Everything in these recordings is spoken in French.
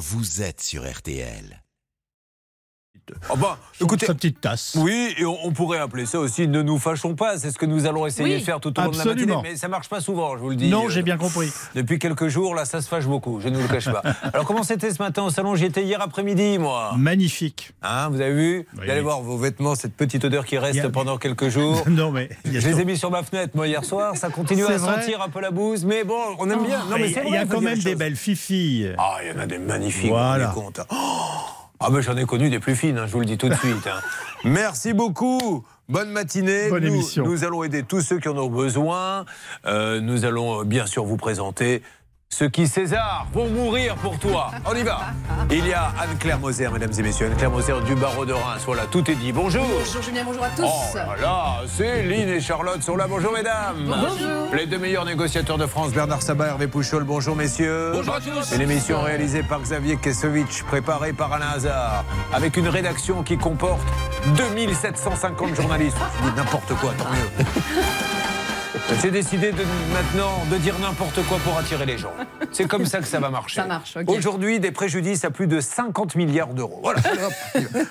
vous êtes sur RTL. Oh bah, écoutez, sa petite tasse. Oui, et on, on pourrait appeler ça aussi ne nous fâchons pas. C'est ce que nous allons essayer Oui. de faire tout au long de la matinée. Mais ça marche pas souvent, je vous le dis. Non, Euh, j'ai bien compris. Depuis quelques jours, là, ça se fâche beaucoup. Je ne vous le cache pas. Alors, comment c'était ce matin au salon? J'y étais hier après-midi, moi. Magnifique. Hein, vous avez vu? Oui. Vous allez voir vos vêtements, cette petite odeur qui reste a- pendant quelques jours. Non, mais. Je les ai mis sur ma fenêtre, moi, hier soir. Ça continue à vrai sentir un peu la bouse. Mais bon, on aime bien. Non, mais Mais c'est il y a quand même des belles fifilles. Ah, il y en a des magnifiques, Voilà. rendez compte. Oh ah, mais j'en ai connu des plus fines, hein, je vous le dis tout de suite. hein. Merci beaucoup. Bonne matinée. Bonne nous, émission. nous allons aider tous ceux qui en ont besoin. Euh, nous allons euh, bien sûr vous présenter ceux qui, César, vont mourir pour toi. On y va. Il y a Anne-Claire Moser, mesdames et messieurs. Anne-Claire Moser du barreau de Reims. Voilà, tout est dit. Bonjour. Bonjour Julien, bonjour à tous. Oh là là, Céline et Charlotte sont là. Bonjour mesdames. Bonjour. Les deux meilleurs négociateurs de France, Bernard Sabat, Hervé Pouchol. Bonjour messieurs. Bonjour à tous. Une émission réalisée par Xavier Kesovitch, préparée par Alain Hazard, avec une rédaction qui comporte 2750 journalistes. N'importe quoi, tant mieux. J'ai décidé de, maintenant de dire n'importe quoi pour attirer les gens. C'est comme ça que ça va marcher. Ça marche, ok. Aujourd'hui, des préjudices à plus de 50 milliards d'euros. Voilà.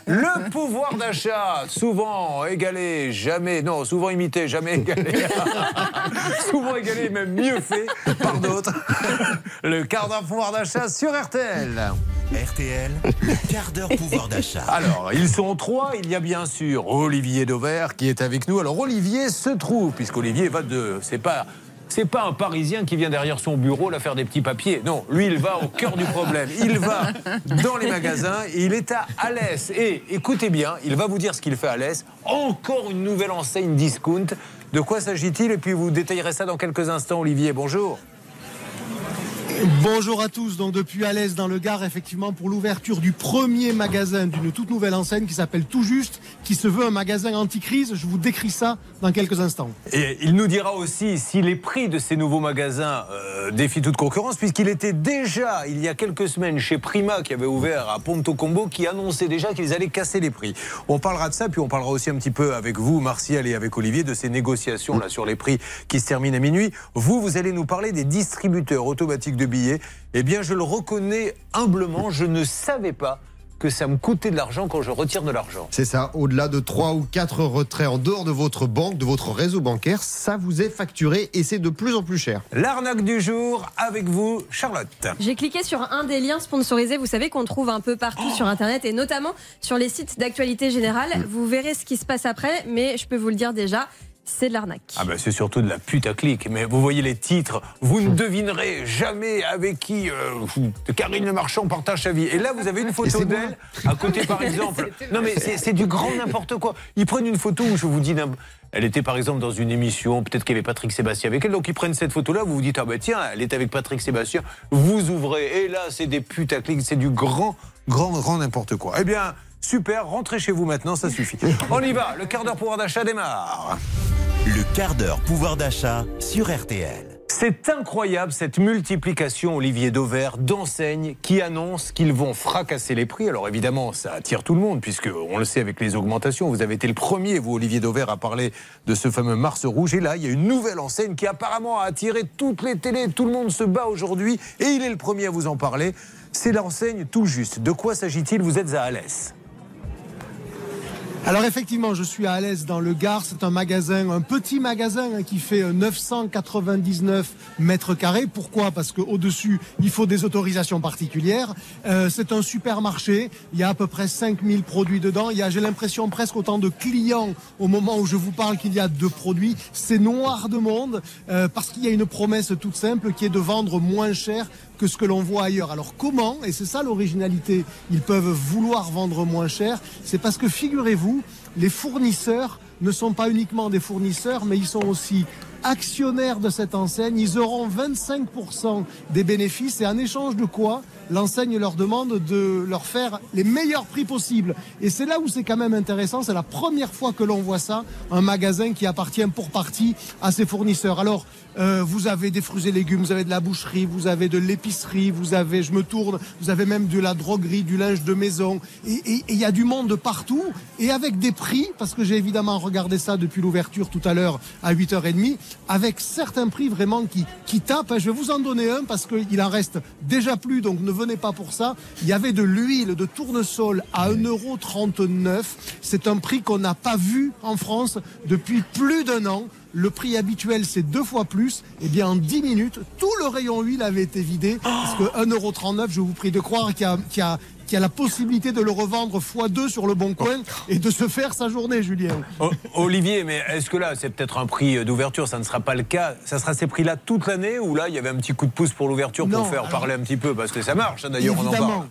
Le pouvoir d'achat, souvent égalé, jamais, non, souvent imité, jamais égalé. souvent égalé, même mieux fait par d'autres. Le quart d'heure pouvoir d'achat sur RTL. RTL, le quart d'heure pouvoir d'achat. Alors, ils sont trois. Il y a bien sûr Olivier Dauvert qui est avec nous. Alors, Olivier se trouve, puisqu'Olivier va C'est pas. C'est pas un Parisien qui vient derrière son bureau là faire des petits papiers. Non, lui, il va au cœur du problème. Il va dans les magasins il est à Alès. Et écoutez bien, il va vous dire ce qu'il fait à Alès. Encore une nouvelle enseigne discount. De quoi s'agit-il? Et puis vous détaillerez ça dans quelques instants, Olivier. Bonjour. Bonjour à tous. Donc depuis Alès dans le Gard, effectivement, pour l'ouverture du premier magasin d'une toute nouvelle enseigne qui s'appelle Tout Juste, qui se veut un magasin anti-crise. Je vous décris ça dans quelques instants. Et il nous dira aussi si les prix de ces nouveaux magasins euh, défient toute concurrence, puisqu'il était déjà, il y a quelques semaines, chez Prima, qui avait ouvert à Ponto Combo, qui annonçait déjà qu'ils allaient casser les prix. On parlera de ça, puis on parlera aussi un petit peu avec vous, Martial, et avec Olivier, de ces négociations là sur les prix qui se terminent à minuit. Vous, vous allez nous parler des distributeurs automatiques de billets. Eh bien, je le reconnais humblement, je ne savais pas que ça me coûtait de l'argent quand je retire de l'argent. C'est ça, au-delà de 3 ou 4 retraits en dehors de votre banque, de votre réseau bancaire, ça vous est facturé et c'est de plus en plus cher. L'arnaque du jour avec vous, Charlotte. J'ai cliqué sur un des liens sponsorisés, vous savez qu'on trouve un peu partout sur Internet et notamment sur les sites d'actualité générale. Vous verrez ce qui se passe après, mais je peux vous le dire déjà, c'est de l'arnaque. Ah ben c'est surtout de la putaclic. Mais vous voyez les titres, vous ne devinerez jamais avec qui euh, Karine Le Marchand partage sa vie. Et là, vous avez une photo d'elle à côté, par exemple. Non mais c'est du grand n'importe quoi. Ils prennent une photo où je vous dis. Elle était par exemple dans une émission, peut-être qu'il y avait Patrick Sébastien avec elle, donc ils prennent cette photo-là, vous vous dites, ah ben tiens, elle est avec Patrick Sébastien, vous ouvrez, et là c'est des putaclics, c'est du grand, grand, grand n'importe quoi. Eh bien, super, rentrez chez vous maintenant, ça suffit. On y va, le quart d'heure pouvoir d'achat démarre. Le quart d'heure pouvoir d'achat sur RTL. C'est incroyable cette multiplication, Olivier Dauvert, d'enseignes qui annoncent qu'ils vont fracasser les prix. Alors évidemment, ça attire tout le monde, puisque on le sait avec les augmentations. Vous avez été le premier, vous, Olivier Dauvert, à parler de ce fameux Mars rouge. Et là, il y a une nouvelle enseigne qui apparemment a attiré toutes les télés. Tout le monde se bat aujourd'hui. Et il est le premier à vous en parler. C'est l'enseigne tout juste. De quoi s'agit-il? Vous êtes à Alès. Alors effectivement, je suis à Alès dans le Gard. C'est un magasin, un petit magasin hein, qui fait euh, 999 mètres carrés. Pourquoi? Parce qu'au-dessus, il faut des autorisations particulières. Euh, c'est un supermarché. Il y a à peu près 5000 produits dedans. Il y a, j'ai l'impression, presque autant de clients au moment où je vous parle qu'il y a de produits. C'est noir de monde euh, parce qu'il y a une promesse toute simple qui est de vendre moins cher que ce que l'on voit ailleurs. Alors comment, et c'est ça l'originalité, ils peuvent vouloir vendre moins cher, c'est parce que figurez-vous, les fournisseurs ne sont pas uniquement des fournisseurs, mais ils sont aussi actionnaires de cette enseigne. Ils auront 25% des bénéfices et en échange de quoi l'enseigne leur demande de leur faire les meilleurs prix possibles. Et c'est là où c'est quand même intéressant. C'est la première fois que l'on voit ça, un magasin qui appartient pour partie à ses fournisseurs. Alors, euh, vous avez des fruits et légumes, vous avez de la boucherie, vous avez de l'épicerie, vous avez, je me tourne, vous avez même de la droguerie, du linge de maison. Et il y a du monde de partout. Et avec des prix, parce que j'ai évidemment regardé ça depuis l'ouverture tout à l'heure à 8h30, avec certains prix vraiment qui, qui tapent. Je vais vous en donner un parce qu'il en reste déjà plus, donc ne venez pas pour ça. Il y avait de l'huile de tournesol à 1,39€. C'est un prix qu'on n'a pas vu en France depuis plus d'un an. Le prix habituel, c'est deux fois plus. Et bien, en 10 minutes, tout le rayon huile avait été vidé. Parce que 1,39€, je vous prie de croire qu'il y a, qu'il y a qui a la possibilité de le revendre x2 sur le bon coin et de se faire sa journée, Julien. O- Olivier, mais est-ce que là, c'est peut-être un prix d'ouverture Ça ne sera pas le cas? Ça sera ces prix-là toute l'année ou là, il y avait un petit coup de pouce pour l'ouverture pour faire alors- parler un petit peu? Parce que ça marche, hein, d'ailleurs, on en parle. Évidemment.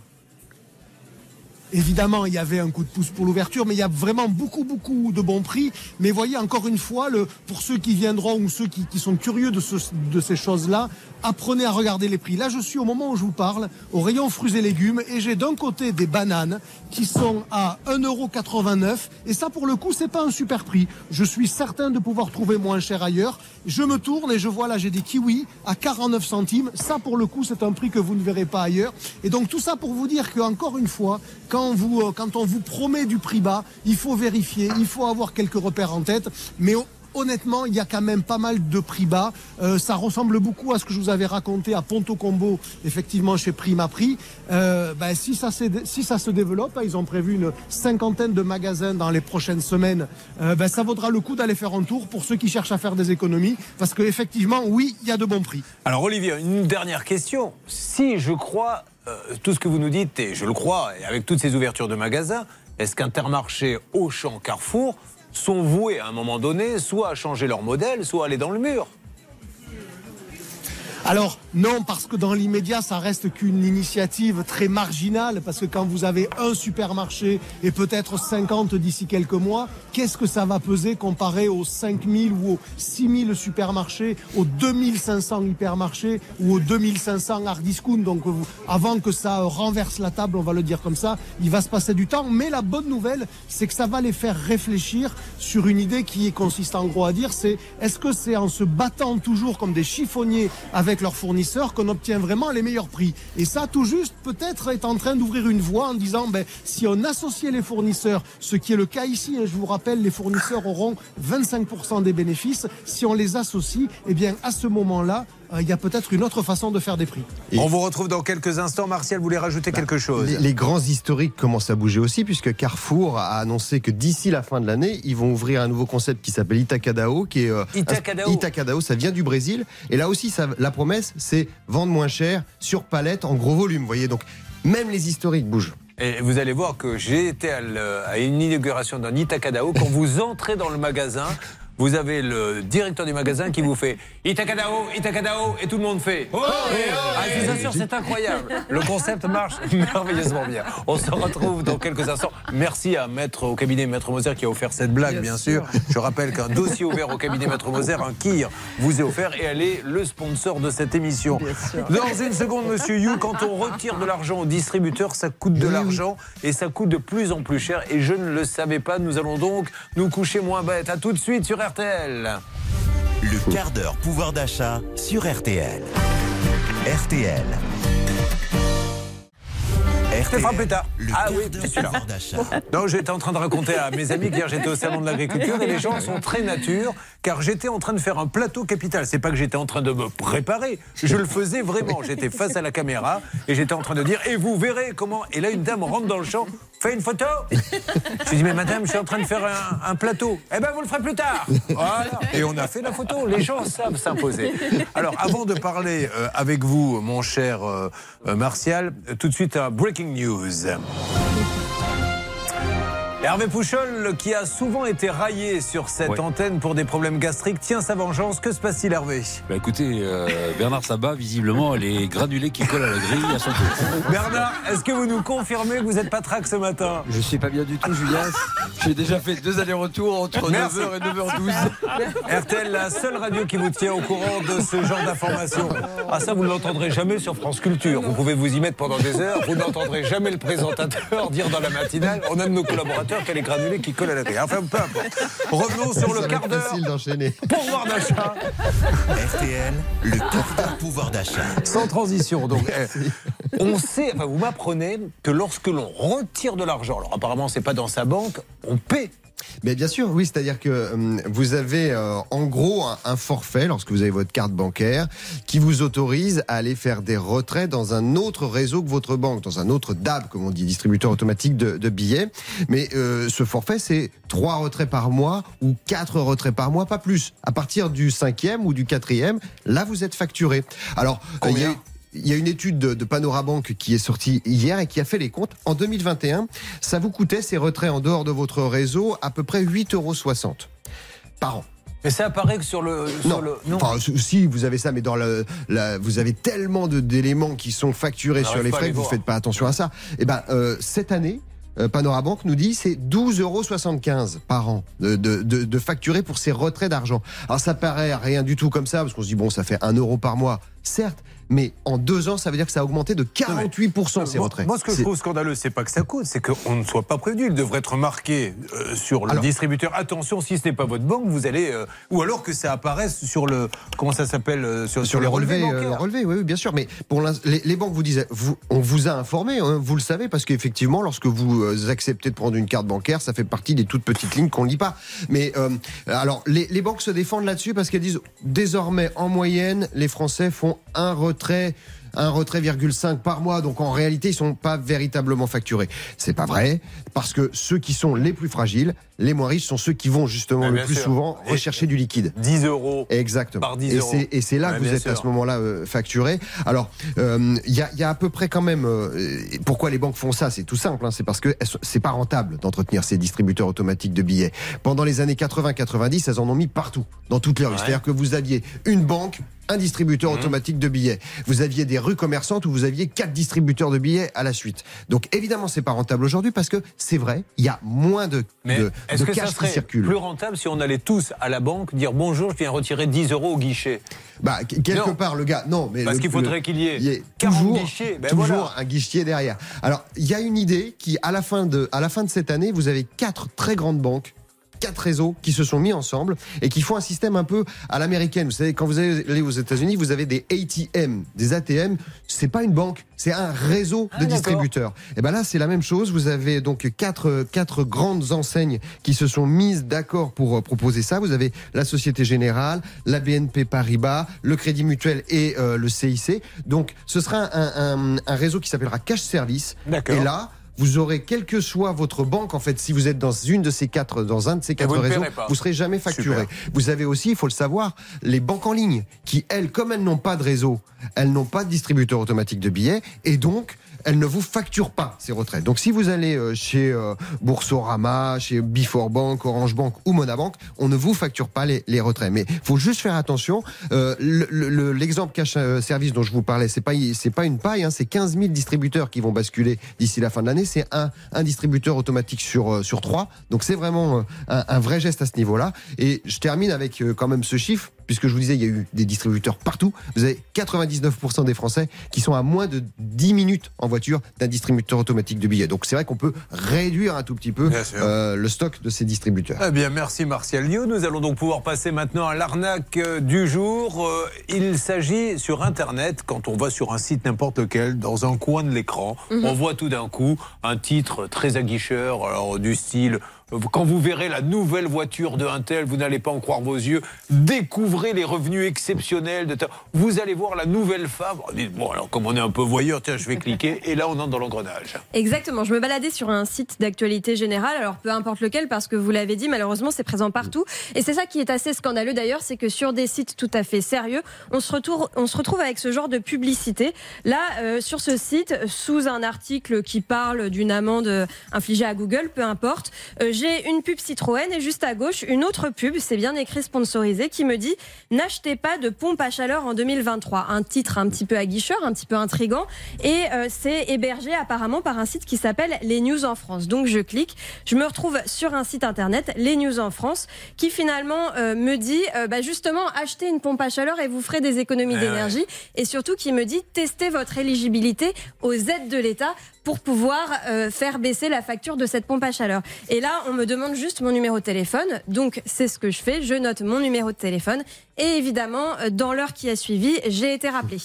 Évidemment, il y avait un coup de pouce pour l'ouverture, mais il y a vraiment beaucoup, beaucoup de bons prix. Mais voyez, encore une fois, le, pour ceux qui viendront ou ceux qui, qui sont curieux de, ce- de ces choses-là, apprenez à regarder les prix. Là, je suis au moment où je vous parle, au rayon fruits et légumes, et j'ai d'un côté des bananes qui sont à 1,89€. Et ça, pour le coup, c'est pas un super prix. Je suis certain de pouvoir trouver moins cher ailleurs. Je me tourne et je vois là, j'ai des kiwis à 49 centimes. Ça, pour le coup, c'est un prix que vous ne verrez pas ailleurs. Et donc, tout ça pour vous dire que, encore une fois, euh, quand on vous promet du prix bas, il faut vérifier, il faut avoir quelques repères en tête. Mais honnêtement, il y a quand même pas mal de prix bas. Euh, ça ressemble beaucoup à ce que je vous avais raconté à Ponto Combo, effectivement chez Prima Prix. Euh, ben, si, ça se développe, hein, ils ont prévu une cinquantaine de magasins dans les prochaines semaines, euh, ben, ça vaudra le coup d'aller faire un tour pour ceux qui cherchent à faire des économies. Parce qu'effectivement, oui, il y a de bons prix. Alors Olivier, une dernière question. Si je crois tout ce que vous nous dites, et je le crois, et avec toutes ces ouvertures de magasins, est-ce qu'Intermarché, Auchan, Carrefour sont voués à un moment donné soit à changer leur modèle, soit à aller dans le mur Alors non, parce que dans l'immédiat, ça reste qu'une initiative très marginale, parce que quand vous avez un supermarché et peut-être 50 d'ici quelques mois, qu'est-ce que ça va peser comparé aux 5000 ou aux 6000 supermarchés, aux 2500 hypermarchés ou aux 2500 hard discount Donc avant que ça renverse la table, on va le dire comme ça, il va se passer du temps. Mais la bonne nouvelle, c'est que ça va les faire réfléchir sur une idée qui consiste en gros à dire, c'est est-ce que c'est en se battant toujours comme des chiffonniers leurs fournisseurs qu'on obtient vraiment les meilleurs prix. Et ça, tout juste, peut-être est en train d'ouvrir une voie en disant, ben, si on associait les fournisseurs, ce qui est le cas ici, et je vous rappelle, les fournisseurs auront 25% des bénéfices, si on les associe, eh bien, à ce moment-là, il y a peut-être une autre façon de faire des prix. Et- On vous retrouve dans quelques instants. Martial voulait rajouter quelque chose. Les, les grands historiques commencent à bouger aussi, puisque Carrefour a annoncé que d'ici la fin de l'année, ils vont ouvrir un nouveau concept qui s'appelle Itacadao, qui est euh, Itacadao. un- Itacadao, ça vient du Brésil. Et là aussi, ça- la promesse, c'est vendre moins cher sur palette en gros volume. Vous voyez, donc même les historiques bougent. Et vous allez voir que j'ai été à, le- à une inauguration d'un Itakadao. Quand vous entrez dans le magasin, vous avez le directeur du magasin qui vous fait Itakadao, Itakadao, et tout le monde fait. Oh, ah, je vous assure, c'est incroyable. Le concept marche merveilleusement bien. On se retrouve dans quelques instants. Merci à Maître au cabinet Maître Moser qui a offert cette blague, bien, sûr. Je rappelle qu'un dossier ouvert au cabinet Maître Moser, un kir, vous est offert et elle est le sponsor de cette émission. Dans une seconde, monsieur You, quand on retire de l'argent au distributeur, ça coûte de l'argent et ça coûte de plus en plus cher. Et je ne le savais pas. Nous allons donc nous coucher moins bête. À tout de suite sur RTL. Le quart d'heure pouvoir d'achat sur RTL. RTL. te ferai plus tard. Le Ah oui, c'est celui-là. pouvoir d'achat. Non, j'étais en train de raconter à mes amis qu'hier j'étais au salon de l'agriculture et les gens sont très nature car j'étais en train de faire un plateau capital. C'est pas que j'étais en train de me préparer, je le faisais vraiment. J'étais face à la caméra et j'étais en train de dire et vous verrez comment. Et là une dame rentre dans le champ, fait une photo. Je lui dis mais madame, je suis en train de faire un, un plateau. Eh ben vous le ferez plus tard. Voilà. Et on a fait la photo. Les gens savent s'imposer. Alors avant de parler euh, avec vous, mon cher euh, euh, Martial, tout de suite un breaking news. Hervé Pouchol, qui a souvent été raillé sur cette Ouais. antenne pour des problèmes gastriques, tient sa vengeance. Que se passe-t-il, Hervé? Bah écoutez, euh, Bernard Sabat, visiblement, les granulés qui collent à la grille à son tour. Bernard, est-ce que vous nous confirmez que vous êtes pas trac ce matin? Je suis pas bien du tout, Julien. J'ai déjà fait deux allers-retours entre Merci. 9h et 9h12. RTL, la seule radio qui vous tient au courant de ce genre d'informations. Ah ça, vous ne l'entendrez jamais sur France Culture. Vous pouvez vous y mettre pendant des heures. Vous n'entendrez jamais le présentateur dire dans la matinale on a de nos collaborateurs qui a les granulés qui collent à la grille. Enfin, peu importe. Revenons sur Ça le va quart être d'heure facile d'enchaîner. pouvoir d'achat. RTL, le quart d'heure pouvoir d'achat. Sans transition. Donc, eh, on sait, enfin, vous m'apprenez que lorsque l'on retire de l'argent, alors apparemment, c'est pas dans sa banque, on paie Mais bien sûr, oui, c'est-à-dire que euh, vous avez euh, en gros un, un forfait lorsque vous avez votre carte bancaire qui vous autorise à aller faire des retraits dans un autre réseau que votre banque, dans un autre DAB, comme on dit, distributeur automatique de, de billets. Mais euh, ce forfait, c'est trois retraits par mois ou quatre retraits par mois, pas plus. À partir du cinquième ou du quatrième, là, vous êtes facturé. Alors, euh, Combien? Il y a une étude de, de Panorabank qui est sortie hier et qui a fait les comptes. En 2021, ça vous coûtait ces retraits en dehors de votre réseau à peu près 8,60 euros par an. Mais ça apparaît que sur le. sur Non. le- Enfin, si vous avez ça, mais dans le, la- vous avez tellement d'éléments qui sont facturés sur les frais que vous voir. faites pas attention à ça. Et ben euh, cette année. euh, Panorabank nous dit c'est 12,75 euros par an de, de, de, de facturer pour ces retraits d'argent. Alors ça paraît rien du tout comme ça parce qu'on se dit bon ça fait 1 euro par mois, certes, mais en deux ans ça veut dire que ça a augmenté de 48% ces retraits. moi, ce que je trouve scandaleux, c'est pas que ça coûte, c'est qu'on ne soit pas prévenu. Il devrait être marqué euh, sur le Alors- distributeur. Attention, si ce n'est pas votre banque, vous allez. euh, ou alors que ça apparaisse sur le. Comment ça s'appelle euh, sur, sur, les relevés, bancaires. euh, relevés, oui, oui, bien sûr. Mais pour les, les banques vous disent, vous, on vous a informé, hein, vous le savez, parce qu'effectivement, lorsque vous acceptez de prendre une carte bancaire, ça fait partie des toutes petites lignes qu'on ne lit pas. Mais alors, les, les banques se défendent là-dessus parce qu'elles disent, désormais, en moyenne, les Français font un retrait. Un retrait, 5 par mois, donc en réalité, ils sont pas véritablement facturés. C'est pas vrai, parce que ceux qui sont les plus fragiles, les moins riches, sont ceux qui vont justement Ah, le plus sûr. souvent Et- rechercher du liquide. 10 euros. Exactement. Par 10 et euros. c'est et c'est là que vous êtes à ce moment-là euh, facturé. Alors, euh, il y, a, il y a à peu près quand même. euh, pourquoi les banques font ça? C'est tout simple. hein, c'est parce que c'est pas rentable d'entretenir ces distributeurs automatiques de billets. Pendant les années 80-90, elles en ont mis partout, dans toutes les rues. Ouais. C'est-à-dire que vous aviez une banque. Un distributeur Mhm. automatique de billets. Vous aviez des rues commerçantes où vous aviez quatre distributeurs de billets à la suite. Donc évidemment, c'est pas rentable aujourd'hui parce que c'est vrai, il y a moins de, Mais de, est-ce de que ça qui serait circule. plus rentable si on allait tous à la banque dire bonjour, je viens retirer 10 euros au guichet? Bah, qu- quelque Non. part, le gars, non, mais Parce le- qu'il faudrait le- qu'il y ait il y ait 40 toujours, guichets. Ben toujours voilà. un guichet derrière. Alors, il y a une idée qui, à la fin de, à la fin de cette année, vous avez quatre très grandes banques. Quatre réseaux qui se sont mis ensemble et qui font un système un peu à l'américaine. Vous savez, quand vous allez aux États-Unis, vous avez des ATM, des ATM. C'est pas une banque, c'est un réseau Ah, de distributeurs. Et ben là, c'est la même chose. Vous avez donc quatre quatre grandes enseignes qui se sont mises d'accord pour euh, proposer ça. Vous avez la Société Générale, la BNP Paribas, le Crédit Mutuel et euh, le CIC. Donc, ce sera un, un- un réseau qui s'appellera Cash Service. D'accord. Et là. Vous aurez, quelle que soit votre banque, en fait, si vous êtes dans une de ces quatre, dans un de ces quatre vous ne réseaux, vous serez jamais facturé. Super. Vous avez aussi, il faut le savoir, les banques en ligne qui, elles, comme elles n'ont pas de réseau, elles n'ont pas de distributeur automatique de billets et donc elles ne vous facturent pas ces retraits. Donc si vous allez euh, chez euh, Boursorama, chez Before Bank, Orange Bank ou Monabank, on ne vous facture pas les, les retraits. Mais faut juste faire attention. Euh, le- le- L'exemple cash euh, service dont je vous parlais, c'est pas c'est pas une paille, hein, c'est 15 000 distributeurs qui vont basculer d'ici la fin de l'année. C'est un, un distributeur automatique sur sur trois. Donc c'est vraiment un, un vrai geste à ce niveau-là. Et je termine avec quand même ce chiffre, puisque je vous disais, il y a eu des distributeurs partout. Vous avez 99% des Français qui sont à moins de 10 minutes en voiture d'un distributeur automatique de billets. Donc c'est vrai qu'on peut réduire un tout petit peu euh, le stock de ces distributeurs. Eh bien, merci Martial Liu. Nous allons donc pouvoir passer maintenant à l'arnaque euh, du jour. Euh, Il s'agit sur Internet, quand on va sur un site n'importe lequel, dans un coin de l'écran, on voit tout d'un coup un titre très aguicheur, alors du style. Quand vous verrez la nouvelle voiture de Intel, vous n'allez pas en croire vos yeux. Découvrez les revenus exceptionnels Vous allez voir la nouvelle femme. Oh, alors comme on est un peu voyeur, tiens, je vais cliquer. Et là, on entre dans l'engrenage. Exactement. Je me baladais sur un site d'actualité générale, alors peu importe lequel, parce que vous l'avez dit, malheureusement, c'est présent partout. Et c'est ça qui est assez scandaleux d'ailleurs, c'est que sur des sites tout à fait sérieux, on se retrouve, on se retrouve avec ce genre de publicité. Là, euh, sur ce site, sous un article qui parle d'une amende infligée à Google, peu importe, euh, j'ai une pub Citroën et juste à gauche, une autre pub, c'est bien écrit sponsorisé, qui me dit N'achetez pas de pompe à chaleur en 2023. Un titre un petit peu aguicheur, un petit peu intrigant. Et euh, c'est hébergé apparemment par un site qui s'appelle Les News en France. Donc je clique, je me retrouve sur un site internet, Les News en France, qui finalement euh, me dit euh, bah, justement achetez une pompe à chaleur et vous ferez des économies Eh d'énergie. Et surtout qui me dit testez votre éligibilité aux aides de l'État pour pouvoir euh, faire baisser la facture de cette pompe à chaleur. Et là, on me demande juste mon numéro de téléphone. Donc, c'est ce que je fais. Je note mon numéro de téléphone. Et évidemment, euh, dans l'heure qui a suivi, j'ai été rappelé.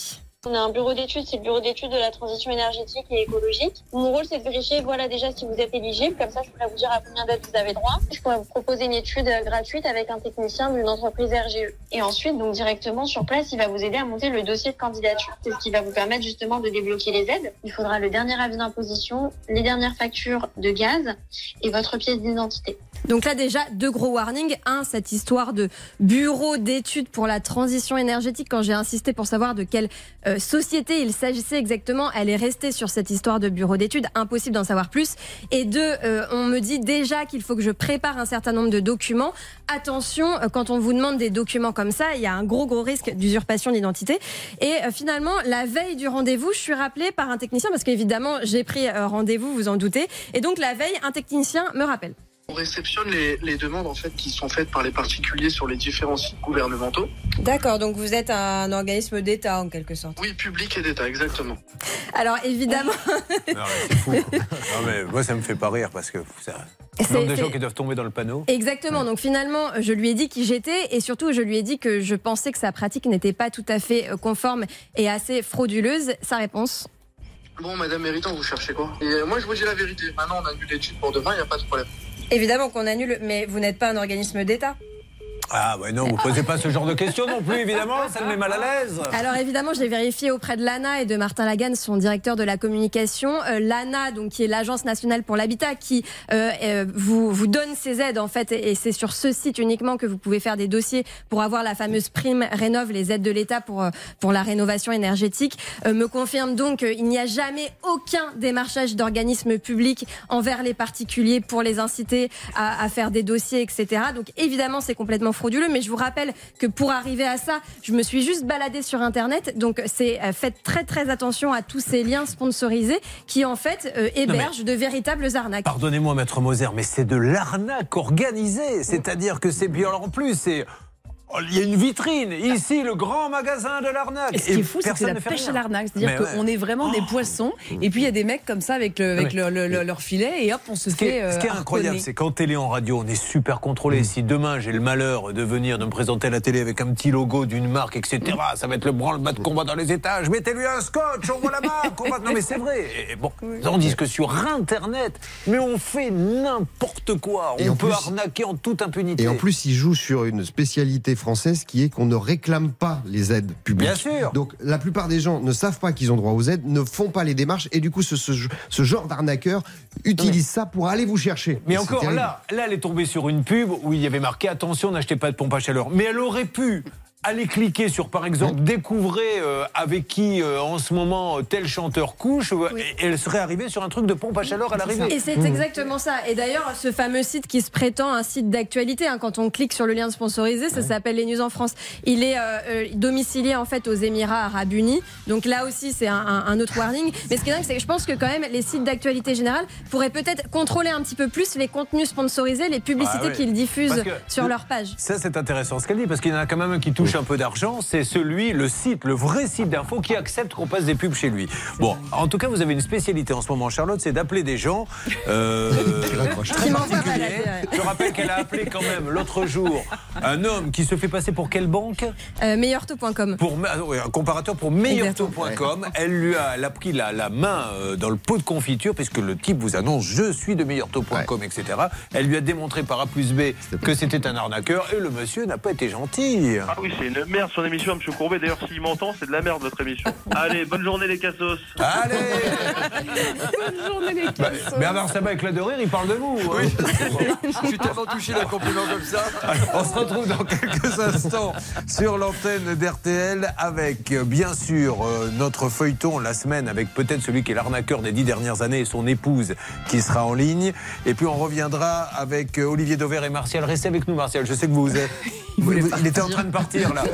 On a un bureau d'études, c'est le bureau d'études de la transition énergétique et écologique. Mon rôle, c'est de vérifier, voilà, déjà si vous êtes éligible. Comme ça, je pourrais vous dire à combien d'aides vous avez droit. Je pourrais vous proposer une étude euh, gratuite avec un technicien d'une entreprise RGE. Et ensuite, donc directement sur place, il va vous aider à monter le dossier de candidature. C'est ce qui va vous permettre justement de débloquer les aides. Il faudra le dernier avis d'imposition, les dernières factures de gaz et votre pièce d'identité. Donc là déjà, deux gros warnings. Un, cette histoire de bureau d'études pour la transition énergétique, quand j'ai insisté pour savoir de quelle euh, société il s'agissait exactement, elle est restée sur cette histoire de bureau d'études. Impossible d'en savoir plus. Et deux, euh, on me dit déjà qu'il faut que je prépare un certain nombre de documents. Attention, euh, quand on vous demande des documents comme ça, il y a un gros gros risque d'usurpation d'identité. Et finalement, la veille du rendez-vous, je suis rappelée par un technicien, parce qu'évidemment, j'ai pris rendez-vous, vous en doutez. Et donc la veille, un technicien me rappelle. On réceptionne les, les demandes en fait qui sont faites par les particuliers sur les différents sites gouvernementaux. D'accord, donc vous êtes un organisme d'État en quelque sorte. Oui, public et d'État, exactement. Alors évidemment, Non, mais c'est fou. Non, mais moi, ça me fait pas rire parce que ça. Le C'est- nombre de c'est- gens qui doivent tomber dans le panneau. Exactement. Donc finalement, je lui ai dit qui j'étais et surtout, je lui ai dit que je pensais que sa pratique n'était pas tout à fait euh, conforme et assez frauduleuse. Sa réponse Bon, Madame Méritant, vous cherchez quoi? Et euh, moi, je vous dis la vérité. Maintenant, on annule l'étude pour demain, il n'y a pas de problème. Évidemment qu'on annule, mais vous n'êtes pas un organisme d'État. Ah, ouais, non, vous posez pas ce genre de questions non plus, évidemment, ça me met mal à l'aise. Alors évidemment, j'ai vérifié auprès de l'ANA et de Martin Lagan, son directeur de la communication. Euh, L'ANA, donc qui est l'agence nationale pour l'habitat, qui euh, euh, vous vous donne ces aides en fait, et c'est sur ce site uniquement que vous pouvez faire des dossiers pour avoir la fameuse prime rénove, les aides de l'État pour euh, pour la rénovation énergétique, euh, me confirme donc qu'il n'y a jamais aucun démarchage d'organismes publics envers les particuliers pour les inciter à, à faire des dossiers, etc. Donc évidemment, c'est complètement frauduleux, mais je vous rappelle que pour arriver à ça, je me suis juste baladée sur Internet. Donc c'est euh, faites très très attention à tous ces liens sponsorisés qui en fait euh, hébergent de véritables arnaques. Pardonnez-moi, maître Moser, mais c'est de l'arnaque organisée. C'est-à-dire que c'est. Alors en plus, c'est. Oh, Il y a une vitrine, ici, le grand magasin de l'arnaque. Et ce qui est fou, c'est que c'est la pêche rien. à l'arnaque. C'est-à-dire ouais. qu'on est vraiment des poissons. Et puis il y a des mecs comme ça avec, le, avec mais- le- le- le- leur filet et hop, on se Ce qui fait. est, ce qui est euh, incroyable, c'est qu'en télé, en radio, on est super contrôlé. Si demain j'ai le malheur de venir, de me présenter à la télé avec un petit logo d'une marque, etc., ça va être le branle-bas de combat dans les étages. Mettez-lui un scotch, on voit la marque. on va- Non, mais c'est vrai. Et bon, tandis que sur Internet, mais on fait n'importe quoi. Et On en peut plus- arnaquer en toute impunité. Et en plus, il joue sur une spécialité française qui est qu'on ne réclame pas les aides publiques. Bien sûr. Donc la plupart des gens ne savent pas qu'ils ont droit aux aides, ne font pas les démarches et du coup ce, ce, ce genre d'arnaqueur utilise ça pour aller vous chercher. Mais Et encore là, là, elle est tombée sur une pub où il y avait marqué attention, n'achetez pas de pompe à chaleur. Mais elle aurait pu aller cliquer sur, par exemple, découvrez euh, avec qui euh, en ce moment euh, tel chanteur couche, et elle serait arrivée sur un truc de pompe à chaleur à l'arrivée. Et c'est exactement ça. Et d'ailleurs, ce fameux site qui se prétend un site d'actualité, hein, quand on clique sur le lien sponsorisé, ça s'appelle Les News en France. Il est euh, euh, domicilié en fait aux Émirats Arabes Unis. Donc là aussi, c'est un, un- un autre warning. Mais ce qui est dingue, c'est que je pense que quand même les sites d'actualité générale pourraient peut-être contrôler un petit peu plus les contenus sponsorisés, les publicités Ah ouais. qu'ils diffusent sur le- leur page. Ça, c'est intéressant ce qu'elle dit, parce qu'il y en a quand même un qui touche un peu d'argent. C'est celui, le site, le vrai site d'info qui accepte qu'on passe des pubs chez lui. Bon, en tout cas, vous avez une spécialité en ce moment, Charlotte, c'est d'appeler des gens euh, très particuliers. Je rappelle qu'elle a appelé quand même l'autre jour un homme qui se fait passer pour quelle banque? Euh, meilleurtaux.com. pour un comparateur pour meilleurtaux.com. Elle lui a, elle a pris la, la main euh, dans le pot de confiture puisque le type vous annonce je suis de meilleurtaux.com, etc. Elle lui a démontré par A plus B que c'était un arnaqueur et le monsieur n'a pas été gentil. Ah oui, c'est une merde son émission, M. Courbet. D'ailleurs, s'il m'entend, c'est de la merde votre émission. Allez, bonne journée les cassos. Allez Bah, Bernard Sabat, éclat de rire, il parle de vous. hein. Je suis tellement touché d'un compliment comme ça. On se retrouve dans quelques instants sur l'antenne d'RTL avec euh, bien sûr euh, notre feuilleton la semaine avec peut-être celui qui est l'arnaqueur des dix dernières années et son épouse qui sera en ligne. Et puis on reviendra avec euh, Olivier Dauvert et Martial. Restez avec nous Martial, je sais que vous êtes... vous- il était en train de partir là.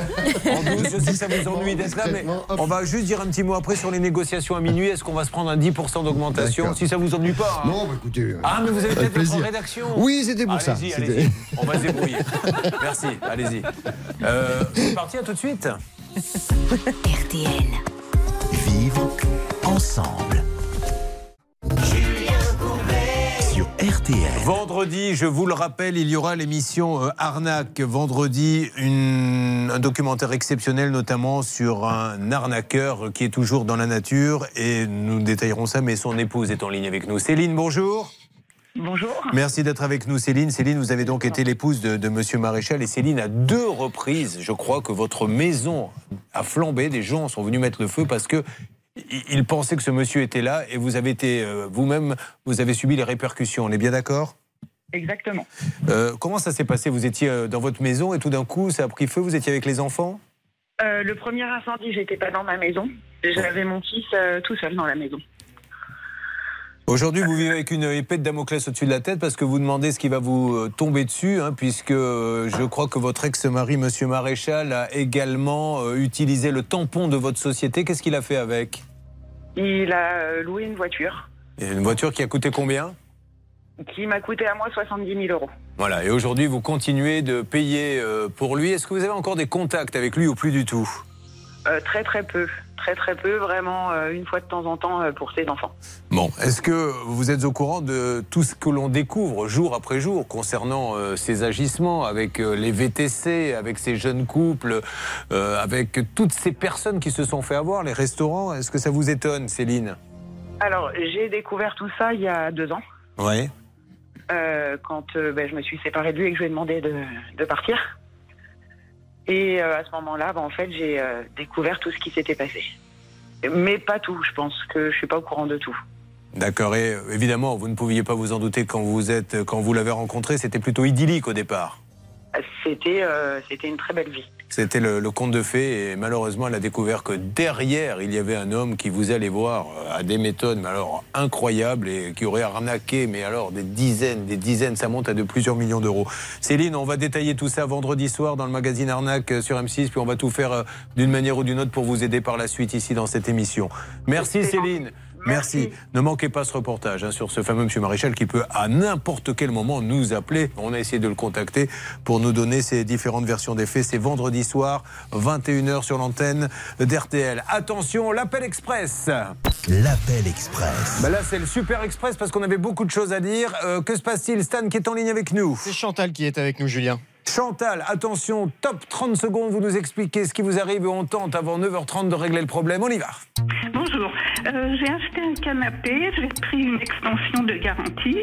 En douce, je sais que ça vous ennuie d'être là, mais on va juste dire un petit mot après sur les négociations à minuit. Est-ce qu'on va se prendre un 10% d'augmentation. Si ça vous ennuie pas. hein. Non, bah, écoutez. euh, Ah, mais vous avez peut-être votre rédaction. Oui, c'était pour ça. Allez-y, C'était- allez-y. On va se débrouiller. Merci, allez-y. Euh, c'est parti, à tout de suite. RTL. Vivre ensemble. RTL. Vendredi, je vous le rappelle, il y aura l'émission euh, Arnaque. Vendredi, une- un documentaire exceptionnel, notamment sur un arnaqueur qui est toujours dans la nature. Et nous détaillerons ça, mais son épouse est en ligne avec nous. Céline, bonjour. Bonjour. Merci d'être avec nous, Céline. Céline, vous avez donc été l'épouse de, de Monsieur Maréchal. Et Céline, à deux reprises, je crois que votre maison a flambé. Des gens sont venus mettre le feu parce que i- ils pensaient que ce monsieur était là. Et vous avez été euh, vous-même, vous avez subi les répercussions. On est bien d'accord? Exactement. Euh, comment ça s'est passé? Vous étiez euh, dans votre maison et tout d'un coup, ça a pris feu? Vous étiez avec les enfants? Euh, le premier incendie, j'étais pas dans ma maison. J'avais mon fils tout seul dans la maison. Aujourd'hui, vous vivez avec une épée de Damoclès au-dessus de la tête parce que vous demandez ce qui va vous euh, tomber dessus, hein, puisque euh, je crois que votre ex-mari, Monsieur Maréchal, a également euh, utilisé le tampon de votre société. Qu'est-ce qu'il a fait avec? Il a loué une voiture Et Une voiture qui a coûté combien? Qui m'a coûté à moi 70 000 euros. Voilà, et aujourd'hui, vous continuez de payer pour lui. Est-ce que vous avez encore des contacts avec lui ou plus du tout? Euh, très très peu. Très très peu, vraiment euh, une fois de temps en temps euh, pour ses enfants. Bon, est-ce que vous êtes au courant de tout ce que l'on découvre jour après jour concernant euh, ces agissements avec euh, les VTC, avec ces jeunes couples, euh, avec toutes ces personnes qui se sont fait avoir, les restaurants? Est-ce que ça vous étonne, Céline? Alors, j'ai découvert tout ça il y a deux ans, Oui. quand ben, je me suis séparée de lui et que je lui ai demandé de, de partir. Et euh, à ce moment-là, ben, en fait, j'ai euh, découvert tout ce qui s'était passé. Mais pas tout, je pense que je suis pas au courant de tout. D'accord, et euh, évidemment, vous ne pouviez pas vous en douter quand vous êtes, quand vous l'avez rencontré, c'était plutôt idyllique au départ. C'était euh, c'était une très belle vie. C'était le, le conte de fées et malheureusement elle a découvert que derrière il y avait un homme qui vous allait voir euh, à des méthodes mais alors incroyables et qui aurait arnaqué mais alors des dizaines, des dizaines, ça monte à de plusieurs millions d'euros. Céline, on va détailler tout ça vendredi soir dans le magazine Arnaque euh, sur M6 puis on va tout faire euh, d'une manière ou d'une autre pour vous aider par la suite ici dans cette émission. Merci Céline. Merci. Ne manquez pas ce reportage hein, sur ce fameux Monsieur Maréchal qui peut à n'importe quel moment nous appeler. On a essayé de le contacter pour nous donner ses différentes versions des faits. C'est vendredi soir, 21h sur l'antenne d'RTL. Attention, l'appel express. L'appel express. Bah là, c'est le super express parce qu'on avait beaucoup de choses à dire. Euh, que se passe-t-il? Stan qui est en ligne avec nous. C'est Chantal qui est avec nous, Julien. Chantal, attention, top 30 secondes, vous nous expliquez ce qui vous arrive et on tente avant 9h30 de régler le problème. On y va. Bonjour, Euh, j'ai acheté un canapé, j'ai pris une extension de garantie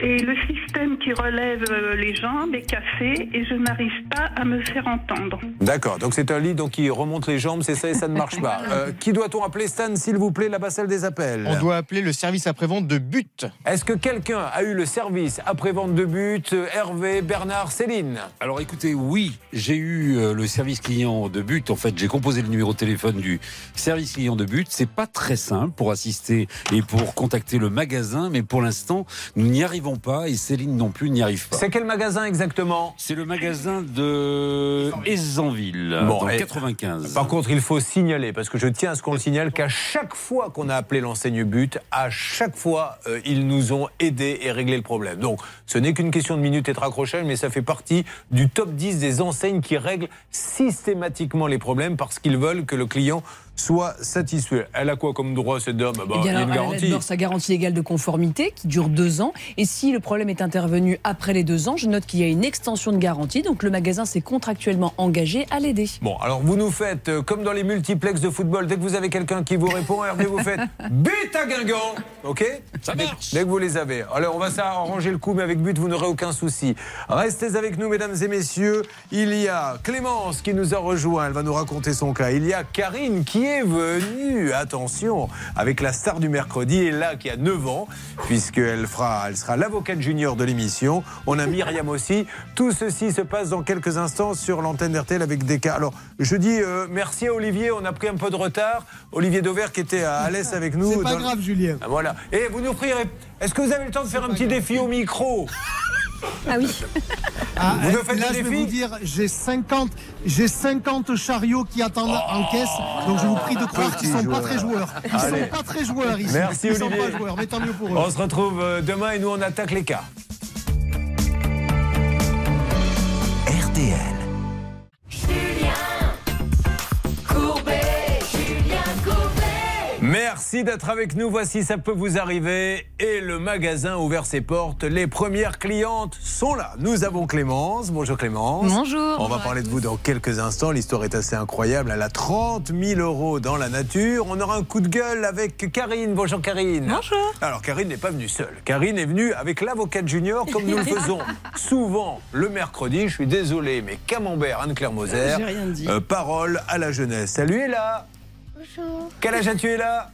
et le système qui relève euh, les jambes est cassé et je n'arrive pas à me faire entendre. D'accord, donc c'est un lit donc, qui remonte les jambes, c'est ça et ça ne marche pas. Euh, qui doit-on appeler Stan, s'il vous plaît, là-bas celle des appels? On doit appeler le service après-vente de But. Est-ce que quelqu'un a eu le service après-vente de but? Hervé, Bernard, Céline? Alors écoutez, oui, j'ai eu euh, le service client de but. En fait, j'ai composé le numéro de téléphone du service client de but. C'est pas très simple pour assister et pour contacter le magasin, mais pour l'instant, nous n'y arrivons pas et Céline non plus n'y arrive pas. C'est quel magasin exactement? C'est le magasin de Aisanville, dans et- 95. Par contre, il faut signaler, parce que je tiens à ce qu'on le signale, qu'à chaque fois qu'on a appelé l'enseigne but, à chaque fois, euh, ils nous ont aidés et réglé le problème. Donc, ce n'est qu'une question de minutes et de raccrochage, mais ça fait partie du top 10 des enseignes qui règlent systématiquement les problèmes parce qu'ils veulent que le client soit satisfait. Elle a quoi comme droit, cette dame? Bah, Eh bien, Il y a une elle a garantie. d'abord sa garantie légale de conformité qui dure deux ans. Et si le problème est intervenu après les deux ans, je note qu'il y a une extension de garantie. Donc le magasin s'est contractuellement engagé à l'aider. Bon, alors vous nous faites, euh, comme dans les multiplex de football, dès que vous avez quelqu'un qui vous répond, Hervé, vous faites but à Guingamp, ok? Ça marche. Dès que vous les avez. Alors on va s'arranger le coup, mais avec but, vous n'aurez aucun souci. Restez avec nous, mesdames et messieurs. Il y a Clémence qui nous a rejoint, elle va nous raconter son cas. Il y a Karine qui est venue, attention, avec la star du mercredi, et là qui a 9 ans, puisqu'elle fera, elle sera l'avocate junior de l'émission. On a Myriam aussi. Tout ceci se passe dans quelques instants sur l'antenne d'RTL avec des cas. Alors, je dis euh, merci à Olivier, on a pris un peu de retard. Olivier Dauvert qui était à Alès avec nous. C'est pas grave, Julien. Ah, Voilà. Et vous nous prierez. Est-ce que vous avez le temps de faire un petit défi au micro? Ah oui. Ah, Vous euh, là, je vais vous dire, j'ai 50, j'ai 50 chariots qui attendent en caisse. Donc je vous prie de croire qu'ils sont pas très joueurs. Ils Allez. sont pas très joueurs ici. Merci Ils sont Olivier. pas joueurs, mais tant mieux pour eux. On se retrouve euh, demain et nous on attaque les cas. RTL. Merci d'être avec nous. Voici, ça peut vous arriver. Et le magasin a ouvert ses portes. Les premières clientes sont là. Nous avons Clémence. Bonjour Clémence. Bonjour. On va Bonjour parler de vous dans quelques instants. L'histoire est assez incroyable. Elle a 30 000 euros dans la nature. On aura un coup de gueule avec Karine. Bonjour Karine. Bonjour. Alors Karine n'est pas venue seule. Karine est venue avec l'avocate junior comme nous le faisons souvent le mercredi. Je suis désolé, mais Camembert, Anne-Claire Moser. J'ai rien dit. euh, parole à la jeunesse. Salut Ella. Bonjour. Quel âge as-tu Ella?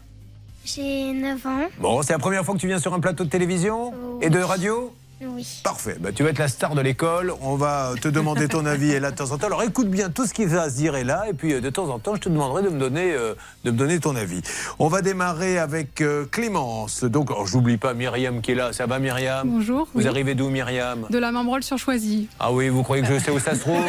J'ai 9 ans. Bon, c'est la première fois que tu viens sur un plateau de télévision et de radio? Oui. Parfait. Bah, tu vas être la star de l'école. On va te demander ton avis et là de temps en temps. Alors écoute bien tout ce qui va se dire et là. Et puis euh, de temps en temps, je te demanderai de me donner, euh, de me donner ton avis. On va démarrer avec euh, Clémence. Donc, alors, j'oublie pas Myriam qui est là. Ça va Myriam? Bonjour, Vous oui. arrivez d'où Myriam? De la Membrole sur Choisy. Ah oui, vous croyez que je sais où ça se trouve?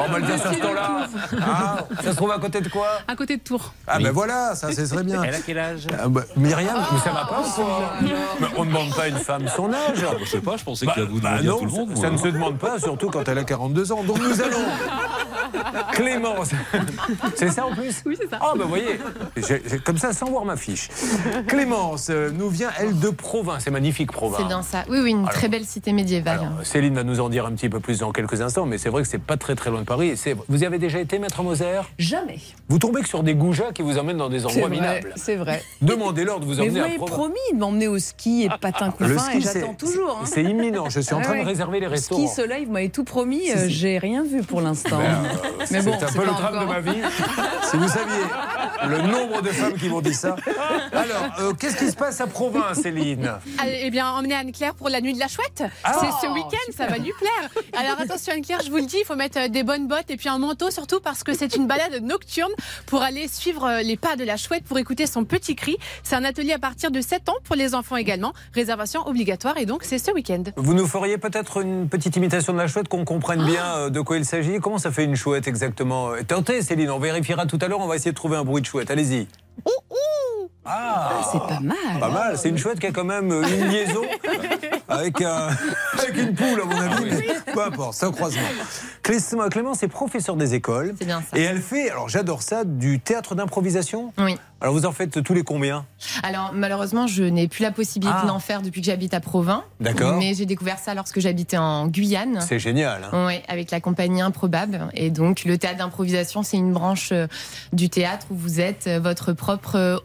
On va le dire sur ce temps-là. Ah, ça se trouve à côté de quoi? À côté de Tours. Ah ben voilà, ça, ce serait bien. Elle a quel âge? Ah, bah, Myriam, mais ça va pas ou quoi Mais On ne demande pas à une femme son âge. Je sais pas, je pensais Bah, que vous bah demandiez à non, tout le monde. ça, ça ne se demande pas, surtout quand elle a 42 ans. Donc nous allons. Clémence. C'est ça en plus Oui, c'est ça. Ah, ben vous voyez, comme ça, sans voir ma fiche. Clémence euh, nous vient, elle, de Provins. C'est magnifique, Provins. C'est bien ça. Oui, oui, une Alors- très belle cité médiévale. Alors, Céline va nous en dire un petit peu plus dans quelques instants, mais c'est vrai que c'est pas très très loin de Paris. Et vous y avez déjà été, Maître Moser? Jamais. Vous tombez que sur des goujats qui vous emmènent dans des endroits vrai. minables. C'est vrai. Demandez-leur de vous Mais emmener vous à m'avez Provins. promis de m'emmener au ski et patin Le couffin ski, et j'attends toujours. hein. Imminent. Je suis en Ah train de réserver les restaurants. Ski, soleil, vous m'avez tout promis. Si, euh, si. J'ai rien vu pour l'instant. Ben, euh, Mais c'est bon, un peu le drame de ma vie. si vous saviez le nombre de femmes qui m'ont dit ça. Alors, euh, qu'est-ce qui se passe à Provins, Céline? Eh bien, emmenez Anne-Claire pour la nuit de la chouette. Ah. c'est ce week-end, ça va lui plaire. Alors attention Anne-Claire, je vous le dis, il faut mettre euh, des bonnes bottes et puis un manteau surtout parce que c'est une balade nocturne pour aller suivre euh, les pas de la chouette pour écouter son petit cri. C'est un atelier à partir de 7 ans pour les enfants également. Réservation obligatoire et donc c'est ce week-end. Vous nous feriez peut-être une petite imitation de la chouette, qu'on comprenne bien euh, de quoi il s'agit. Comment ça fait une chouette exactement? Euh, Tentez, Céline, on vérifiera tout à l'heure, on va essayer de trouver un bruit de chouette. Allez-y. Ah, c'est pas mal. Pas mal, c'est une chouette qui a quand même euh, une liaison avec, un- avec une poule, à mon avis, mais peu importe, c'est un croisement. Clé- Clémence est professeur des écoles. C'est bien ça. Et elle fait, alors j'adore ça, du théâtre d'improvisation. Oui. Alors vous en faites tous les combien? Alors malheureusement, je n'ai plus la possibilité Ah. d'en faire depuis que j'habite à Provins. D'accord. Mais j'ai découvert ça lorsque j'habitais en Guyane. C'est génial. hein. Oui, avec la compagnie Improbable. Et donc, le théâtre d'improvisation, c'est une branche euh, du théâtre où vous êtes euh, votre propre euh,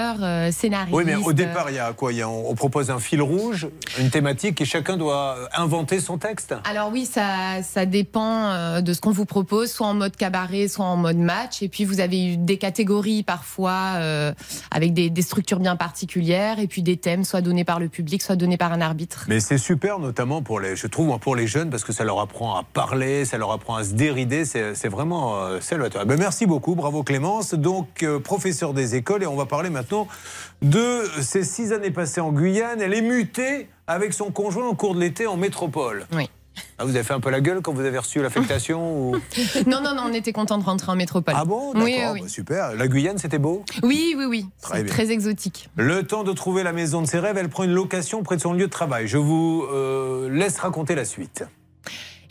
auteur, euh, scénariste. Oui, mais au départ, il y a quoi? Il y a- on, on propose un fil rouge, une thématique, et chacun doit inventer son texte. Alors oui, ça, ça dépend euh, de ce qu'on vous propose, soit en mode cabaret, soit en mode match. Et puis vous avez eu des catégories parfois euh, avec des, des structures bien particulières, et puis des thèmes soit donnés par le public, soit donnés par un arbitre. Mais c'est super, notamment pour les, je trouve, pour les jeunes, parce que ça leur apprend à parler, ça leur apprend à se dérider. C'est vraiment euh, salvateur. Ben, merci beaucoup, bravo Clémence. Donc, professeur des écoles, et on va parler maintenant de ces six années passées en Guyane. Elle est mutée avec son conjoint au cours de l'été en métropole. Oui. Ah, vous avez fait un peu la gueule quand vous avez reçu l'affectation ou... non, non, non, on était content de rentrer en métropole. Ah bon? Oui, oui, bah, super. La Guyane, c'était beau? Oui, oui, oui. Très très exotique. Le temps de trouver la maison de ses rêves, elle prend une location près de son lieu de travail. Je vous euh, laisse raconter la suite.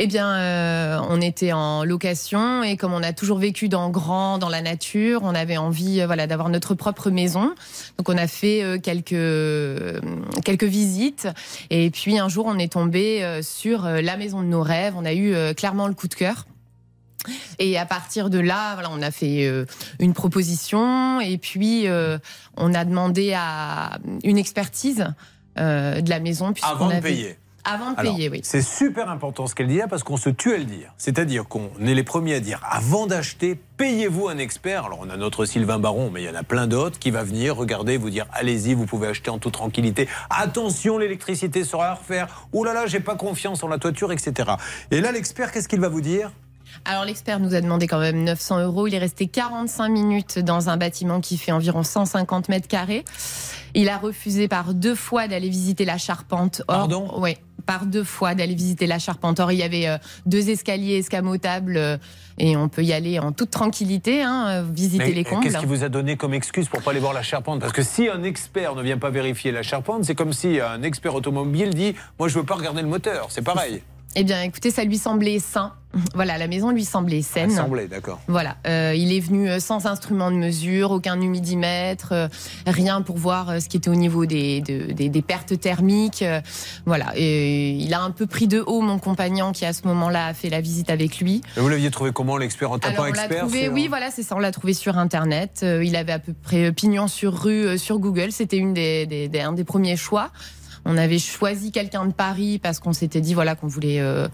Eh bien, euh, on était en location et comme on a toujours vécu dans grand, dans la nature, on avait envie, euh, voilà, d'avoir notre propre maison. Donc, on a fait euh, quelques quelques visites et puis un jour, on est tombé sur la maison de nos rêves. On a eu clairement le coup de cœur. Et à partir de là, voilà, on a fait euh, une proposition et puis euh, on a demandé à une expertise euh, de la maison Avant de avait- payer. Avant de Alors, payer, oui. C'est super important ce qu'elle dit là parce qu'on se tue à le dire. C'est-à-dire qu'on est les premiers à dire avant d'acheter, payez-vous un expert. Alors on a notre Sylvain Baron, mais il y en a plein d'autres qui va venir regarder, vous dire allez-y, vous pouvez acheter en toute tranquillité. Attention, l'électricité sera à refaire. Oh là là, j'ai pas confiance en la toiture, etc. Et là, l'expert, qu'est-ce qu'il va vous dire? Alors l'expert nous a demandé quand même 900 euros. Il est resté 45 minutes dans un bâtiment qui fait environ 150 mètres carrés. Il a refusé par deux fois d'aller visiter la charpente. Or, Pardon? Oui, par deux fois d'aller visiter la charpente. Or, il y avait euh, deux escaliers escamotables euh, et on peut y aller en toute tranquillité, hein, euh, visiter Mais les combles. Qu'est-ce qui vous a donné comme excuse pour pas aller voir la charpente? Parce que si un expert ne vient pas vérifier la charpente, c'est comme si un expert automobile dit Moi, je veux pas regarder le moteur. C'est pareil. Eh bien, écoutez, ça lui semblait sain. Voilà, la maison lui semblait saine. Assemblée, d'accord. Voilà, euh, il est venu euh, sans instrument de mesure, aucun humidimètre, euh, rien pour voir euh, ce qui était au niveau des, de- des, des pertes thermiques. euh, voilà, et il a un peu pris de haut mon compagnon qui à ce moment-là a fait la visite avec lui. Et vous l'aviez trouvé comment, l'expert En tapant Alors on l'a expert trouvé, oui, voilà, c'est ça, on l'a trouvé sur Internet. Euh, il avait à peu près pignon sur rue euh, sur Google. C'était une des, des- des- un des premiers choix. On avait choisi quelqu'un de Paris parce qu'on s'était dit voilà qu'on voulait euh,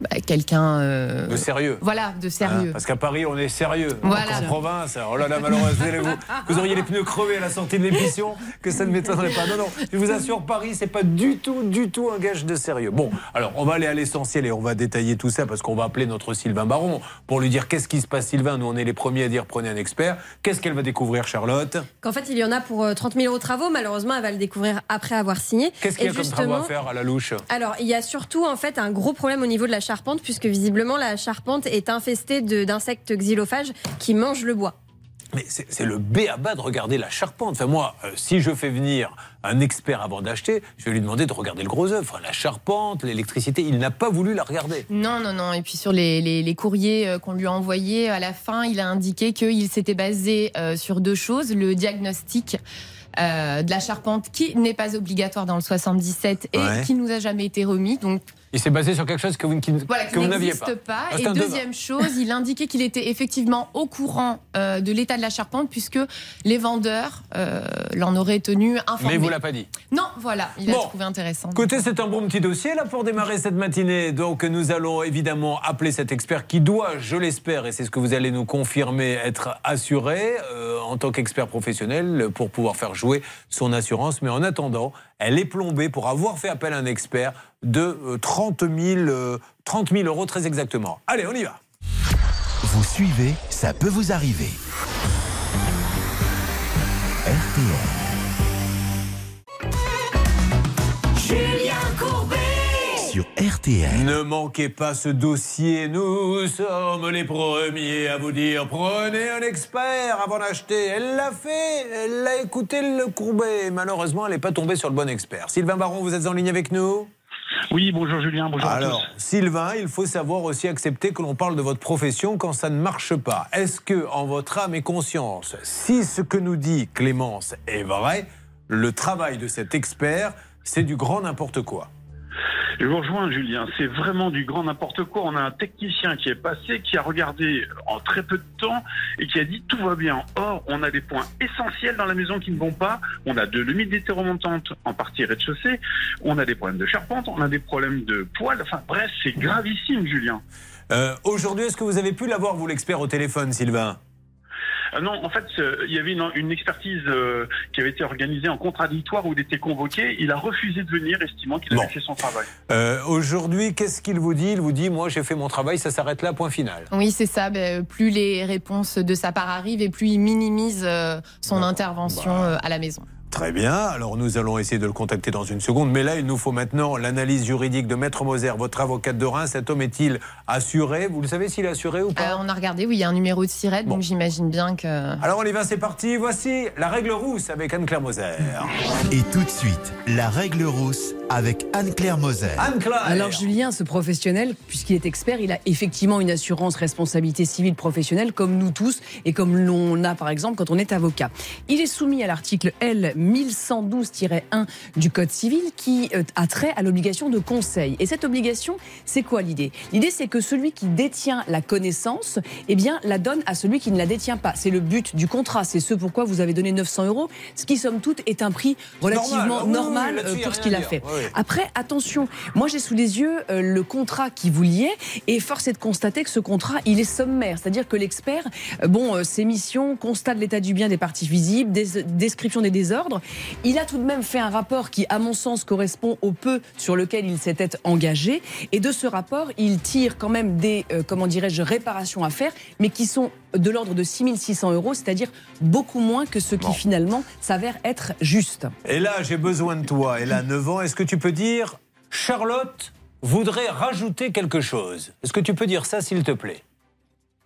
bah, quelqu'un euh, De sérieux. Voilà, de sérieux. Hein, parce qu'à Paris, on est sérieux. Voilà. En province, oh là là, malheureusement, vous, vous auriez les pneus crevés à la sortie de l'émission, que ça ne m'étonnerait pas. Non, non, je vous assure, Paris, c'est pas du tout, du tout un gage de sérieux. Bon, alors, on va aller à l'essentiel et on va détailler tout ça parce qu'on va appeler notre Sylvain Baron pour lui dire qu'est-ce qui se passe, Sylvain. Nous, on est les premiers à dire prenez un expert. Qu'est-ce qu'elle va découvrir, Charlotte? Qu'en fait, il y en a pour euh, 30 000 euros de travaux. Malheureusement, elle va le découvrir après avoir signé. Qu'est-ce qu'il y a comme travaux à faire à la louche? Alors, il y a surtout en fait un gros problème au niveau de la charpente, puisque visiblement la charpente est infestée d'insectes xylophages qui mangent le bois. Mais c'est le B à bas de regarder la charpente. Enfin, moi, euh, si je fais venir un expert avant d'acheter, je vais lui demander de regarder le gros œuvre. Enfin, la charpente, l'électricité, il n'a pas voulu la regarder. Non, non, non. Et puis sur les, les- les courriers euh, qu'on lui a envoyés, à la fin, il a indiqué qu'il s'était basé euh, sur deux choses. Le diagnostic euh, de la charpente qui n'est pas obligatoire dans le 77 et Ouais. qui nous a jamais été remis. Donc Il s'est basé sur quelque chose que vous, qui- voilà, que qui vous n'aviez n'existe pas. Ah, et deuxième chose, il indiquait qu'il était effectivement au courant euh, de l'état de la charpente puisque les vendeurs euh, l'en auraient tenu informé. Mais vous l'a pas dit. Non, voilà, il Bon. a trouvé intéressant. Écoutez, c'est un bon petit dossier là pour démarrer cette matinée. Donc nous allons évidemment appeler cet expert qui doit, je l'espère, et c'est ce que vous allez nous confirmer, être assuré euh, en tant qu'expert professionnel pour pouvoir faire jouer son assurance. Mais en attendant, elle est plombée pour avoir fait appel à un expert de euh, 30 000, euh, 30 000 euros très exactement. Allez, on y va. Vous suivez, ça peut vous arriver. RTL. Sur RTL. Ne manquez pas ce dossier. Nous sommes les premiers à vous dire prenez un expert avant d'acheter. Elle l'a fait. Elle a écouté le courbet. Malheureusement, elle n'est pas tombée sur le bon expert. Sylvain Baron, vous êtes en ligne avec nous? Oui, bonjour Julien, bonjour Alors, à tous. Sylvain, il faut savoir aussi accepter que l'on parle de votre profession quand ça ne marche pas. Est-ce que, en votre âme et conscience, si ce que nous dit Clémence est vrai, le travail de cet expert, c'est du grand n'importe quoi? Je vous rejoins Julien, c'est vraiment du grand n'importe quoi. On a un technicien qui est passé, qui a regardé en très peu de temps et qui a dit tout va bien. Or, on a des points essentiels dans la maison qui ne vont pas. On a de l'humidité remontante en partie rez-de-chaussée. On a des problèmes de charpente, on a des problèmes de poils. Enfin bref, c'est gravissime Julien. Euh, Aujourd'hui, est-ce que vous avez pu l'avoir, vous, l'expert, au téléphone, Sylvain? Euh, non, en fait, euh, il y avait une, une expertise euh, qui avait été organisée en contradictoire où il était convoqué. Il a refusé de venir, estimant qu'il avait fait son travail. Euh, Aujourd'hui, qu'est-ce qu'il vous dit? Il vous dit, moi, j'ai fait mon travail, ça s'arrête là, point final. Oui, c'est ça. Ben, plus les réponses de sa part arrivent et plus il minimise euh, son intervention Bah. euh, à la maison. Très bien, alors nous allons essayer de le contacter dans une seconde, mais là il nous faut maintenant l'analyse juridique de Maître Moser, votre avocate de Reims. Cet homme est-il assuré? Vous le savez s'il est assuré ou pas? Euh, on a regardé, oui, il y a un numéro de SIRET, donc j'imagine bien que. Alors on y va, c'est parti. Voici la règle rousse avec Anne-Claire Moser. Et tout de suite, la règle rousse avec Anne-Claire Moser. Anne-Claire Alors Julien, ce professionnel, puisqu'il est expert, il a effectivement une assurance responsabilité civile professionnelle comme nous tous et comme l'on a par exemple quand on est avocat. Il est soumis à l'article L 1112-1 du Code civil qui euh, a trait à l'obligation de conseil. Et cette obligation, c'est quoi l'idée? L'idée c'est que celui qui détient la connaissance, eh bien la donne à celui qui ne la détient pas. C'est le but du contrat, c'est ce pourquoi vous avez donné 900 euros, ce qui somme toute est un prix relativement Normal, oui, oui, euh, pour ce qu'il a fait. Oui. Après, attention, moi j'ai sous les yeux euh, le contrat qui vous liait et force est de constater que ce contrat, il est sommaire. C'est-à-dire que l'expert, bon, ses missions, constat de l'état du bien des parties visibles, des- description des désordres, il a tout de même fait un rapport qui, à mon sens, correspond au peu sur lequel il s'était engagé. Et de ce rapport, il tire quand même des, euh, comment dirais-je, réparations à faire, mais qui sont de l'ordre de 6600 euros, c'est-à-dire beaucoup moins que ce qui finalement s'avère être juste. Et là, j'ai besoin de toi. Elle a 9 ans. Est-ce que tu peux dire, Charlotte voudrait rajouter quelque chose? Est-ce que tu peux dire ça, s'il te plaît?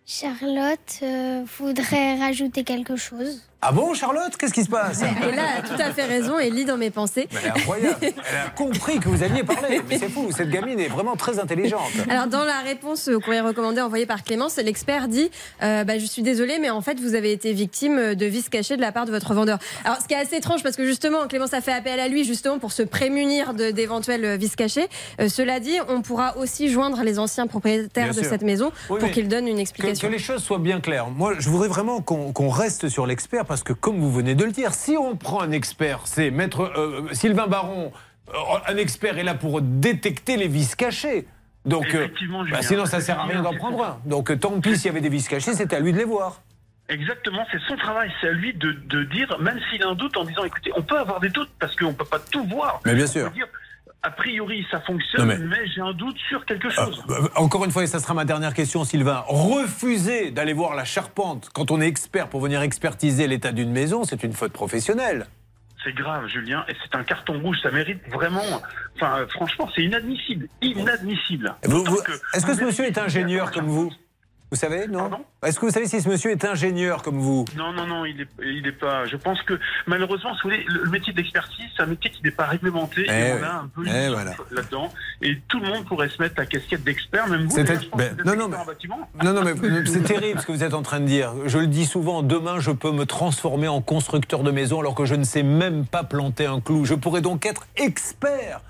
Charlotte euh, voudrait rajouter quelque chose. Ah bon, Charlotte Qu'est-ce qui se passe? Et là, a tout à fait raison et lit dans mes pensées. Mais elle est incroyable. Elle a compris que vous alliez parler. Mais c'est fou, cette gamine est vraiment très intelligente. Alors, dans la réponse au courrier recommandé envoyé par Clémence, l'expert dit euh, bah, Je suis désolé, mais en fait, vous avez été victime de vices cachés de la part de votre vendeur. Alors, ce qui est assez étrange, parce que justement, Clémence a fait appel à lui justement pour se prémunir de- d'éventuels vices cachés. Euh, cela dit, on pourra aussi joindre les anciens propriétaires Bien de sûr. cette maison Oui, pour qu'ils donnent une Que, explication. que les choses soient bien claires. Moi, je voudrais vraiment qu'on qu'on reste sur l'expert parce que, comme vous venez de le dire, si on prend un expert, c'est maître euh, Sylvain Baron, euh, un expert est là pour détecter les vices cachés. Donc, euh, bah, sinon, ça sert à rien d'en prendre un. Donc, euh, tant pis s'il y avait des vices cachés, c'était à lui de les voir. Exactement, c'est son travail, c'est à lui de, de dire, même s'il a un doute, en disant, écoutez, on peut avoir des doutes parce qu'on peut pas tout voir. Mais bien On sûr. peut dire, a priori, ça fonctionne, mais, mais- j'ai un doute sur quelque chose. Euh, Encore une fois, et ça sera ma dernière question, Sylvain. Refuser d'aller voir la charpente quand on est expert pour venir expertiser l'état d'une maison, c'est une faute professionnelle. C'est grave, Julien, et c'est un carton rouge, ça mérite vraiment. Enfin, franchement, c'est inadmissible. Inadmissible. D'autant vous- que Est-ce que vous ce monsieur est ingénieur comme vous Vous savez, non Est-ce que vous savez si ce monsieur est ingénieur comme vous Non, non, non, il est, il est pas. Je pense que malheureusement, si vous voulez, le métier d'expertise, c'est un métier qui n'est pas réglementé Eh et on a un peu Eh voilà. là-dedans. Et tout le monde pourrait se mettre la casquette d'expert, même vous. Pense ben, que vous êtes non, non, expert en bâtiment. Non, non, mais c'est terrible ce que vous êtes en train de dire. Je le dis souvent, demain, je peux me transformer en constructeur de maison alors que je ne sais même pas planter un clou. Je pourrais donc être expert.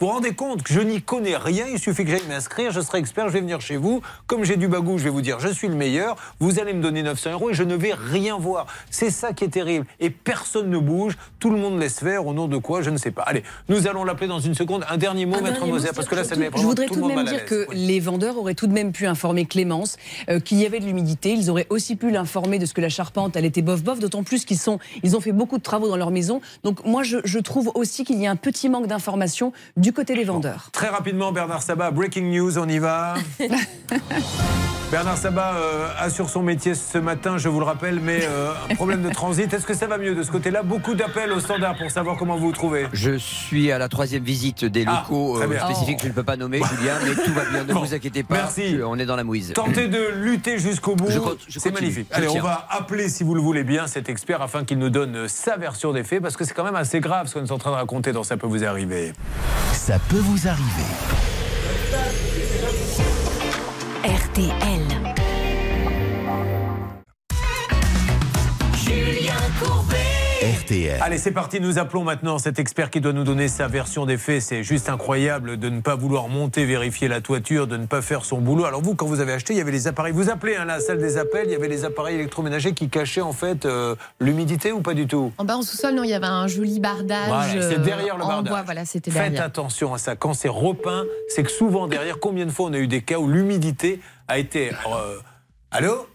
Vous vous rendez compte que je n'y connais rien, il suffit que j'aille m'inscrire, je serai expert, je vais venir chez vous. Comme j'ai du bagou, je vais vous dire je suis le meilleur, vous allez me donner 900 euros et je ne vais rien voir. C'est ça qui est terrible. Et personne ne bouge, tout le monde laisse faire, au nom de quoi, je ne sais pas. Allez, nous allons l'appeler dans une seconde. Un dernier mot, Un Maître dernier mot, Moser, parce que là, ça met Je voudrais tout de même dire que les vendeurs auraient tout de même pu informer Clémence euh, qu'il y avait de l'humidité. Ils auraient aussi pu l'informer de ce que la charpente, elle était bof-bof, d'autant plus qu'ils sont, ils ont fait beaucoup de travaux dans leur maison. Donc moi, je, je trouve aussi qu'il y a un petit manque d'information du côté des vendeurs. Très rapidement, Bernard Sabat, breaking news, on y va. Bernard Sabat euh, assure son métier ce matin, je vous le rappelle, mais euh, un problème de transit. Est-ce que ça va mieux de ce côté-là? Beaucoup d'appels au standard pour savoir comment vous vous trouvez. Je suis à la troisième visite des Ah, locaux euh, spécifiques que je ne peux pas nommer, Julien, mais tout va bien, ne Bon, vous inquiétez pas. merci. je- on est dans la mouise. Tentez de lutter jusqu'au bout. Je compte- je C'est magnifique. Allez, on va appeler, si vous le voulez bien, cet expert afin qu'il nous donne sa version des faits, parce que c'est quand même assez grave ce qu'on est en train de raconter dans Ça peut vous arriver. Ça peut vous arriver. RTL. Julien Courbet. RTL. Allez, c'est parti. Nous appelons maintenant cet expert qui doit nous donner sa version des faits. C'est juste incroyable de ne pas vouloir monter, vérifier la toiture, de ne pas faire son boulot. Alors vous, quand vous avez acheté, il y avait les appareils. Vous appelez hein, la salle des appels, il y avait les appareils électroménagers qui cachaient en fait euh, l'humidité ou pas du tout? En bas, en sous-sol, non, il y avait un joli bardage. Voilà, c'est euh, derrière le en bardage. bois, voilà, c'était Faites derrière. attention à ça. Quand c'est repeint, c'est que souvent derrière, combien de fois on a eu des cas où l'humidité a été. euh, Allô?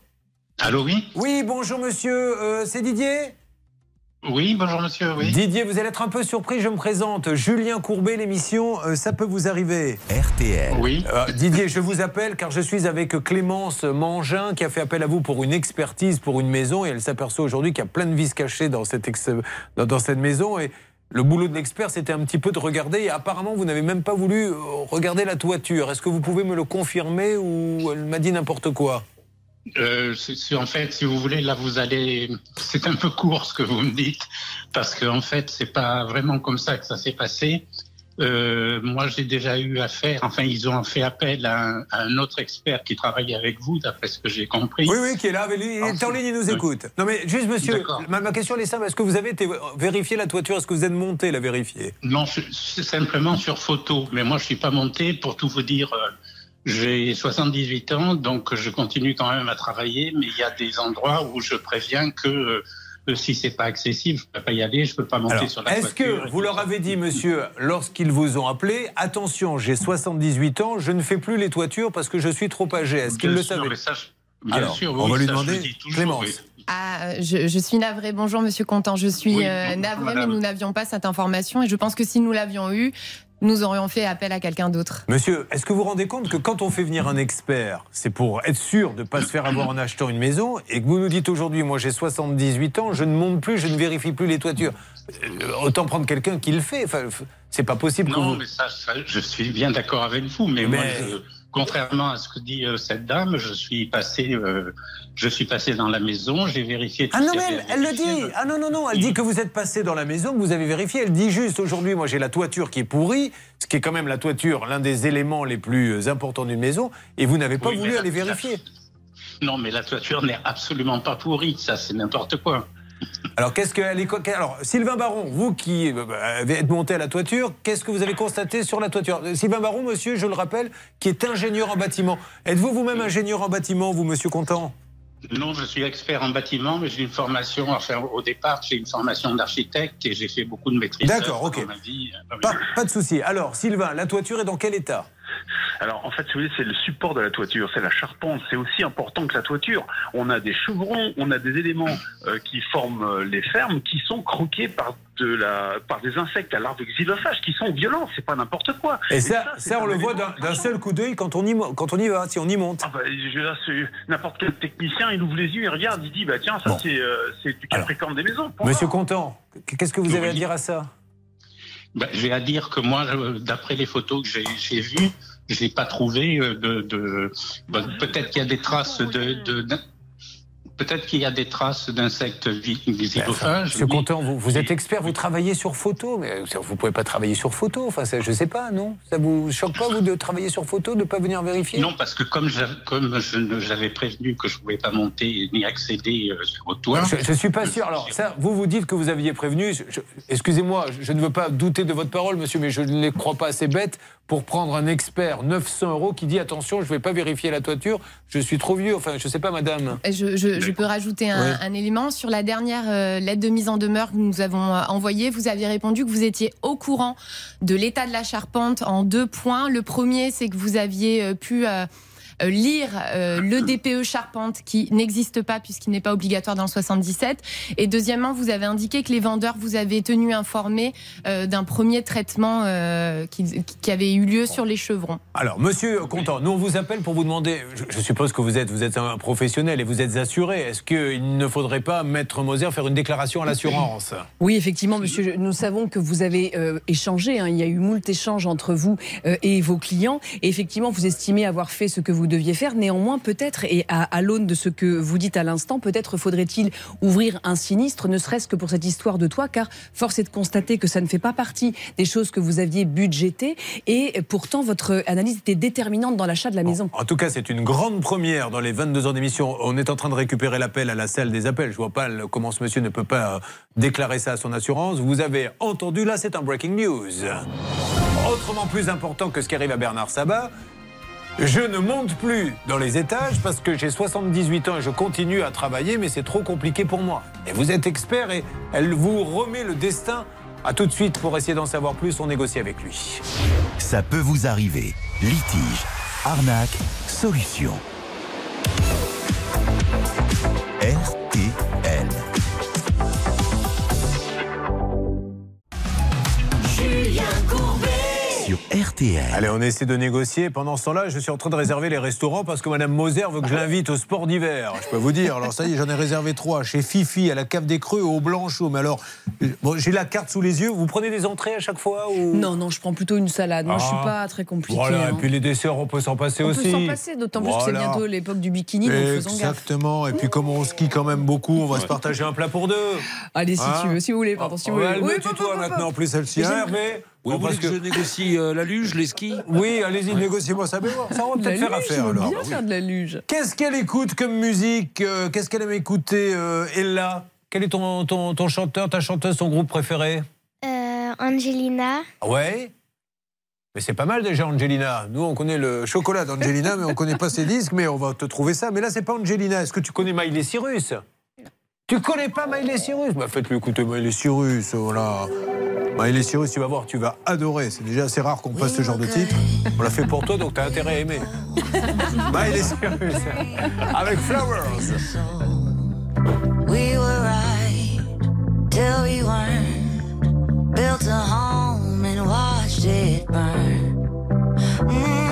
Allô, oui? Oui, bonjour monsieur, Euh, c'est Didier? Oui, bonjour monsieur, oui. Didier, vous allez être un peu surpris, je me présente. Julien Courbet, l'émission euh, Ça peut vous arriver. RTL. Oui. Euh, Didier, je vous appelle car je suis avec Clémence Mangin qui a fait appel à vous pour une expertise pour une maison et elle s'aperçoit aujourd'hui qu'il y a plein de vis cachées dans cette, ex- dans, dans cette maison et le boulot de l'expert c'était un petit peu de regarder et apparemment vous n'avez même pas voulu euh, regarder la toiture. Est-ce que vous pouvez me le confirmer ou elle m'a dit n'importe quoi? Euh, c'est- en fait, si vous voulez, là, vous allez. C'est un peu court ce que vous me dites, parce qu'en en fait, c'est pas vraiment comme ça que ça s'est passé. Euh, moi, j'ai déjà eu affaire. Enfin, ils ont fait appel à un, à un autre expert qui travaille avec vous, d'après ce que j'ai compris. Oui, oui, qui est là, mais lui, il est en ligne, il nous écoute. Non mais juste monsieur, ma, ma question elle est simple, est-ce que vous avez été vérifier la toiture? Est-ce que vous êtes monté la vérifier? Non, c'est simplement sur photo. Mais moi, je suis pas monté pour tout vous dire. Euh, J'ai 78 ans, donc je continue quand même à travailler, mais il y a des endroits où je préviens que euh, si c'est pas accessible, je peux pas y aller, je peux pas monter Alors, sur la Est-ce que vous leur avez dit, monsieur, lorsqu'ils vous ont appelé, attention, j'ai 78 ans, je ne fais plus les toitures parce que je suis trop âgé Est-ce qu'ils le savaient bien Alors, sûr, on oui, va lui demander, toujours, Clémence. oui. Ah, je, je suis navrée. Bonjour, monsieur Contant. Je suis Oui, euh, navrée, mais nous n'avions pas cette information. Et je pense que si nous l'avions eu, nous aurions fait appel à quelqu'un d'autre. Monsieur, est-ce que vous vous rendez compte que quand on fait venir un expert, c'est pour être sûr de ne pas se faire avoir en achetant une maison, et que vous nous dites aujourd'hui, moi j'ai 78 ans, je ne monte plus, je ne vérifie plus les toitures. Euh, autant prendre quelqu'un qui le fait. Enfin, c'est pas possible que Non, vous... mais ça, ça, je suis bien d'accord avec vous, mais, Mais- moi, je, contrairement à ce que dit euh, cette dame, je suis passé, euh, je suis passé dans la maison, j'ai vérifié. tout Ah non, mais elle, le dit. Ah non, non, non. Elle dit que vous êtes passé dans la maison, que vous avez vérifié. Elle dit juste aujourd'hui, moi j'ai la toiture qui est pourrie, ce qui est quand même la toiture, l'un des éléments les plus importants d'une maison, et vous n'avez pas Oui, voulu la- aller vérifier. Non, mais la toiture n'est absolument pas pourrie, ça c'est n'importe quoi. Alors qu'est-ce que Alors Sylvain Baron, vous qui euh, avez été monté à la toiture, qu'est-ce que vous avez constaté sur la toiture? Euh, Sylvain Baron, monsieur, je le rappelle, qui est ingénieur en bâtiment. Êtes-vous vous-même ingénieur en bâtiment, vous, monsieur Contant Non, je suis expert en bâtiment, mais j'ai une formation, enfin au départ j'ai une formation d'architecte et j'ai fait beaucoup de maîtrise. D'accord, ok. dans ma vie. euh, Pas, pas de souci. Alors Sylvain, la toiture est dans quel état? Alors en fait, si vous voulez, c'est le support de la toiture, c'est la charpente, c'est aussi important que la toiture. On a des chevrons, on a des éléments euh, qui forment euh, les fermes qui sont croqués par de la par des insectes à larves xylophages qui sont violents, c'est pas n'importe quoi. Et ça, c'est ça, on le voit d'un seul coup d'œil quand on y mo- quand on y va, si on y monte. Ah bah, n'importe quel technicien, il ouvre les yeux, il regarde, il dit bah tiens, ça c'est euh, c'est du capricorne des maisons. Monsieur. Contant, qu'est-ce que vous avez à dire à ça? Ben, j'ai à dire que moi, euh, d'après les photos que j'ai- vues, j'ai pas trouvé euh, de. ben, Peut-être qu'il y a des traces de. Peut-être qu'il y a des traces d'insectes vi- xylophages. Monsieur oui. Contant, vous, vous êtes expert, vous travaillez sur photo, mais vous pouvez pas travailler sur photo. Enfin, ça, je sais pas, non? Ça vous choque pas vous de travailler sur photo, de ne pas venir vérifier? Non, parce que comme j'avais comme je ne- j'avais prévenu que je pouvais pas monter ni accéder euh, au toit. Je, je suis pas sûr. Alors ça, vous vous dites que vous aviez prévenu. Excusez-moi, je, je ne veux pas douter de votre parole, monsieur, mais je ne les crois pas assez bêtes pour prendre un expert 900 euros qui dit attention, je ne vais pas vérifier la toiture, je suis trop vieux. Enfin, je sais pas, madame. Et Je, je- je peux rajouter un, Ouais. un élément. Sur la dernière euh, lettre de mise en demeure que nous avons euh, envoyée, vous aviez répondu que vous étiez au courant de l'état de la charpente en deux points. Le premier, c'est que vous aviez euh, pu euh, euh, lire euh, le DPE charpente qui n'existe pas puisqu'il n'est pas obligatoire dans le 77. Et deuxièmement, vous avez indiqué que les vendeurs vous avaient tenu informés euh, d'un premier traitement euh, qui, qui avait eu lieu sur les chevrons. Alors, monsieur Contant, nous on vous appelle pour vous demander. Je, je suppose que vous êtes, vous êtes un professionnel et vous êtes assuré. Est-ce qu'il ne faudrait pas, maître Moser, faire une déclaration à l'assurance? Oui, effectivement, monsieur, nous savons que vous avez euh, échangé. hein, il y a eu moult échanges entre vous euh, et vos clients. Et effectivement, vous estimez avoir fait ce que vous deviez faire. Néanmoins, peut-être, et à, à l'aune de ce que vous dites à l'instant, peut-être faudrait-il ouvrir un sinistre, ne serait-ce que pour cette histoire de toi, car force est de constater que ça ne fait pas partie des choses que vous aviez budgétées. Et pourtant, votre analyse était déterminante dans l'achat de la maison. En tout cas, c'est une grande première dans les 22 ans d'émission. On est en train de récupérer l'appel à la salle des appels. Je vois pas comment ce monsieur ne peut pas euh, déclarer ça à son assurance. Vous avez entendu, là, c'est un breaking news. Autrement plus important que ce qui arrive à Bernard Sabat, je ne monte plus dans les étages parce que j'ai 78 ans et je continue à travailler, mais c'est trop compliqué pour moi. Et vous êtes expert et elle vous remet le destin. À tout de suite pour essayer d'en savoir plus, on négocie avec lui. Ça peut vous arriver. Litige, arnaque, solution. Sur RTL. Allez, on essaie de négocier. Pendant ce temps-là, je suis en train de réserver les restaurants parce que Madame Moser veut que je l'invite au sport d'hiver. Je peux vous dire. Alors ça y est, j'en ai réservé trois. Chez Fifi, à la Cave des Creux, au Blanchot. Mais alors, bon, j'ai la carte sous les yeux. Vous prenez des entrées à chaque fois ou... Non, non, je prends plutôt une salade. Moi, je suis Ah. pas très compliqué. Voilà, hein. et puis les desserts, on peut s'en passer On aussi. peut s'en passer, d'autant plus que c'est bientôt l'époque du bikini, donc faisons gaffe. Exactement. Et puis comme on skie quand même beaucoup, on va se partager un plat pour deux. Allez, si Hein tu veux, si vous voulez, pardon, si vous Ouais, voulez. elle Oui, pop, maintenant, plus celle-ci. Mais Hein, Oui, vous voulez parce que je négocie euh, la luge, les skis Oui, allez-y, négociez-moi ça. Mais bon, ça, va peut-être faire affaire. alors. bien faire de la luge. Qu'est-ce qu'elle écoute comme musique euh, Qu'est-ce qu'elle aime écouter, euh, Ella? Quel est ton, ton, ton chanteur, ta chanteuse, ton groupe préféré? Euh, Angelina. Ouais? Mais c'est pas mal déjà, Angelina. Nous, on connaît le chocolat d'Angelina, mais on connaît pas ses disques, mais on va te trouver ça. Mais là, c'est pas Angelina. Est-ce que tu connais Miley Cyrus? Tu connais pas Miley Cyrus Bah, faites-lui écouter Miley Cyrus, voilà. Miley Cyrus, tu vas voir, tu vas adorer. C'est déjà assez rare qu'on passe ce genre de titre. On l'a fait pour toi, donc t'as intérêt à aimer. Miley Cyrus, avec Flowers. We were right till we weren't. Built a home and watched it burn. Mm,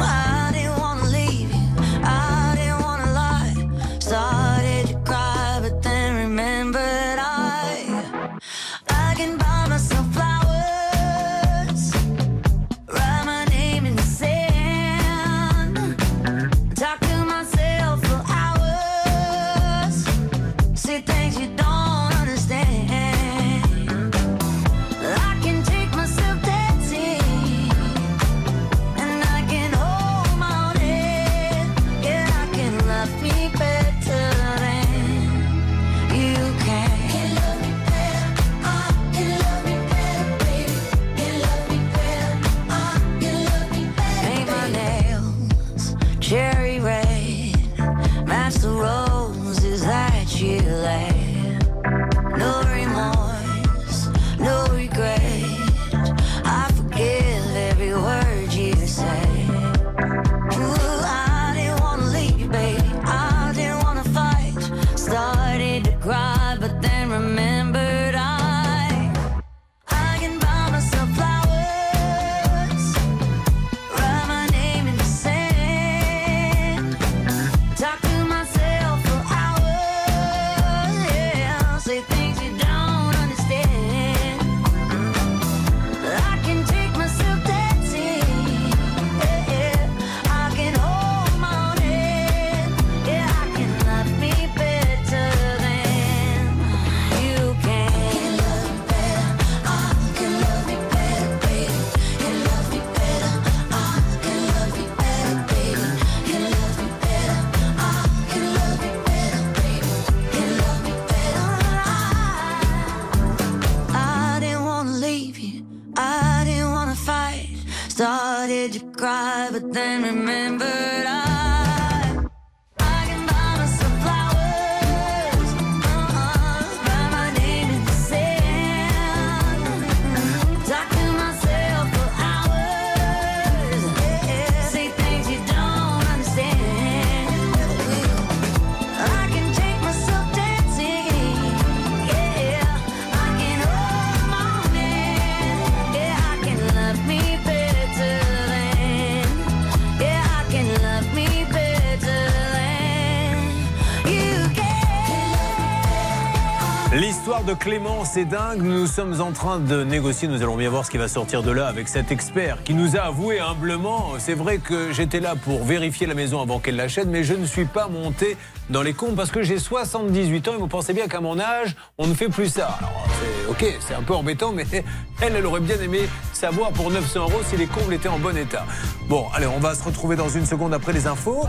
De Clément, c'est dingue. Nous sommes en train de négocier. Nous allons bien voir ce qui va sortir de là avec cet expert qui nous a avoué humblement c'est vrai que j'étais là pour vérifier la maison avant qu'elle l'achète, mais je ne suis pas monté dans les comptes parce que j'ai 78 ans et vous pensez bien qu'à mon âge, on ne fait plus ça. Alors, ok, c'est un peu embêtant, mais elle, elle aurait bien aimé savoir pour 900 euros si les combles étaient en bon état. Bon, allez, on va se retrouver dans une seconde après les infos.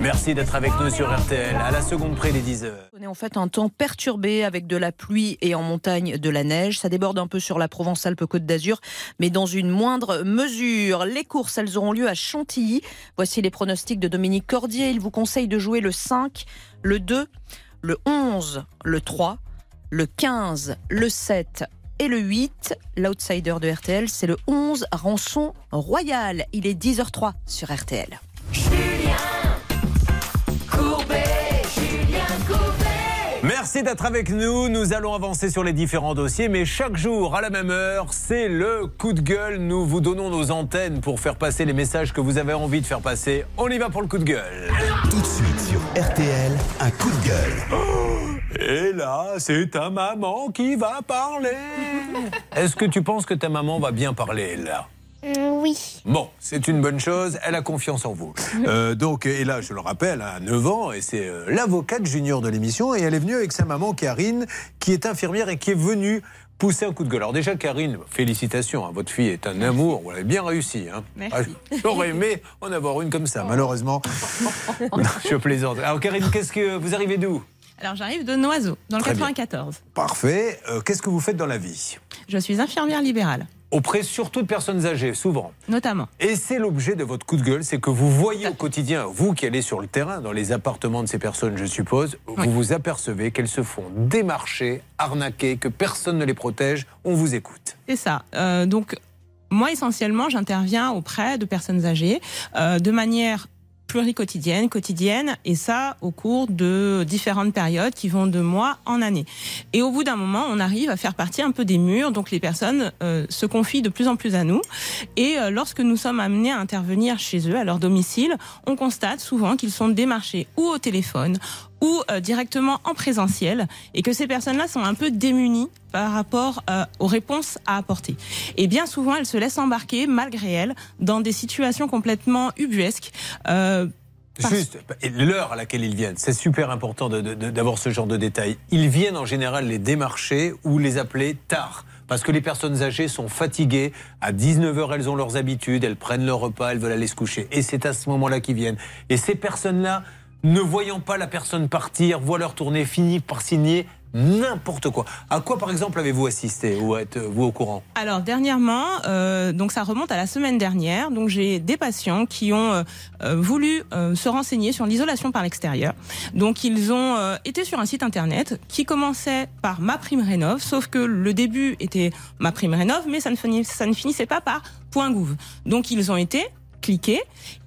Merci d'être avec nous sur RTL. À la seconde près, les 10 heures. On est en fait un temps perturbé avec de la pluie et en montagne de la neige. Ça déborde un peu sur la Provence-Alpes-Côte d'Azur, mais dans une moindre mesure. Les courses, elles auront lieu à Chantilly. Voici les pronostics de Dominique Cordier. Il vous conseille de jouer le 5, le 2, le 11, le 3, le 15, le 7 et le 8. L'outsider de RTL, c'est le 11, Rançon Royal. Il est 10h03 sur RTL. Merci d'être avec nous. Nous allons avancer sur les différents dossiers, mais chaque jour à la même heure, c'est le coup de gueule. Nous vous donnons nos antennes pour faire passer les messages que vous avez envie de faire passer. On y va pour le coup de gueule. Tout de suite sur RTL, un coup de gueule. Et là, c'est ta maman qui va parler. Est-ce que tu penses que ta maman va bien parler là oui. Bon, c'est une bonne chose, elle a confiance en vous. Euh, donc, et là, je le rappelle, à 9 ans, et c'est euh, l'avocate junior de l'émission, et elle est venue avec sa maman Karine, qui est infirmière et qui est venue pousser un coup de gueule. Alors déjà, Karine, félicitations, hein, votre fille est un amour, vous l'avez bien réussi. Hein. Merci. Ah, J'aurais aimé en avoir une comme ça, malheureusement. Non, je plaisante. Alors Karine, qu'est-ce que vous arrivez d'où? Alors j'arrive de Noiseau, dans le Très bien. 94. Parfait. Euh, qu'est-ce que vous faites dans la vie? Je suis infirmière libérale, Auprès surtout de personnes âgées, souvent. notamment. Et c'est l'objet de votre coup de gueule, c'est que vous voyez au quotidien, vous qui allez sur le terrain, dans les appartements de ces personnes, je suppose, vous vous apercevez qu'elles se font démarcher, arnaquer, que personne ne les protège. On vous écoute. C'est ça. Euh, donc, moi, essentiellement, j'interviens auprès de personnes âgées euh, de manière pluriquotidienne, quotidienne, et ça au cours de différentes périodes qui vont de mois en année. Et au bout d'un moment, on arrive à faire partie un peu des murs, donc les personnes euh, se confient de plus en plus à nous. Et euh, lorsque nous sommes amenés à intervenir chez eux, à leur domicile, on constate souvent qu'ils sont démarchés ou au téléphone ou euh, directement en présentiel et que ces personnes-là sont un peu démunies par rapport euh, aux réponses à apporter. Et bien souvent, elles se laissent embarquer, malgré elles, dans des situations complètement ubuesques. euh, Juste, l'heure à laquelle ils viennent, c'est super important d'avoir ce genre de détails. Ils viennent en général les démarcher ou les appeler tard. Parce que les personnes âgées sont fatiguées. À 19h, elles ont leurs habitudes, elles prennent leur repas, elles veulent aller se coucher. Et c'est à ce moment-là qu'ils viennent. Et ces personnes-là, ne voyant pas la personne partir, voient leur tournée, finissent par signer n'importe quoi. À quoi, par exemple, avez-vous assisté ou êtes-vous au courant? Alors dernièrement, euh, donc ça remonte à la semaine dernière. Donc j'ai des patients qui ont euh, euh, voulu euh, se renseigner sur l'isolation par l'extérieur. Donc ils ont euh, été sur un site internet qui commençait par ma prime rénov, sauf que le début était ma prime rénov, mais ça ne, finissait, ça ne finissait pas par point .gouv. Donc ils ont été cliqués,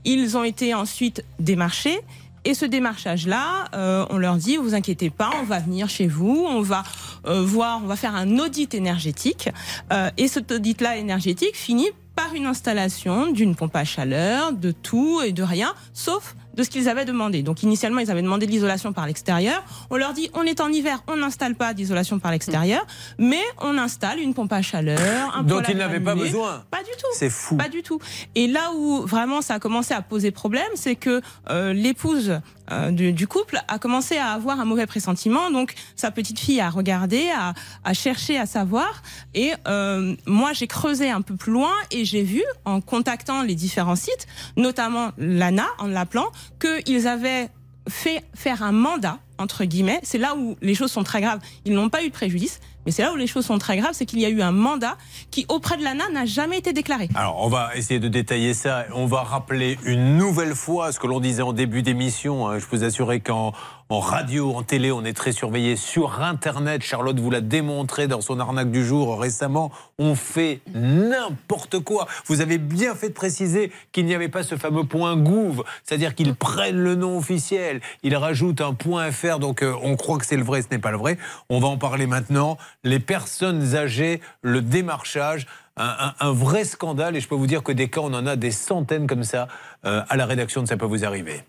ils ont été ensuite démarchés. Et ce démarchage-là, euh, on leur dit, vous inquiétez pas, on va venir chez vous, on va euh, voir, on va faire un audit énergétique. Euh, et cet audit-là énergétique finit par une installation d'une pompe à chaleur, de tout et de rien, sauf de ce qu'ils avaient demandé. Donc initialement, ils avaient demandé de l'isolation par l'extérieur. On leur dit, on est en hiver, on n'installe pas d'isolation par l'extérieur, mais on installe une pompe à chaleur, un Dont ils n'avaient pas besoin. Pas du tout. C'est fou. Pas du tout. Et là où vraiment ça a commencé à poser problème, c'est que euh, l'épouse euh, du, du couple a commencé à avoir un mauvais pressentiment. Donc sa petite fille a regardé, a, a cherché à savoir. Et euh, moi j'ai creusé un peu plus loin et j'ai vu en contactant les différents sites, notamment l'ANA en l'appelant, qu'ils avaient fait faire un mandat entre guillemets, c'est là où les choses sont très graves. Ils n'ont pas eu de préjudice, mais c'est là où les choses sont très graves, c'est qu'il y a eu un mandat qui, auprès de l'ANA, n'a jamais été déclaré. Alors, on va essayer de détailler ça. On va rappeler une nouvelle fois ce que l'on disait en début d'émission. hein. Je vous assurer qu'en en radio, en télé, on est très surveillé. Sur Internet, Charlotte vous l'a démontré dans son arnaque du jour récemment, on fait n'importe quoi. Vous avez bien fait de préciser qu'il n'y avait pas ce fameux point gouv, c'est-à-dire qu'ils prennent le nom officiel, ils rajoutent un point fr, donc euh, on croit que c'est le vrai, ce n'est pas le vrai. On va en parler maintenant. Les personnes âgées, le démarchage. Un, vrai scandale et je peux vous dire que des cas, on en a des centaines comme ça euh, à la rédaction de Ça peut vous arriver.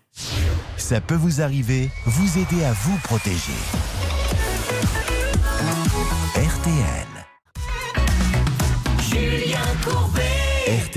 Ça peut vous arriver, vous aider à vous protéger. RTL.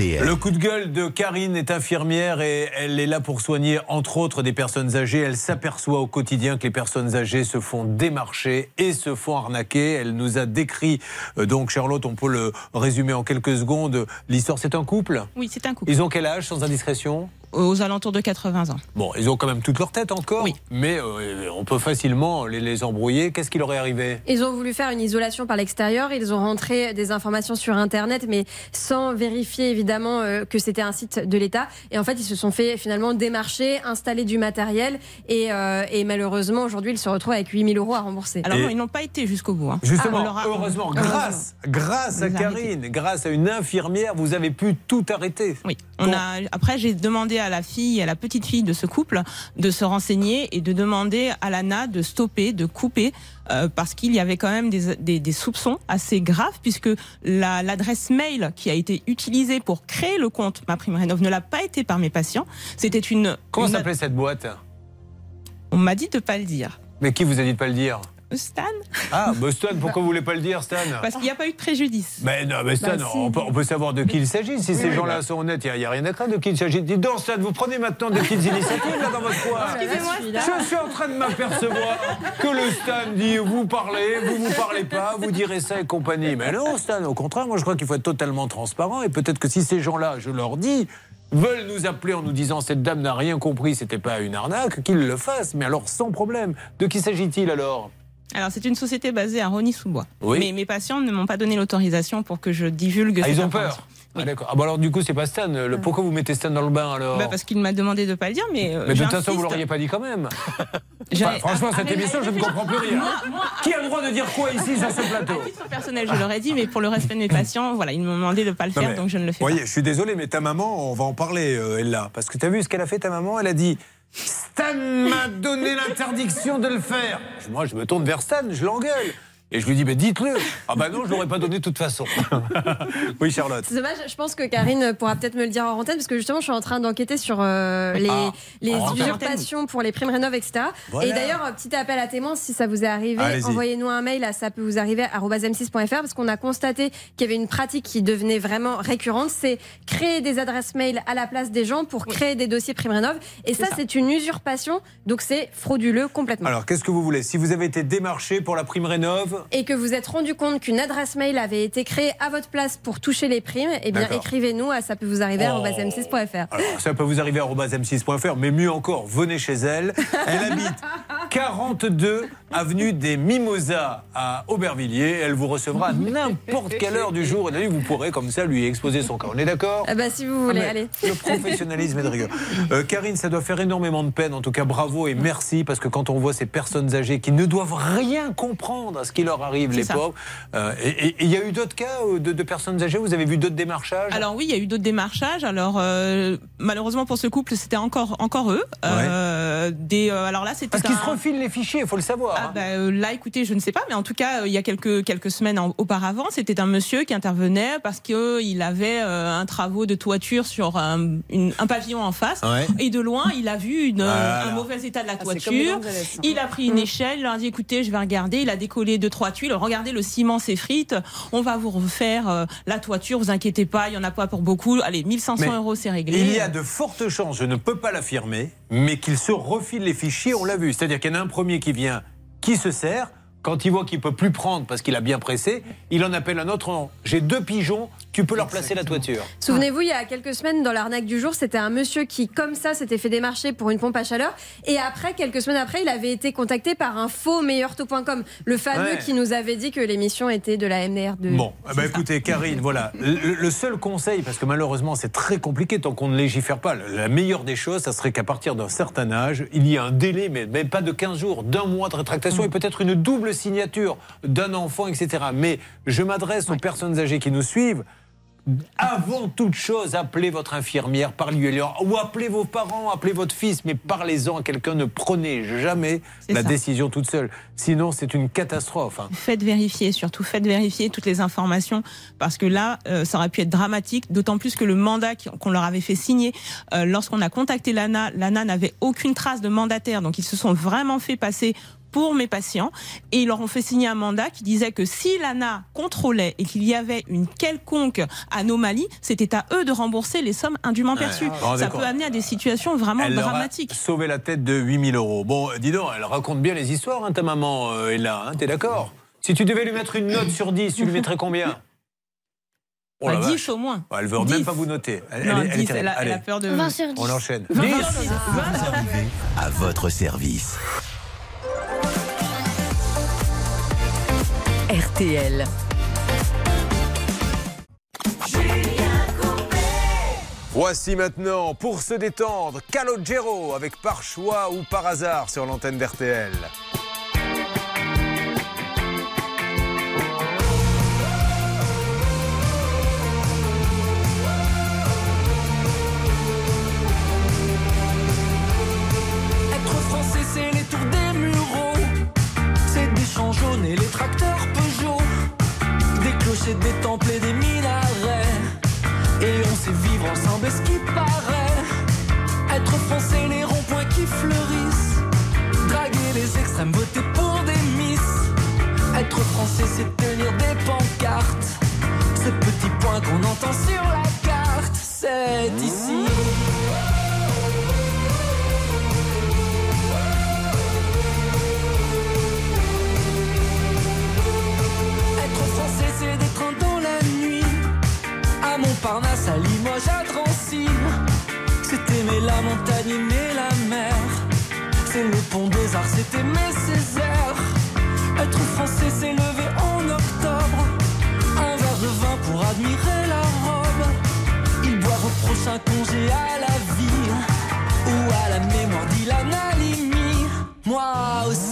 RTL. Le coup de gueule de Karine est infirmière et elle est là pour soigner entre autres des personnes âgées. Elle s'aperçoit au quotidien que les personnes âgées se font démarcher et se font arnaquer. Elle nous a décrit, euh, donc Charlotte, on peut le résumer en quelques secondes. L'histoire, c'est un couple? Oui, c'est un couple. Ils ont quel âge sans indiscrétion? Aux alentours de 80 ans. Bon, ils ont quand même toute leur tête encore, mais euh, on peut facilement les, les embrouiller. Qu'est-ce qui leur est arrivé? Ils ont voulu faire une isolation par l'extérieur. Ils ont rentré des informations sur Internet, mais sans vérifier évidemment euh, que c'était un site de l'État. Et en fait, ils se sont fait finalement démarcher, installer du matériel. Et, euh, et malheureusement, aujourd'hui, ils se retrouvent avec 8000 euros à rembourser. Alors non, ils n'ont pas été jusqu'au bout. hein. Justement, On leur a- heureusement, grâce, grâce à. Karine, grâce à une infirmière, vous avez pu tout arrêter. Oui. On a, après, j'ai demandé à la fille, à la petite fille de ce couple, de se renseigner et de demander à l'ANA de stopper, de couper, euh, parce qu'il y avait quand même des, des- des soupçons assez graves, puisque la- l'adresse mail qui a été utilisée pour créer le compte Ma Prime Rénov ne l'a pas été par mes patients. C'était une. Comment une- s'appelait cette boîte? On m'a dit de pas le dire. Mais qui vous a dit de pas le dire? Stan Ah, bah Stan, pourquoi vous voulez pas le dire, Stan Parce qu'il n'y a pas eu de préjudice. mais non, mais Stan, Bah, si. on, peut, on peut savoir de qui il s'agit. Si Oui, ces oui, gens-là bah. sont honnêtes, il n'y a, rien à craindre de qui il s'agit. Dites donc, Stan, vous prenez maintenant des petites initiatives là dans votre coin. Excusez-moi, Je suis en train de m'apercevoir que le Stan dit vous parlez, vous vous parlez pas, vous direz ça et compagnie. Mais non, Stan, au contraire, moi je crois qu'il faut être totalement transparent et peut-être que si ces gens-là, je leur dis, veulent nous appeler en nous disant cette dame n'a rien compris, c'était pas une arnaque, qu'ils le fassent. Mais alors sans problème. De qui s'agit-il alors? Alors, c'est une société basée à Rony-sous-Bois. Oui. Mais mes patients ne m'ont pas donné l'autorisation pour que je divulgue Ah, cette ils ont peur Ah, d'accord. Ah, bah alors du coup, c'est pas Stan. Le- pourquoi vous mettez Stan dans le bain alors Bah, parce qu'il m'a demandé de pas le dire, mais. euh, Mais de toute façon, vous l'auriez pas dit quand même. Enfin, franchement, cette Arrête- émission, je ne comprends plus rien. Moi- moi- Qui a le droit de dire quoi ici sur ce plateau À titre personnel, je l'aurais dit, mais pour le respect de mes patients, voilà, ils m'ont demandé de ne pas le faire, mais, donc je ne le fais Vous voyez, je suis désolé, mais ta maman, on va en parler, euh, Ella. Parce que tu as vu ce qu'elle a fait, ta maman? Elle a dit Stan m'a donné l'interdiction de le faire. Moi, je me tourne vers Stan, je l'engueule. Et je lui dis, mais dites-le. Ah bah non, je l'aurais pas donné de toute façon. oui, Charlotte. C'est dommage, je pense que Karine pourra peut-être me le dire en antenne, parce que justement, je suis en train d'enquêter sur euh, les, Ah, les antenne. usurpations pour les primes rénov, etc. Voilà. Et d'ailleurs, petit appel à témoins, si ça vous est arrivé, envoyez-nous un mail à ça peut vous arriver m6.fr, parce qu'on a constaté qu'il y avait une pratique qui devenait vraiment récurrente, c'est créer des adresses mail à la place des gens pour créer des dossiers primes rénov. Et ça, c'est une usurpation, donc c'est frauduleux complètement. Alors, qu'est-ce que vous voulez? Si vous avez été démarché pour la prime rénov, et que vous êtes rendu compte qu'une adresse mail avait été créée à votre place pour toucher les primes, eh bien écrivez-nous à ça peut vous arriver Oh. m6.fr. Alors, ça peut vous arriver à m6.fr, mais mieux encore, venez chez elle. Elle habite 42 avenue des Mimosas à Aubervilliers. Elle vous recevra à n'importe quelle heure du jour. Et d'ailleurs, vous pourrez comme ça lui exposer son cas. On est d'accord? Ah bah si vous voulez, mais allez. Le professionnalisme est de rigueur. Euh, Karine, ça doit faire énormément de peine. En tout cas, bravo et merci parce que quand on voit ces personnes âgées qui ne doivent rien comprendre à ce qui leur arrive, C'est les ça. pauvres. euh, et il y a eu d'autres cas euh, de, de personnes âgées Vous avez vu d'autres démarchages Alors oui, il y a eu d'autres démarchages. Alors euh, malheureusement pour ce couple, c'était encore encore eux. Euh, des, euh, alors là, c'était Parce qu'ils se refilent les fichiers, il faut le savoir. Ah hein. bah, là, écoutez, je ne sais pas, mais en tout cas, il y a quelques quelques semaines en- auparavant, c'était un monsieur qui intervenait parce que il avait euh, un travaux de toiture sur un, une- un pavillon en face, Ouais. et de loin, il a vu une, Voilà. un mauvais état de la Ah, toiture. Gonzalez. Il a pris une échelle, il leur a dit écoutez, je vais regarder. Il a décollé deux trois tuiles. Regardez, le ciment s'effrite. On va vous refaire euh, la toiture. Vous inquiétez pas, il y en a pas pour beaucoup. Allez, 1500 Mais euros, c'est réglé. Il y a de fortes chances, je ne peux pas l'affirmer, mais qu'ils se refilent les fichiers, on l'a vu. C'est-à-dire qu'il y en a un premier qui vient, qui se sert. Quand il voit qu'il peut plus prendre parce qu'il a bien pressé, il en appelle un autre. en, J'ai deux pigeons, tu peux leur placer la toiture. Souvenez-vous, il y a quelques semaines, dans l'arnaque du jour, c'était un monsieur qui, comme ça, s'était fait démarcher pour une pompe à chaleur. Et après, quelques semaines après, il avait été contacté par un faux meilleurtaux.com, le fameux Ouais. qui nous avait dit que l'émission était de la MDR2. Bon, eh ben, écoutez, Karine, voilà. Le, le seul conseil, parce que malheureusement c'est très compliqué tant qu'on ne légifère pas, la meilleure des choses, ça serait qu'à partir d'un certain âge, il y ait un délai, mais, mais pas de 15 jours, d'un mois de rétractation et peut-être une double signature d'un enfant, etc. Mais je m'adresse aux personnes âgées qui nous suivent. Avant toute chose, appelez votre infirmière, parlez-leur, ou appelez vos parents, appelez votre fils, mais parlez-en à quelqu'un. Ne prenez jamais la ça. décision toute seule. Sinon, c'est une catastrophe. hein. Faites vérifier, surtout faites vérifier toutes les informations, parce que là, euh, ça aurait pu être dramatique, d'autant plus que le mandat qu'on leur avait fait signer, euh, lorsqu'on a contacté l'ANA, l'ANA n'avait aucune trace de mandataire, donc ils se sont vraiment fait passer pour mes patients et ils leur ont fait signer un mandat qui disait que si l'ANA contrôlait et qu'il y avait une quelconque anomalie, c'était à eux de rembourser les sommes indûment perçues. Bon, Ça peut amener à des situations vraiment Elle leur a dramatiques. sauvé la tête de 8000 euros. Bon, dis donc, elle raconte bien les histoires, hein, ta maman euh, est là, hein, t'es d'accord? Si tu devais lui mettre une note sur 10, tu lui mettrais combien? Oh Bah, vache. 10 au moins. Elle veut même 10. pas vous noter. Elle, Non, elle elle est 10, terrible. elle a- elle a Allez. peur de- 20 sur 10. On enchaîne. 20 10. sur 10. Arrivé à votre service. RTL. Voici maintenant, pour se détendre, Calogero avec par choix ou par hasard sur l'antenne d'RTL. Clochers, des et minarets. Et on sait vivre ensemble, ce qui paraît? Être français, les ronds-points qui fleurissent. Draguer les extrêmes, voter pour des miss. Être français, c'est tenir des pancartes. Ces petits points qu'on entend sur la carte, c'est ici. Montparnasse, à Limoges, à Drancy. C'est aimer la montagne, aimer la mer. C'est le pont des arts, c'est aimer Césaire. Être français, c'est lever en octobre. Un verre de vin pour admirer la robe. Ils boivent au prochain congé à la vie. Ou à la mémoire d'Ilan Halimi. Moi aussi.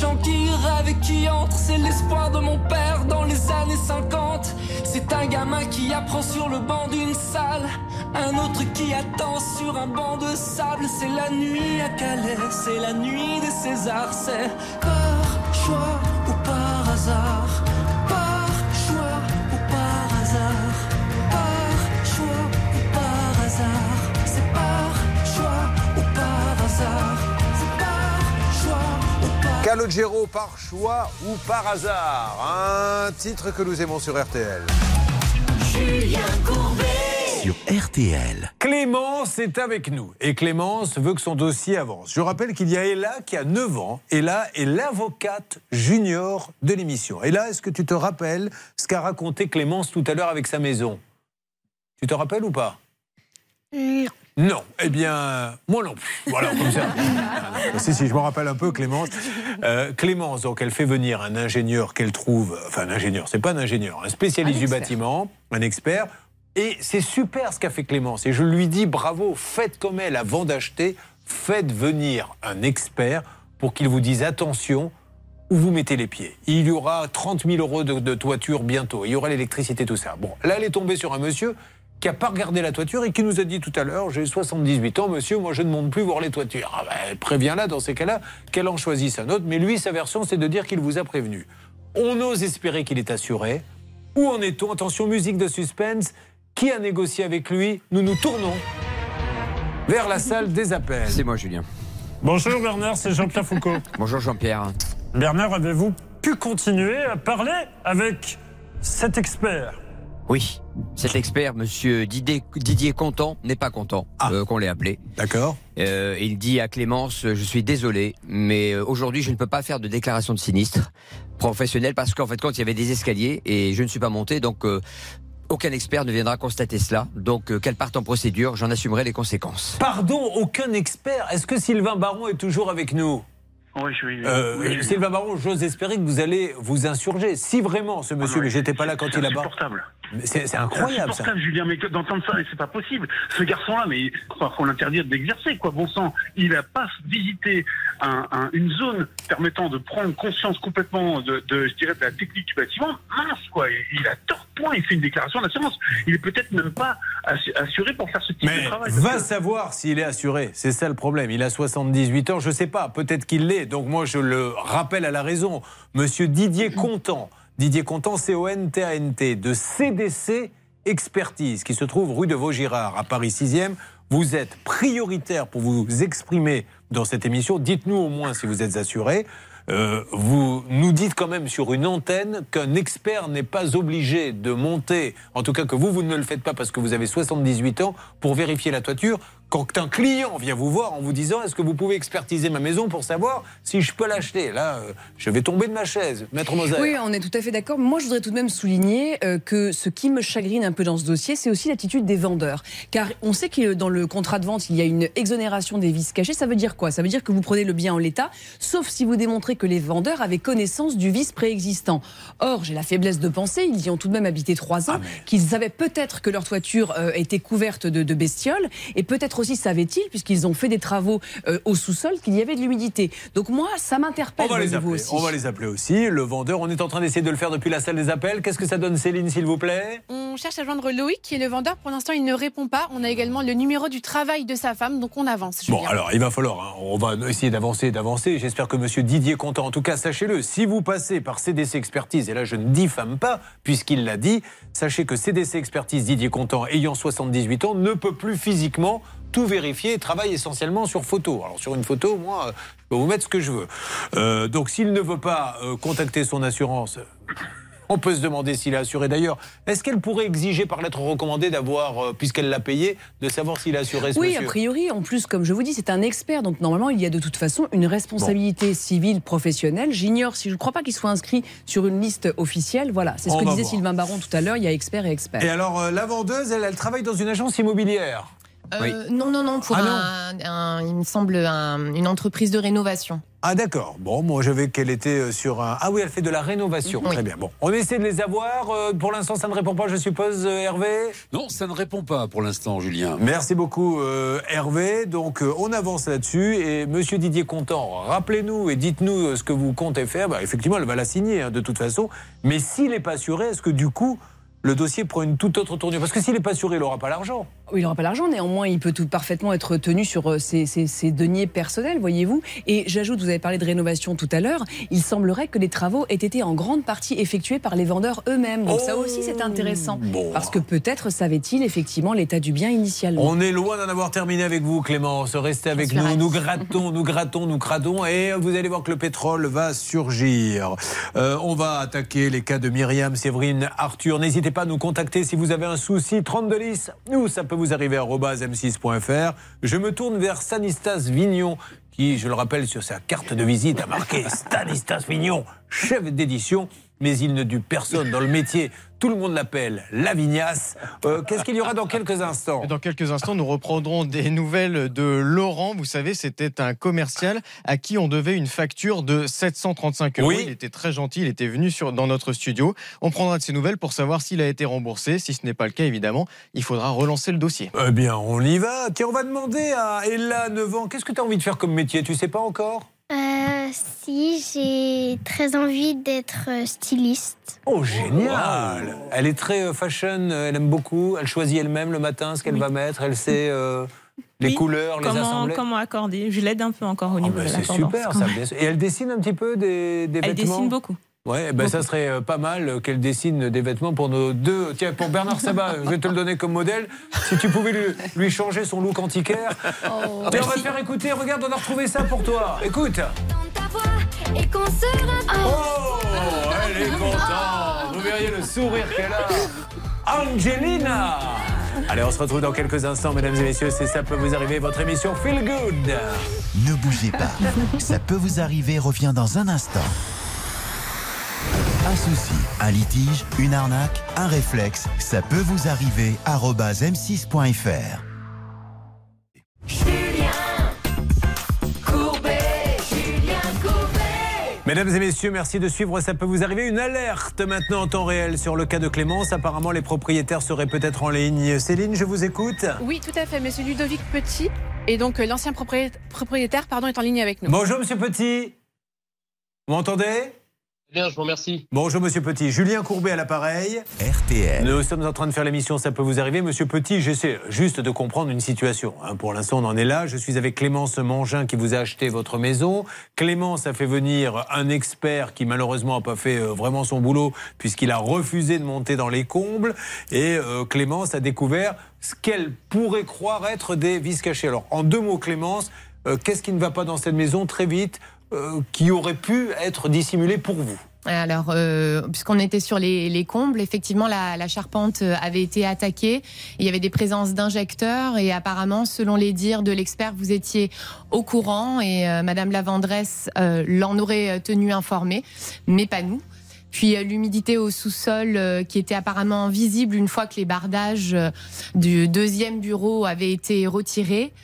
Gens qui rêvent et qui entrent, c'est l'espoir de mon père dans les années 50. C'est un gamin qui apprend sur le banc d'une salle, un autre qui attend sur un banc de sable. C'est la nuit à Calais, c'est la nuit des Césars, c'est Calogero par choix ou par hasard. Un titre que nous aimons sur RTL. Julien Courbet. Sur RTL. Clémence est avec nous et Clémence veut que son dossier avance. Je rappelle qu'il y a Ella qui a 9 ans. Ella est l'avocate junior de l'émission. Ella, est-ce que tu te rappelles ce qu'a raconté Clémence tout à l'heure avec sa maison? Tu te rappelles ou pas? Non. Non. Eh bien, moi non plus. Voilà, comme ça. Ah, si, si, je me rappelle un peu Clémence. Euh, Clémence, donc, elle fait venir un ingénieur qu'elle trouve, enfin, un ingénieur, c'est pas un ingénieur, un spécialiste Un du bâtiment, un expert. Et c'est super ce qu'a fait Clémence. Et je lui dis bravo, faites comme elle avant d'acheter, faites venir un expert pour qu'il vous dise attention où vous mettez les pieds. Il y aura 30 000 euros de, de toiture bientôt. Il y aura l'électricité, tout ça. Bon, là, elle est tombée sur un monsieur qui n'a pas regardé la toiture et qui nous a dit tout à l'heure J'ai 78 ans, monsieur, moi je ne monte plus voir les toitures. Ah ben, préviens-la dans ces cas-là qu'elle en choisisse un autre. Mais lui, sa version, c'est de dire qu'il vous a prévenu. On ose espérer qu'il est assuré. Où en est-on? Attention, musique de suspense. Qui a négocié avec lui? Nous nous tournons vers la salle des appels. C'est moi, Julien. Bonjour Bernard, c'est Jean-Pierre Foucault. Bonjour Jean-Pierre. Bernard, avez-vous pu continuer à parler avec cet expert? Oui, cet expert, monsieur Didier, Didier Contant, n'est pas content euh, qu'on l'ait appelé. D'accord. Euh, il dit à Clémence, je suis désolé, mais euh, aujourd'hui je ne peux pas faire de déclaration de sinistre professionnel parce qu'en fait quand il y avait des escaliers et je ne suis pas monté, donc euh, aucun expert ne viendra constater cela. Donc euh, qu'elle parte en procédure, j'en assumerai les conséquences. Pardon, aucun expert. Est-ce que Sylvain Baron est toujours avec nous? Oui, je suis. Euh, oui, je- Sylvain Baron, j'ose espérer que vous allez vous insurger. Si vraiment ce monsieur, Ah mais j'étais pas là quand il a insupportable. C'est incroyable ça. Julien, mais d'entendre ça, c'est pas possible. Ce garçon-là, mais il faut l'interdire d'exercer, quoi. Bon sang, il a pas visité un- un- une zone permettant de prendre conscience complètement de, de, je dirais, de la technique du bâtiment. Mince, quoi. Il a tort point. Il fait une déclaration d'assurance. Il est peut-être même pas assu- assuré pour faire ce type de travail. va savoir s'il est assuré. C'est ça le problème. Il a 78 ans, je sais pas. Peut-être qu'il l'est. Donc moi, je le rappelle à la raison. Monsieur Didier Contant, Didier Contant, C-O-N-T-A-N-T, de CDC Expertise, qui se trouve rue de Vaugirard, à Paris 6e. Vous êtes prioritaire pour vous exprimer dans cette émission. Dites-nous au moins si vous êtes assuré. Euh, vous nous dites quand même sur une antenne qu'un expert n'est pas obligé de monter, en tout cas que vous, vous ne le faites pas parce que vous avez 78 ans, pour vérifier la toiture. Quand un client vient vous voir en vous disant est-ce que vous pouvez expertiser ma maison pour savoir si je peux l'acheter? Là, euh, je vais tomber de ma chaise. Maître Moser. Oui, on est tout à fait d'accord. Moi, je voudrais tout de même souligner euh, que ce qui me chagrine un peu dans ce dossier, c'est aussi l'attitude des vendeurs. Car on sait que dans le contrat de vente, il y a une exonération des vices cachés. Ça veut dire quoi? Ça veut dire que vous prenez le bien en l'état, sauf si vous démontrez que les vendeurs avaient connaissance du vice préexistant. Or, j'ai la faiblesse de penser, ils y ont tout de même habité trois ans, qu'ils savaient peut-être que leur toiture euh, était couverte de, de bestioles, et peut-être aussi savaient-ils, puisqu'ils ont fait des travaux euh, au sous-sol, qu'il y avait de l'humidité. Donc moi, ça m'interpelle. On va, les appeler. aussi. on va les appeler aussi. Le vendeur, on est en train d'essayer de le faire depuis la salle des appels. Qu'est-ce que ça donne, Céline, s'il vous plaît? On cherche à joindre Loïc, qui est le vendeur. Pour l'instant, il ne répond pas. On a également le numéro du travail de sa femme, donc on avance. Bon, alors il va falloir, hein, on va essayer d'avancer, d'avancer. J'espère que Monsieur Didier content. En tout cas, sachez-le, si vous passez par CDC Expertise, et là je ne diffame pas, puisqu'il l'a dit, sachez que CDC Expertise Didier Content, ayant 78 ans, ne peut plus physiquement tout vérifier et travaille essentiellement sur photo. Alors sur une photo, moi, euh, je peux vous mettre ce que je veux. Euh, donc s'il ne veut pas euh, contacter son assurance, on peut se demander s'il est assuré d'ailleurs. Est-ce qu'elle pourrait exiger par lettre recommandée d'avoir, puisqu'elle l'a payé, de savoir s'il est assuré ce Oui, monsieur a priori, en plus, comme je vous dis, c'est un expert, donc normalement, il y a de toute façon une responsabilité civile professionnelle. J'ignore si je ne crois pas qu'il soit inscrit sur une liste officielle. Voilà, c'est ce On que va disait voir. Sylvain Baron tout à l'heure. Il y a expert et expert. Et alors, euh, la vendeuse, elle, elle travaille dans une agence immobilière. Euh, Non, non, non, pour Ah un, un- il me semble un- une entreprise de rénovation. Ah d'accord. Bon, moi j'avais qu'elle était euh, sur un... Ah oui, elle fait de la rénovation. Très bien. Bon, on essaie de les avoir. Euh, Pour l'instant, ça ne répond pas, je suppose, euh, Hervé? Non, ça ne répond pas pour l'instant, Julien. Merci beaucoup, euh, Hervé. Donc, euh, on avance là-dessus. Et Monsieur Didier Contant, rappelez-nous et dites-nous ce que vous comptez faire. Bah, effectivement, elle va la signer, hein, de toute façon. Mais s'il n'est pas assuré, est-ce que du coup, le dossier prend une toute autre tournure? Parce que s'il n'est pas assuré, il n'aura pas l'argent. Oui, il n'aura pas l'argent, néanmoins, il peut tout parfaitement être tenu sur euh, ses, ses- ses deniers personnels, voyez-vous. Et j'ajoute, vous avez parlé de rénovation tout à l'heure, il semblerait que les travaux aient été en grande partie effectués par les vendeurs eux-mêmes. Donc ça aussi, c'est intéressant. Parce que peut-être savaient-ils effectivement l'état du bien initialement. On est loin d'en avoir terminé avec vous, Clémence. Restez avec nous. Nous grattons, nous grattons, nous cradons. Et vous allez voir que le pétrole va surgir. Euh, on va attaquer les cas de Myriam, Séverine, Arthur. N'hésitez pas à nous contacter si vous avez un souci. 32 10, nous, ça peut vous arriver à m6.fr. Je me tourne vers Stanislas Vignon, qui, je le rappelle, sur sa carte de visite a marqué Stanislas Vignon, chef d'édition. Mais il ne dut personne dans le métier. Tout le monde l'appelle Lavignasse. Euh, Qu'est-ce qu'il y aura dans quelques instants? Dans quelques instants, nous reprendrons des nouvelles de Laurent. Vous savez, c'était un commercial à qui on devait une facture de 735 euros. Oui. Il était très gentil, il était venu sur, dans notre studio. On prendra de ses nouvelles pour savoir s'il a été remboursé. Si ce n'est pas le cas, évidemment, il faudra relancer le dossier. Eh bien, on y va. Tiens, on va demander à Ella, 9 ans, qu'est-ce que tu as envie de faire comme métier? Tu sais pas encore? Euh, si, j'ai très envie d'être euh, styliste. Oh, génial Elle est très euh, fashion, euh, elle aime beaucoup, elle choisit elle-même le matin ce qu'elle va mettre, elle sait euh, les Oui. couleurs, les comment, assembler. comment accorder? Je l'aide un peu encore au niveau Bah, de la c'est super ça. bien sûr. Et elle dessine un petit peu des, des Elle vêtements? dessine beaucoup. Ouais, ben ça serait euh, pas mal euh, qu'elle dessine des vêtements pour nos deux. Tiens, pour Bernard Sabat, je vais te le donner comme modèle. Si tu pouvais lui, lui changer son look antiquaire. Tiens, on va te faire écouter. Regarde, on a retrouvé ça pour toi. Écoute. Et qu'on se Oh, elle est contente. Vous verriez le sourire qu'elle a. Angelina. Allez, on se retrouve dans quelques instants, mesdames et messieurs. C'est ça peut vous arriver, votre émission Feel Good. Ne bougez pas. Ça peut vous arriver revient dans un instant. Un souci, un litige, une arnaque, un réflexe, ça peut vous arriver. arobase m6.fr. Mesdames et messieurs, merci de suivre. Ça peut vous arriver. Une alerte maintenant en temps réel sur le cas de Clémence. Apparemment, les propriétaires seraient peut-être en ligne. Céline, je vous écoute. Oui, tout à fait. Monsieur Ludovic Petit et donc euh, l'ancien proprié- propriétaire pardon, est en ligne avec nous. Bonjour, monsieur Petit. Vous m'entendez? Bien, je vous remercie. Bonjour, monsieur Petit. Julien Courbet à l'appareil. RTL. Nous sommes en train de faire l'émission Ça peut vous arriver. Monsieur Petit, j'essaie juste de comprendre une situation. hein. Pour l'instant, on en est là. Je suis avec Clémence Mangin qui vous a acheté votre maison. Clémence a fait venir un expert qui malheureusement n'a pas fait euh, vraiment son boulot puisqu'il a refusé de monter dans les combles. Et euh, Clémence a découvert ce qu'elle pourrait croire être des vis cachés. Alors, en deux mots, Clémence, euh, qu'est-ce qui ne va pas dans cette maison? Très vite euh, qui aurait pu être dissimulé pour vous Alors, euh, puisqu'on était sur les, les combles, effectivement, la, charpente euh, avait été attaquée. Il y avait des présences d'injecteurs et apparemment, selon les dires de l'expert, vous étiez au courant et Madame la vendresse euh, l'en aurait tenu informé, mais pas nous. Puis l'humidité au sous-sol qui était apparemment visible une fois que les bardages du deuxième bureau avaient été retirés.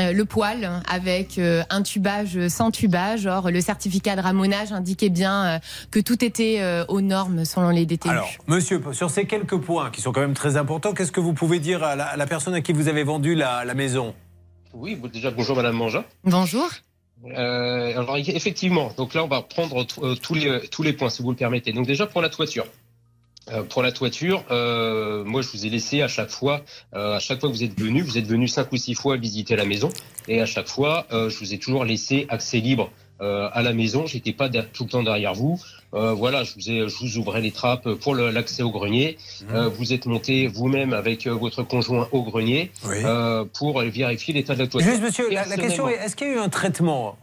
Euh, le poêle avec euh, un tubage sans tubage. Or, le certificat de ramonage indiquait bien euh, que tout était euh, aux normes selon les DTU. Alors, monsieur, sur ces quelques points qui sont quand même très importants, qu'est-ce que vous pouvez dire à la, à la personne à qui vous avez vendu la, la maison? Oui, déjà bonjour Madame Mangin. Bonjour. Euh, alors effectivement, donc là on va prendre euh, tous les tous les points si vous le permettez. Donc déjà pour la toiture. Euh, pour la toiture, euh, moi je vous ai laissé à chaque fois, euh, à chaque fois que vous êtes venu, vous êtes venu cinq ou six fois visiter la maison, et à chaque fois euh, je vous ai toujours laissé accès libre euh, à la maison. J'étais pas tout le temps derrière vous. Euh, voilà, je vous, ai, je vous ouvrais les trappes pour l'accès au grenier. Euh, vous êtes monté vous-même avec votre conjoint au grenier euh, pour vérifier l'état de la toiture. Juste, monsieur, la, la question est est-ce qu'il y a eu un traitement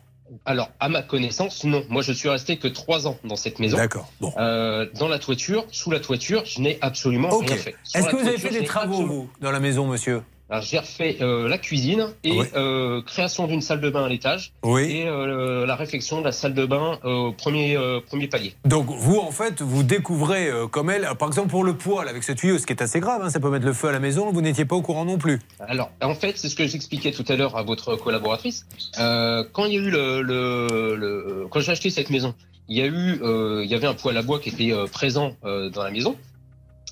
alors, à ma connaissance, non. Moi, je suis resté que trois ans dans cette maison. D'accord. Bon. Euh, dans la toiture, sous la toiture, je n'ai absolument rien fait. Est-ce que vous avez fait des travaux, absolument- vous, dans la maison, monsieur? J'ai refait euh, la cuisine et Oui. euh, création d'une salle de bain à l'étage. Oui. Et euh, la réfection de la salle de bain au premier, premier palier. Donc, vous, en fait, vous découvrez comme elle, par exemple, pour le poêle avec ce tuyau, ce qui est assez grave, hein, ça peut mettre le feu à la maison, vous n'étiez pas au courant non plus. Alors, en fait, c'est ce que j'expliquais tout à l'heure à votre collaboratrice. Quand il y a eu le, le, le- quand j'ai acheté cette maison, il y a eu, il y avait un poêle à bois qui était présent dans la maison.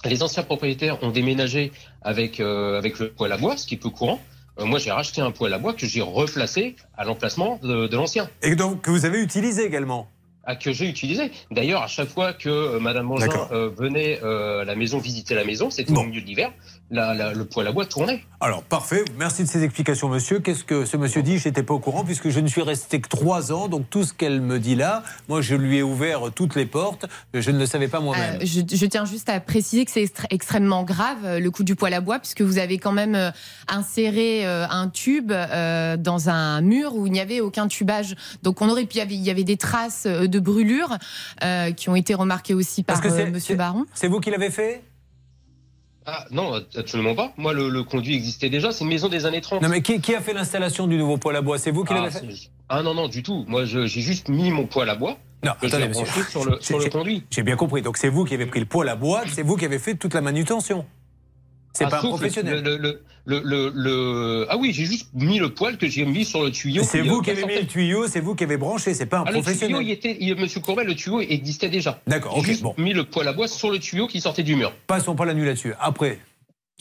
Les anciens propriétaires ont déménagé avec euh, avec le poêle à bois, ce qui est peu courant. Euh, moi, j'ai racheté un poêle à bois que j'ai replacé à l'emplacement de, de l'ancien. Et donc, que vous avez utilisé également Ah, que j'ai utilisé. D'ailleurs, à chaque fois que euh, Madame Mangin euh, venait euh, à la maison visiter la maison, c'était au milieu de l'hiver, la- la- le poêle à bois tournait. Alors, parfait. Merci de ces explications, monsieur. Qu'est-ce que ce monsieur dit? Je n'étais pas au courant puisque je ne suis resté que trois ans. Donc, tout ce qu'elle me dit là, moi, je lui ai ouvert toutes les portes. Je ne le savais pas moi-même. Euh, je, je tiens juste à préciser que c'est extrêmement grave euh, le coup du poêle à bois puisque vous avez quand même euh, inséré un tube dans un mur où il n'y avait aucun tubage. Donc on aurait pu il y avait- il y avait des traces de brûlure euh, qui ont été remarquées aussi par Parce que c'est- Monsieur Baron. C'est vous qui l'avez fait? Ah non, absolument pas. Moi, le, le conduit existait déjà. C'est une maison des années 30. Non, mais qui, qui a fait l'installation du nouveau poêle à bois? C'est vous qui ah, l'avez fait? ah non, non, du tout. Moi, j'ai juste mis mon poêle à bois. Non, attendez, monsieur. sur le, sur le conduit. J'ai bien compris. Donc, c'est vous qui avez pris le poêle à bois, c'est vous qui avez fait toute la manutention. C'est Ah, pas un sauf le- professionnel. Le, le, le, le- le- Ah oui, j'ai juste mis le poêle que j'ai mis sur le tuyau. C'est vous euh, qui avez mis le tuyau, c'est vous qui avez branché, c'est pas un Ah, le professionnel. tuyau, il était, il- Monsieur Courbet, le tuyau existait déjà. D'accord, J'ai ok, juste bon. mis le poêle à bois sur le tuyau qui sortait du mur. Passons pas la nuit là-dessus. Après,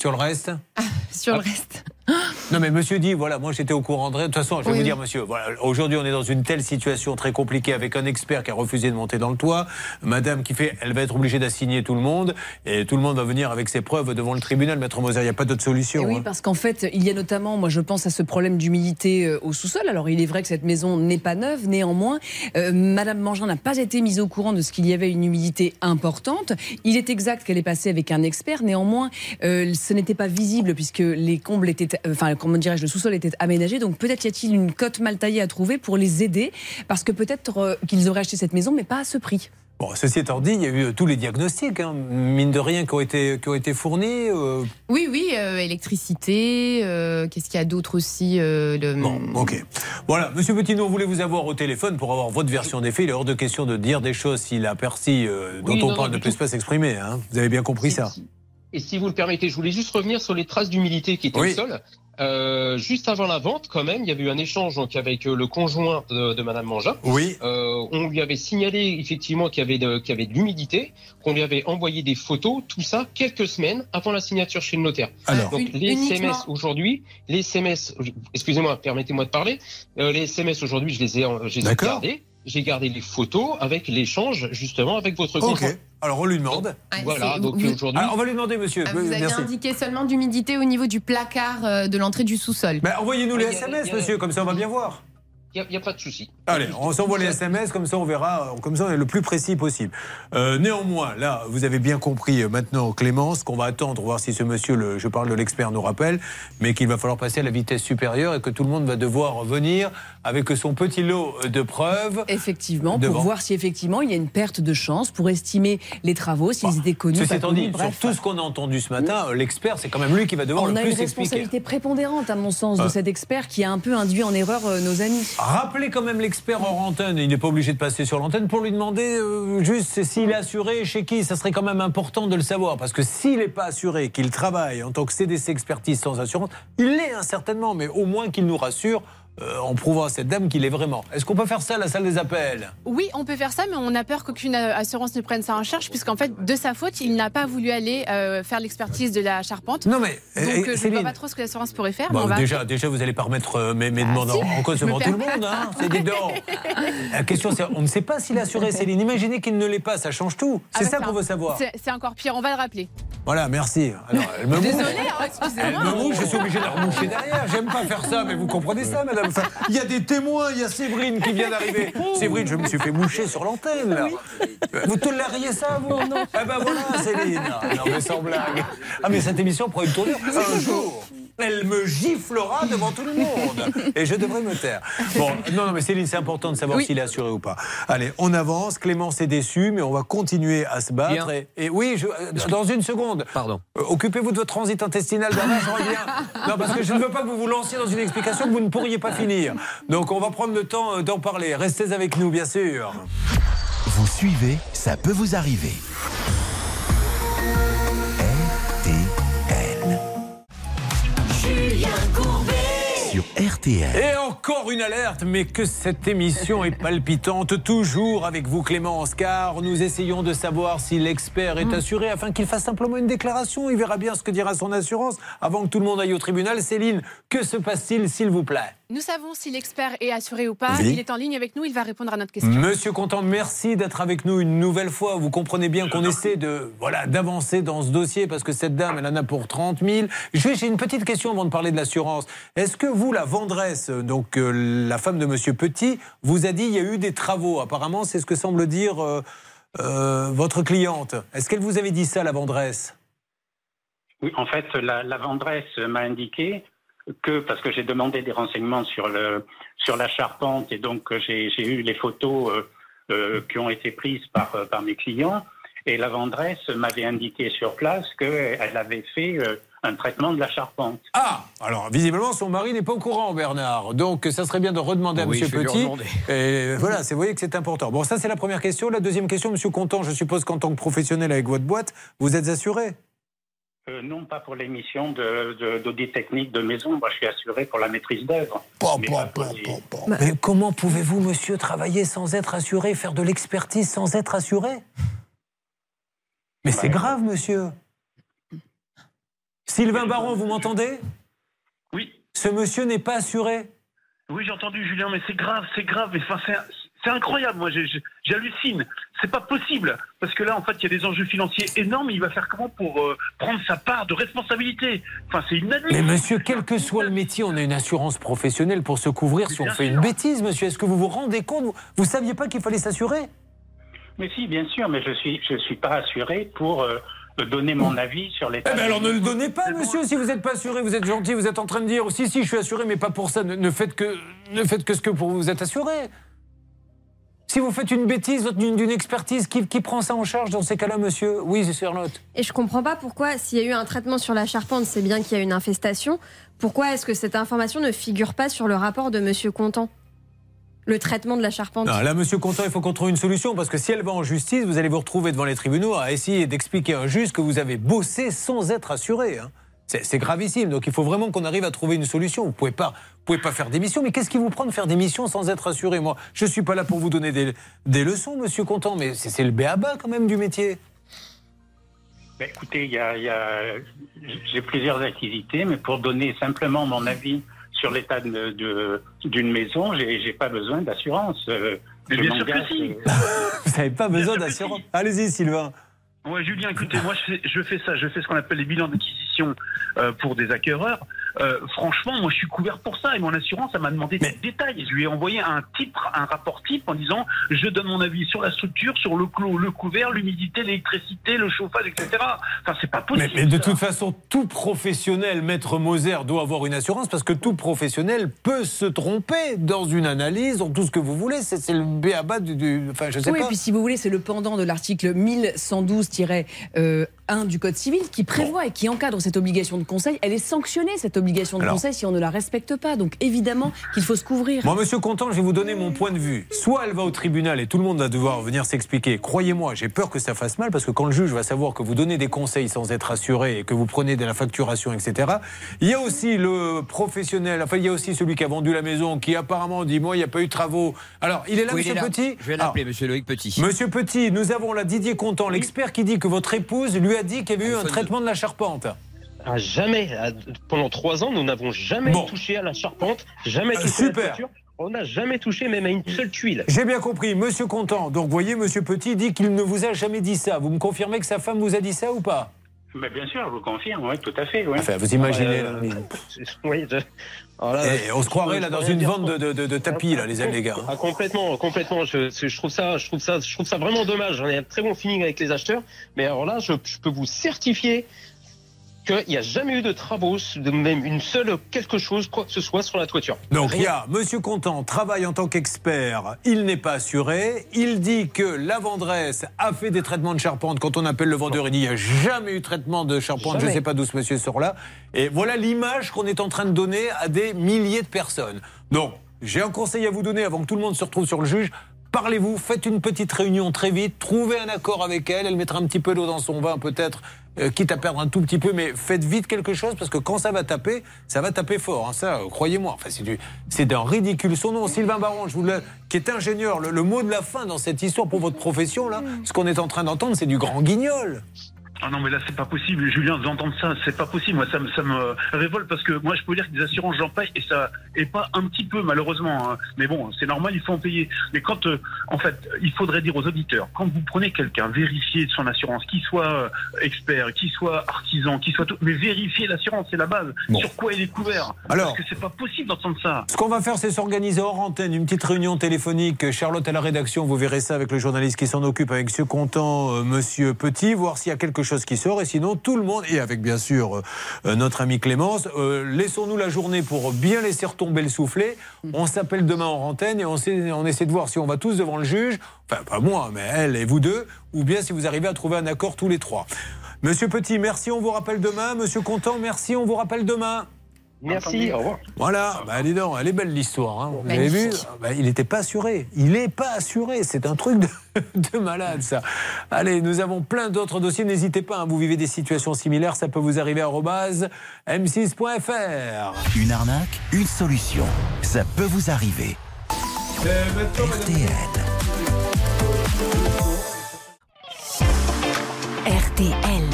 sur le reste Sur le reste. Non mais monsieur dit, voilà, moi j'étais au courant de. De toute façon, je vais Oui, vous dire, monsieur, voilà, aujourd'hui on est dans une telle situation très compliquée avec un expert qui a refusé de monter dans le toit, madame qui fait, elle va être obligée d'assigner tout le monde, et tout le monde va venir avec ses preuves devant le tribunal, maître Moser, il n'y a pas d'autre solution. Et oui, hein. parce qu'en fait, il y a notamment, moi je pense à ce problème d'humidité euh, au sous-sol. Alors il est vrai que cette maison n'est pas neuve, néanmoins, euh, Madame Mangin n'a pas été mise au courant de ce qu'il y avait une humidité importante. Il est exact qu'elle est passée avec un expert, néanmoins, euh, ce n'était pas visible puisque les combles étaient, enfin comment dirais-je, le sous-sol était aménagé. Donc peut-être y a-t-il une cote mal taillée à trouver pour les aider, parce que peut-être euh, qu'ils auraient acheté cette maison, mais pas à ce prix. Bon, ceci étant dit, il y a eu euh, tous les diagnostics, hein, mine de rien, qui ont été, qui ont été fournis. euh, Oui, oui, euh, électricité. euh, Qu'est-ce qu'il y a d'autre aussi euh, le- Ok. Voilà, Monsieur Petit, nous on voulait vous avoir au téléphone pour avoir votre version des faits. Il est hors de question de dire des choses si la Percy euh, dont Oui, on non, parle non, ne tout. pas s'exprimer. hein. Vous avez bien compris ça. Et si vous le permettez, je voulais juste revenir sur les traces d'humidité qui étaient Oui. au sol. Euh, juste avant la vente, quand même, il y avait eu un échange donc, avec euh, le conjoint de, de Madame Mangin. Oui. Euh, on lui avait signalé effectivement qu'il y avait de, qu'il y avait de l'humidité, qu'on lui avait envoyé des photos, tout ça quelques semaines avant la signature chez le notaire. Alors. donc les uniquement- SMS aujourd'hui, les SMS, excusez-moi, permettez-moi de parler. Euh, les SMS aujourd'hui, je les ai, je les ai gardés. J'ai gardé les photos avec l'échange justement avec votre Ok. conjoint. Alors on lui demande. Voilà, donc vous- aujourd'hui. Alors, on va lui demander, monsieur. Ah, Vous avez Merci. indiqué seulement d'humidité au niveau du placard euh, de l'entrée du sous-sol. Envoyez-nous les SMS, monsieur, comme ça on va bien voir. Il n'y a, pas de souci. Allez, on s'envoie les SMS, comme ça on verra, comme ça on est le plus précis possible. Euh, néanmoins, là, vous avez bien compris euh, maintenant, Clémence, qu'on va attendre, voir si ce monsieur, le, je parle de l'expert, nous rappelle, mais qu'il va falloir passer à la vitesse supérieure et que tout le monde va devoir venir avec son petit lot de preuves. Effectivement, Devant. pour voir si effectivement il y a une perte de chance, pour estimer les travaux, s'ils étaient connus, Ceci étant dit, bref. sur tout ce qu'on a entendu ce matin, l'expert, c'est quand même lui qui va devoir On le a plus une expliquer. responsabilité prépondérante, à mon sens, de Ah. cet expert qui a un peu induit en erreur euh, nos amis. Rappelez quand même l'expert hors antenne, il n'est pas obligé de passer sur l'antenne pour lui demander euh, juste s'il est assuré chez qui. Ça serait quand même important de le savoir. Parce que s'il n'est pas assuré, qu'il travaille en tant que CDC expertise sans assurance, il l'est hein, certainement, mais au moins qu'il nous rassure euh, en prouvant à cette dame qu'il est vraiment. Est-ce qu'on peut faire ça à la salle des appels? Oui, on peut faire ça, mais on a peur qu'aucune euh, assurance ne prenne ça en charge, puisqu'en fait, de sa faute, il n'a pas voulu aller euh, faire l'expertise de la charpente. Non, mais, Donc, euh, euh, je ne vois Céline. pas trop ce que l'assurance pourrait faire. Bon, mais on va- déjà, déjà, vous n'allez pas remettre euh, mes, mes demandes en- si, en cause devant tout le monde. Hein c'est donc. La question, c'est on ne sait pas s'il est assuré, Céline. Imaginez qu'il ne l'est pas, ça change tout. Ah C'est bah, ça qu'on veut savoir. C'est encore pire, on va le rappeler. Voilà, merci. Alors, elle me Désolée, hein, excusez-moi. je suis obligé de la remoucher derrière. J'aime pas faire ça, mais vous comprenez ça, madame. Enfin, il y a des témoins, il y a Séverine qui vient d'arriver. Séverine, je me suis fait moucher sur l'antenne, là. Vous tolériez ça, vous Non? Ah ben voilà, Céline. Non, mais sans blague. Ah, mais cette émission prend une tournure. Un jour, elle me giflera devant tout le monde. Et je devrais me taire. Bon, non, non, mais Céline, c'est important de savoir Oui. s'il est assuré ou pas. Allez, on avance. Clémence est déçue, mais on va continuer à se battre. Et, et oui, je- dans une seconde. Pardon. Euh, Occupez-vous de votre transit intestinal, Bernard, je reviens. Non, parce que je ne veux pas que vous vous lanciez dans une explication que vous ne pourriez pas finir. Donc, on va prendre le temps euh, d'en parler. Restez avec nous, bien sûr. Vous suivez, ça peut vous arriver. Sur RTL. Et encore une alerte, mais que cette émission est palpitante, toujours avec vous Clémence, car nous essayons de savoir si l'expert est assuré afin qu'il fasse simplement une déclaration. Il verra bien ce que dira son assurance avant que tout le monde aille au tribunal. Céline, que se passe-t-il, s'il vous plaît? Nous savons si l'expert est assuré ou pas. Oui. Il est en ligne avec nous, il va répondre à notre question. Monsieur Contant, merci d'être avec nous une nouvelle fois. Vous comprenez bien qu'on essaie de voilà d'avancer dans ce dossier parce que cette dame, elle en a pour 30 000. Je vais- J'ai une petite question avant de parler de l'assurance. Est-ce que vous, la vendresse, donc euh, la femme de Monsieur Petit, vous a dit il y a eu des travaux? Apparemment, c'est ce que semble dire euh, euh, votre cliente. Est-ce qu'elle vous avait dit ça, la vendresse? Oui, en fait, la, la vendresse m'a indiqué que, parce que j'ai demandé des renseignements sur, le, sur la charpente, et donc euh, j'ai j'ai eu les photos euh, euh, qui ont été prises par, euh, par mes clients, et la vendresse m'avait indiqué sur place qu'elle avait fait euh, un traitement de la charpente. Ah Alors, visiblement, son mari n'est pas au courant, Bernard. Donc, ça serait bien de redemander à Oui, lui Petit. redemander. Et voilà, c'est, vous voyez que c'est important. Bon, ça, c'est la première question. La deuxième question, Monsieur Contant, je suppose qu'en tant que professionnel avec votre boîte, vous êtes assuré Euh, non, pas pour l'émission de- de- d'audit technique de maison. Moi, je suis assuré pour la maîtrise d'œuvre. Mais les- comment pouvez-vous, monsieur, travailler sans être assuré, faire de l'expertise sans être assuré? Mais c'est grave, monsieur. Sylvain Baron, vous m'entendez? Oui. ce monsieur n'est pas assuré. Oui, j'ai entendu Julien, mais c'est grave, c'est grave. Mais enfin, c'est, incroyable. Moi, j'hallucine. C'est pas possible parce que là, en fait, il y a des enjeux financiers énormes. Il va faire comment pour euh, prendre sa part de responsabilité? Enfin, c'est inadmissible. Mais monsieur, quel que soit le métier, on a une assurance professionnelle pour se couvrir si on fait une bêtise, monsieur. Est-ce que vous vous rendez compte? Vous, vous saviez pas qu'il fallait s'assurer? Mais si, bien sûr, mais je suis, je suis pas assuré pour euh, donner mon avis sur l'état. Eh ben alors ne le donnez pas, monsieur, si vous n'êtes pas assuré, vous êtes gentil, vous êtes en train de dire si, si, je suis assuré, mais pas pour ça. Ne, ne faites, que, ne faites que ce que pour vous êtes assuré. Si vous faites une bêtise d'une d'une expertise, qui, qui prend ça en charge dans ces cas-là, monsieur? Oui, c'est Charlotte. Et je comprends pas pourquoi, s'il y a eu un traitement sur la charpente, c'est bien qu'il y a une infestation. Pourquoi est-ce que cette information ne figure pas sur le rapport de Monsieur Contant? Le traitement de la charpente? Non, là, monsieur Contant, il faut qu'on trouve une solution, parce que si elle va en justice, vous allez vous retrouver devant les tribunaux à essayer d'expliquer à un juge que vous avez bossé sans être assuré. hein. C'est c'est gravissime, donc il faut vraiment qu'on arrive à trouver une solution. Vous pouvez pas, vous pouvez pas faire d'émission, mais qu'est-ce qui vous prend de faire d'émission sans être assuré? Moi, je suis pas là pour vous donner des, des leçons, monsieur Contant, mais c'est c'est le béaba quand même du métier. Ben, écoutez, il y a, y a- j'ai plusieurs activités, mais pour donner simplement mon avis sur l'état de- de- d'une maison, j'ai j'ai pas besoin d'assurance. Euh, bien sûr que si. euh, Vous n'avez pas besoin d'assurance. Allez-y, Sylvain. Ouais, Julien, écoutez, moi je fais, je fais ça, je fais ce qu'on appelle les bilans d'acquisition euh, pour des acquéreurs. Euh, franchement, moi je suis couvert pour ça et mon assurance, elle m'a demandé des détails. Je lui ai envoyé un titre, un rapport type en disant je donne mon avis sur la structure, sur le clos, le couvert, l'humidité, l'électricité, le chauffage, etc. Enfin, c'est pas Mais, possible. mais de ça. toute façon, tout professionnel, maître Moser, doit avoir une assurance parce que tout professionnel peut se tromper dans une analyse, dans tout ce que vous voulez. C'est c'est le béaba du, du- Enfin, je sais oui, pas. et puis si vous voulez, c'est le pendant de l'article 1112-1 du Code civil qui prévoit et qui encadre cette obligation de conseil. Elle est sanctionnée, cette obligation de Alors. conseil, si on ne la respecte pas. Donc évidemment qu'il faut se couvrir. Moi, monsieur Contant, je vais vous donner mon point de vue. Soit elle va au tribunal et tout le monde va devoir venir s'expliquer. Croyez-moi, j'ai peur que ça fasse mal parce que quand le juge va savoir que vous donnez des conseils sans être assuré et que vous prenez de la facturation, etc. Il y a aussi le professionnel, enfin, il y a aussi celui qui a vendu la maison qui apparemment dit Moi, il n'y a pas eu de travaux. Alors, il est là, Oui, monsieur est là. Petit Je vais l'appeler, monsieur Loïc Petit. Monsieur Petit, nous avons là Didier Contant, l'expert qui dit que votre épouse lui a dit qu'il y avait eu un traitement de la charpente. Ah, jamais. Ah, Pendant trois ans, nous n'avons jamais touché à la charpente, jamais Euh, touché à la super. On n'a jamais touché même à une seule tuile. J'ai bien compris, monsieur Contant. Donc, voyez, monsieur Petit dit qu'il ne vous a jamais dit ça. Vous me confirmez que sa femme vous a dit ça ou pas? Mais bien sûr, je vous confirme, oui, tout à fait. Oui. Enfin, vous imaginez, là. Oui, je- alors là, Eh, on se croirait là dans une vente de, de- de- de tapis, là, les, les gars. Ah, complètement, complètement. Je, je trouve ça, je trouve ça, je trouve ça vraiment dommage. J'en ai un très bon feeling avec les acheteurs, mais alors là, je, je peux vous certifier qu'il n'y a jamais eu de travaux, de même une seule quelque chose, quoi que ce soit sur la toiture. Donc il y a Monsieur Contant travaille en tant qu'expert, il n'est pas assuré, il dit que la vendresse a fait des traitements de charpente. Quand on appelle le vendeur, il dit il n'y a jamais eu de traitement de charpente, je ne sais pas d'où ce monsieur sort là. Et voilà l'image qu'on est en train de donner à des milliers de personnes. Donc j'ai un conseil à vous donner avant que tout le monde se retrouve sur le juge. Parlez-vous, faites une petite réunion très vite, trouvez un accord avec elle, elle mettra un petit peu d'eau dans son vin peut-être, euh, quitte à perdre un tout petit peu, mais faites vite quelque chose parce que quand ça va taper, ça va taper fort, hein, ça, euh, croyez-moi. Enfin, c'est du- c'est d'un ridicule. Son nom, Sylvain Baron, je vous le- qui est ingénieur, le, le mot de la fin dans cette histoire pour votre profession, là, ce qu'on est en train d'entendre, c'est du grand guignol. Ah non, mais là, c'est pas possible, Julien, d'entendre ça, c'est pas possible. Moi, ça me, ça me révolte parce que moi, je peux dire que des assurances, j'en paye et ça, et pas un petit peu, malheureusement. hein. Mais bon, c'est normal, il faut en payer. Mais quand, euh, en fait, il faudrait dire aux auditeurs, quand vous prenez quelqu'un, vérifiez son assurance, qu'il soit euh, expert, qu'il soit artisan, qu'il soit tout, mais vérifiez l'assurance, c'est la base. Sur quoi il est couvert. Alors. Parce que c'est pas possible d'entendre ça. Ce qu'on va faire, c'est s'organiser hors antenne, une petite réunion téléphonique. Charlotte à la rédaction, vous verrez ça avec le journaliste qui s'en occupe, avec ce Contant, euh, Monsieur Petit, voir s'il y a quelque chose qui sort. Et sinon, tout le monde, et avec bien sûr euh, notre ami Clémence, euh, laissons-nous la journée pour bien laisser retomber le soufflet. On s'appelle demain en antenne et on, sait- on essaie de voir si on va tous devant le juge, enfin pas moi, mais elle et vous deux, ou bien si vous arrivez à trouver un accord tous les trois. Monsieur Petit, merci, on vous rappelle demain. Monsieur Contant, merci, on vous rappelle demain. Merci, au revoir. Voilà, bah dis donc, elle est belle l'histoire. hein. Vous avez vu Magnifique. Bah, Il n'était pas assuré. Il n'est pas assuré. C'est un truc de, de malade, ça. Allez, nous avons plein d'autres dossiers. N'hésitez pas, hein, vous vivez des situations similaires, ça peut vous arriver à arobase m6.fr. Une arnaque, une solution. Ça peut vous arriver. RTL. RTL.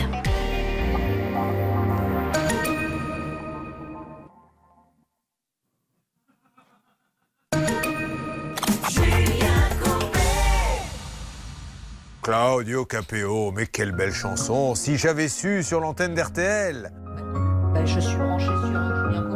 Claudio Capéo, mais quelle belle chanson. Si j'avais su sur l'antenne d'RTL. Sur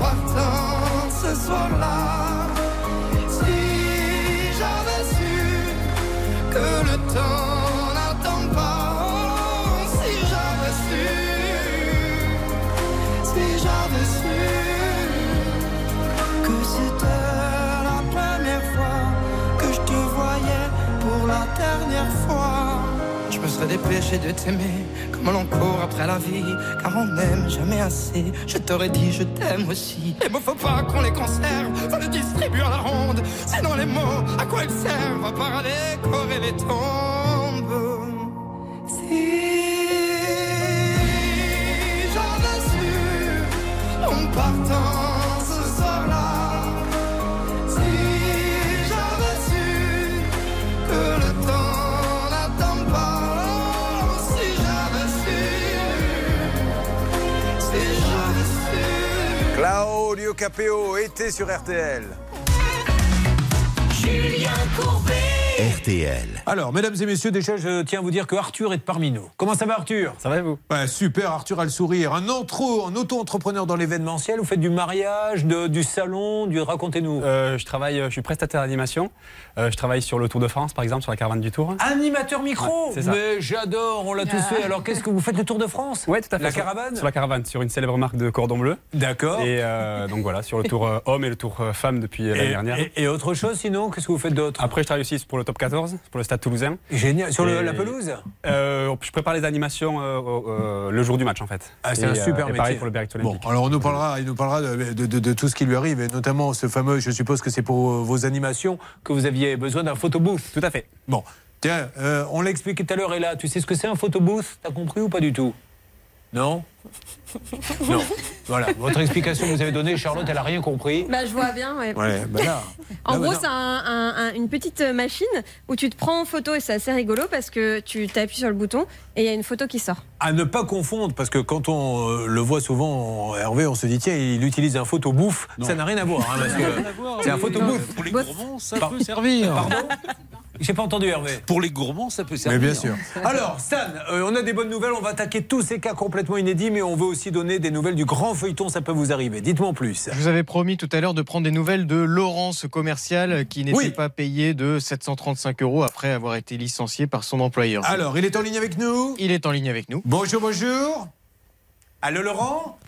Partant ce soir-là, si j'avais su que le temps Dépêché de t'aimer comme l'on court après la vie, car on n'aime jamais assez. Je t'aurais dit je t'aime aussi. Les mots faut pas qu'on les conserve, faut les distribuer à la ronde. Sinon les mots, à quoi ils servent À part à décorer les tombes. Si j'avais su en partant Capéo était sur RTL. Julien Courbet. RTL. Alors, mesdames et messieurs, déjà, je tiens à vous dire que Arthur est parmi nous. Comment ça va, Arthur? Ça va et vous? Super, Arthur a le sourire. Un, un auto-entrepreneur dans l'événementiel. Vous faites du mariage, de- du salon, du. Racontez-nous. Euh, je travaille, je suis prestataire d'animation. Euh, je travaille sur le Tour de France, par exemple, sur la caravane du Tour. Animateur micro Ouais, c'est ça. Mais j'adore, on l'a tous fait. Alors, qu'est-ce que vous faites le Tour de France? Ouais, tout à fait. La Sur- caravane? Sur la caravane, sur une célèbre marque de cordon bleu. D'accord. Et euh, donc voilà, sur le Tour euh, homme et le Tour euh, femme depuis euh, l'année dernière. et- et autre chose sinon Qu'est-ce que vous faites d'autre? Après, je travaille aussi pour le top 14, pour le Stade Toulousain. Génial. Sur le- la pelouse Euh, Je prépare les animations euh, euh, le jour du match, en fait. Ah, c'est un super et métier. pareil pour le Berrick Bon, alors on nous parlera, il nous parlera de, de- de- de tout ce qui lui arrive, et notamment ce fameux, je suppose que c'est pour vos animations que vous aviez besoin d'un photobooth. Tout à fait. Bon, tiens, on l'a expliqué tout à l'heure, et là, tu sais ce que c'est un photobooth? T'as compris ou pas du tout? Non Non. Voilà, votre explication que vous avez donnée, Charlotte, elle a rien compris. Bah, je vois bien, ouais. Ouais, là. En là, gros, c'est là. un- un- un- une petite machine où tu te prends en photo et c'est assez rigolo parce que tu t'appuies sur le bouton et il y a une photo qui sort. À ne pas confondre, parce que quand on euh, le voit souvent, Hervé, on se dit, tiens, il utilise un photobouffe. Ça n'a rien à voir, hein, c'est un photobooth. Pour les gourmands, ça Par- peut servir. Pardon? J'ai pas entendu Hervé. Pour les gourmands, ça peut Mais servir. bien sûr. Alors, Stan, euh, on a des bonnes nouvelles. On va attaquer tous ces cas complètement inédits, mais on veut aussi donner des nouvelles du grand feuilleton. Ça peut vous arriver. Dites-moi en plus. Je vous avais promis tout à l'heure de prendre des nouvelles de Laurent, ce commercial qui n'était Oui. pas payé de 735 euros après avoir été licencié par son employeur. Alors, il est en ligne avec nous Il est en ligne avec nous. Bonjour, bonjour. Allô, Laurent?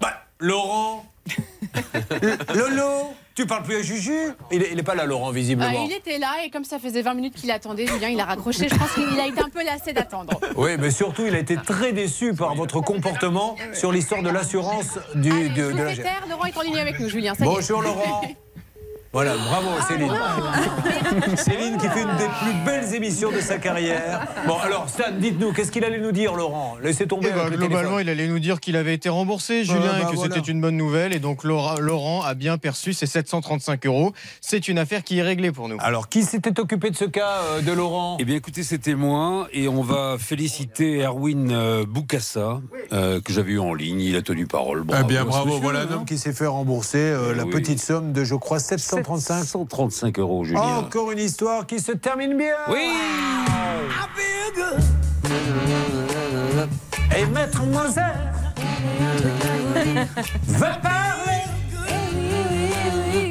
Bah, Laurent Lolo Tu parles plus à Juju il est, il est pas là, Laurent, Ah, visiblement. il était là et comme ça faisait 20 minutes qu'il attendait, Julien, il a raccroché. Je pense qu'il a été un peu lassé d'attendre. Oui, mais surtout, il a été très déçu par votre comportement sur l'histoire de l'assurance du, de, Je de la fais GR. taire, Laurent est en ligne avec nous, Julien. ça. Bonjour, Laurent. Voilà, bravo Céline. Céline qui fait une des plus belles émissions de sa carrière. Bon, alors Stan, dites-nous, qu'est-ce qu'il allait nous dire, Laurent? Laissez tomber. Eh ben, avec globalement, il allait nous dire qu'il avait été remboursé, Julien, bah, et que voilà. c'était une bonne nouvelle. Et donc, Laura- Laurent a bien perçu ses 735 euros. C'est une affaire qui est réglée pour nous. Alors, qui s'était occupé de ce cas euh, de Laurent? Eh bien, écoutez, c'était moi et on va féliciter Erwin euh, Boukassa, euh, que j'avais eu en ligne. Il a tenu parole. Eh Bravo bien, à ce bravo, monsieur, voilà un hein. homme qui s'est fait rembourser euh, la oui. petite somme de, je crois, 735. 135 euros, Julien. Encore une histoire qui se termine bien. Oui. Et mademoiselle va parler.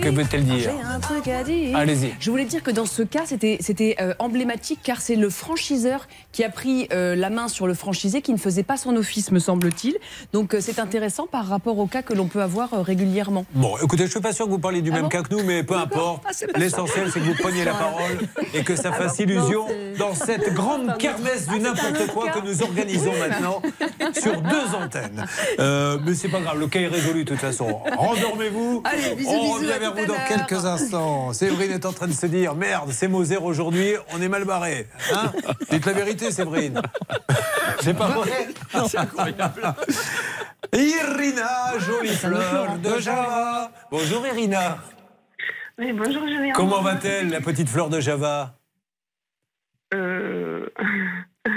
Que veut-elle dire J'ai un truc à dire. Allez-y. Je voulais dire que dans ce cas, c'était c'était, euh, emblématique car c'est le franchiseur qui a pris euh, la main sur le franchisé qui ne faisait pas son office, me semble-t-il. Donc euh, c'est intéressant par rapport au cas que l'on peut avoir euh, régulièrement. Bon, écoutez, je suis pas sûr que vous parliez du Ah même bon cas que nous, mais peu importe. Ah, L'essentiel, c'est que vous preniez la parole et que ça fasse illusion dans cette grande kermesse du n'importe quoi que nous organisons maintenant sur deux antennes. Euh, mais c'est pas grave, le cas est résolu de toute façon. Rendormez-vous. On bisous, revient vers vous dans quelques instants. Séverine est en train de se dire merde, c'est Moser aujourd'hui, on est mal barré. Hein Dites la vérité, Séverine. C'est pas vrai C'est incroyable. Irina, jolie fleur de Java. Bonjour Irina. Oui, bonjour Julien. Comment va-t-elle, la petite fleur de Java? Euh,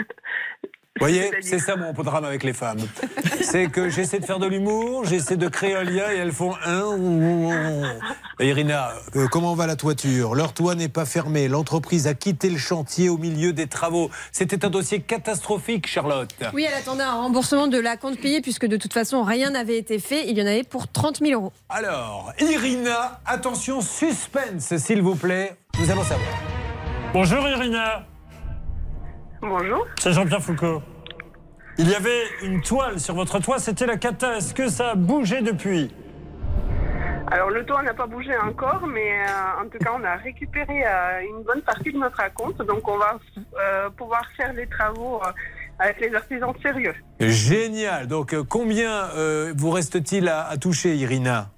Vous voyez, c'est ça mon drame avec les femmes. C'est que j'essaie de faire de l'humour, j'essaie de créer un lien et elles font un. Et Irina, euh, comment va la toiture? Leur toit n'est pas fermé. L'entreprise a quitté le chantier au milieu des travaux. C'était un dossier catastrophique, Charlotte. Oui, elle attendait un remboursement de la compte payée puisque de toute façon rien n'avait été fait. Il y en avait pour 30 000 euros. Alors, Irina, attention, suspense, s'il vous plaît. Nous allons savoir. Bonjour Irina. Bonjour. C'est Jean-Pierre Foucault. Il y avait une toile sur votre toit, c'était la cata. Est-ce que ça a bougé depuis? Alors le toit n'a pas bougé encore, mais euh, en tout cas on a récupéré euh, une bonne partie de notre acompte, donc on va euh, pouvoir faire les travaux euh, avec les artisans sérieux. Génial. Donc, combien euh, vous reste-t-il à, à toucher, Irina?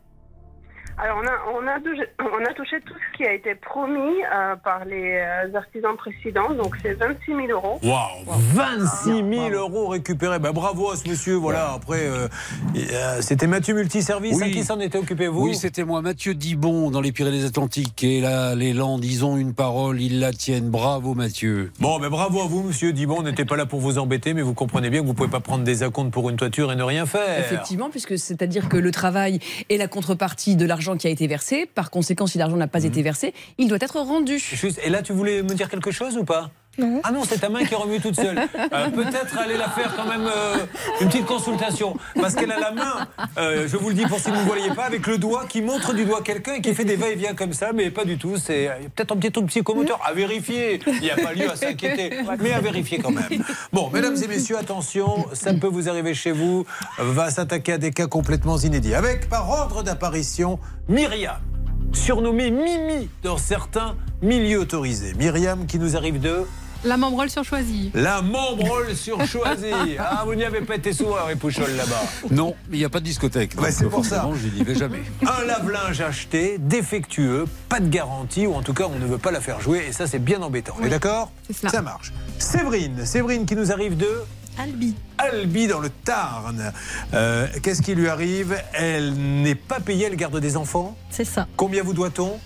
Alors on a, on, a touché, on a touché tout ce qui a été promis euh, par les euh, artisans précédents, donc c'est 26 000 euros. Waouh 26 000 euros récupérés. Bah, bravo à ce monsieur. Voilà, après, euh, euh, c'était Mathieu Multiservice. Oui. À qui s'en était occupé, vous Oui, c'était moi, Mathieu Dibon, dans les Pyrénées-Atlantiques. Et là, les Landes, ils ont une parole, ils la tiennent. Bravo, Mathieu. Bon, mais bravo à vous, monsieur Dibon. On n'était pas là pour vous embêter, mais vous comprenez bien que vous pouvez pas prendre des acomptes pour une toiture et ne rien faire. Effectivement, puisque c'est-à-dire que le travail est la contrepartie de l'argent qui a été versé. Par conséquent, si l'argent n'a pas été versé, il doit être rendu. Juste- et là, tu voulais me dire quelque chose ou pas? Non. Ah non, c'est ta main qui remue toute seule. Euh, Peut-être aller la faire quand même euh, une petite consultation. Parce qu'elle a la main, euh, je vous le dis pour si vous ne voyez pas, avec le doigt qui montre du doigt quelqu'un et qui fait des va-et-vient comme ça, mais pas du tout. C'est peut-être un petit truc psychomoteur à vérifier. Il n'y a pas lieu à s'inquiéter, mais à vérifier quand même. Bon, mesdames et messieurs, attention, ça peut vous arriver chez vous, va s'attaquer à des cas complètement inédits. Avec, par ordre d'apparition, Myriam surnommée Mimi dans certains milieux autorisés. Myriam qui nous arrive de La membreule sur choisie. la membreule sur choisie. Ah, vous n'y avez pas été souvent, Harry Pouchol, là-bas. Non, mais il n'y a pas de discothèque. Ouais, c'est pour ça. forcément, Je n'y vais jamais. Un lave-linge acheté, défectueux, pas de garantie, ou en tout cas, on ne veut pas la faire jouer, et ça, c'est bien embêtant. On est d'accord cela. Ça marche. Séverine, Séverine qui nous arrive de Albi. Albi dans le Tarn. Euh, Qu'est-ce qui lui arrive? Elle n'est pas payée, elle garde des enfants? C'est ça. Combien vous doit-on?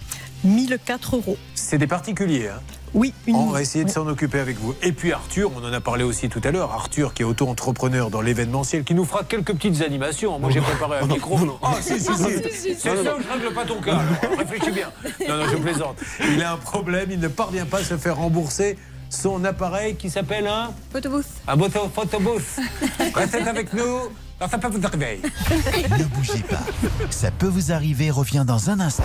1004 euros. C'est des particuliers. hein Oui, une On va essayer de s'en occuper avec vous. Et puis Arthur, on en a parlé aussi tout à l'heure. Arthur qui est auto-entrepreneur dans l'événementiel, qui nous fera quelques petites animations. Moi j'ai préparé un micro. Ah si, si, si. C'est ça, je règle pas ton cas. alors. Réfléchis bien. Non, non, je plaisante. Il a un problème, il ne parvient pas à se faire rembourser son appareil qui s'appelle un... Photobooth. Un photobooth. Restez avec nous. Non, ça peut vous arriver. Ne bougez pas. Ça peut vous arriver revient dans un instant.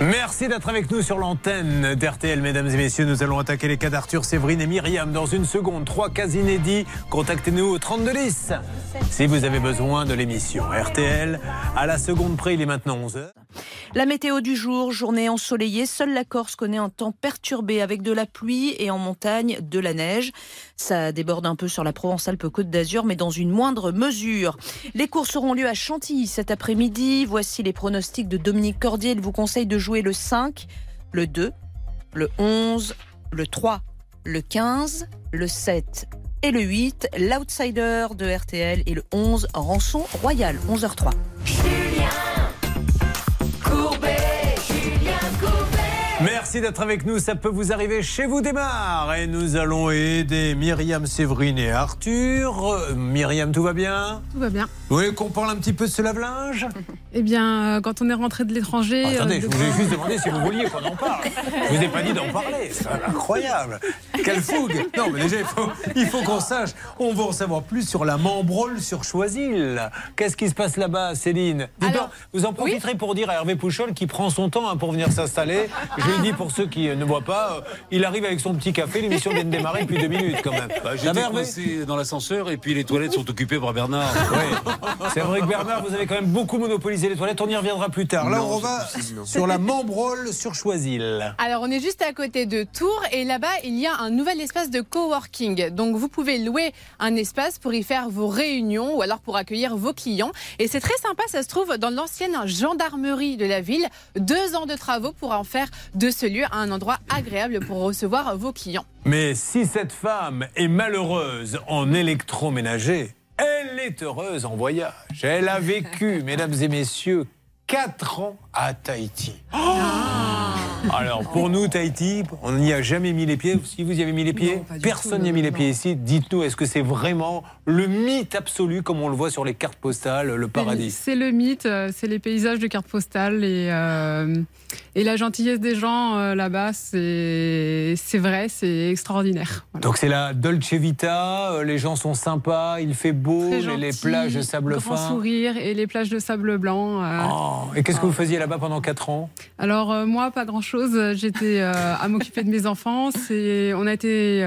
Merci d'être avec nous sur l'antenne d'RTL, mesdames et messieurs. Nous allons attaquer les cas d'Arthur, Séverine et Myriam dans une seconde. Trois cas inédits. Contactez-nous au 3210. si vous avez besoin de l'émission RTL. À la seconde près, il est maintenant 11h. La météo du jour, journée ensoleillée. Seule la Corse connaît un temps perturbé avec de la pluie et en montagne de la neige. Ça déborde un peu sur la Provence-Alpes-Côte d'Azur, mais dans une moindre mesure. Les courses auront lieu à Chantilly cet après-midi. Voici les pronostics de Dominique Cordier. Il vous conseille de jouer le 5, le 2, le 11, le 3, le 15, le 7 et le 8. L'outsider de RTL et le 11, Rançon Royal, 11h03. Merci d'être avec nous. Ça peut vous arriver chez vous démarre. Et nous allons aider Myriam, Séverine et Arthur. Euh, Myriam, tout va bien? Tout va bien. Vous voulez qu'on parle un petit peu de ce lave-linge? Eh bien, euh, quand on est rentré de l'étranger. Ah, Attendez, euh, je de- voulais juste demander si vous vouliez qu'on en parle. Je vous ai pas dit d'en parler. C'est incroyable. Quelle fougue. Non, mais déjà, il faut, il faut qu'on sache. On veut en savoir plus sur la membrole sur Choisil. Qu'est-ce qui se passe là-bas, Céline? Dites-donc, Vous en profiterez pour dire à Hervé Pouchol qui prend son temps hein, pour venir s'installer. Je lui dis pour ceux qui euh, ne voient pas, euh, il arrive avec son petit café. L'émission vient de démarrer depuis deux minutes quand même. Bah, J'étais coincé dans l'ascenseur et puis les toilettes sont occupées par Bernard. C'est vrai que Bernard, vous avez quand même beaucoup monopolisé les toilettes. On y reviendra plus tard. Là, Non, on va sur la membrole sur Choisil. Alors, on est juste à côté de Tours et là-bas, il y a un nouvel espace de coworking. Donc, vous pouvez louer un espace pour y faire vos réunions ou alors pour accueillir vos clients. Et c'est très sympa, ça se trouve dans l'ancienne gendarmerie de la ville. Deux ans de travaux pour en faire de ce lieu un endroit agréable pour recevoir vos clients. Mais si cette femme est malheureuse en électroménager, elle est heureuse en voyage. Elle a vécu, mesdames et messieurs, 4 ans à Tahiti. Alors, pour nous, Tahiti, on n'y a jamais mis les pieds. Si vous y avez mis les pieds, personne n'y a mis les pieds ici. Dites-nous, est-ce que c'est vraiment le mythe absolu, comme on le voit sur les cartes postales, le paradis C'est le mythe, euh, c'est les paysages de cartes postales et, euh, et la gentillesse des gens euh, là-bas, c'est vrai, c'est extraordinaire. Donc c'est la Dolce Vita, euh, les gens sont sympas, il fait beau, Très les, gentil, plages de sable grand fin. sourire et les plages de sable blanc. euh. Oh, et qu'est-ce que vous faisiez là-bas pendant 4 ans? Alors moi, pas grand-chose. J'étais à m'occuper de mes enfants. On a été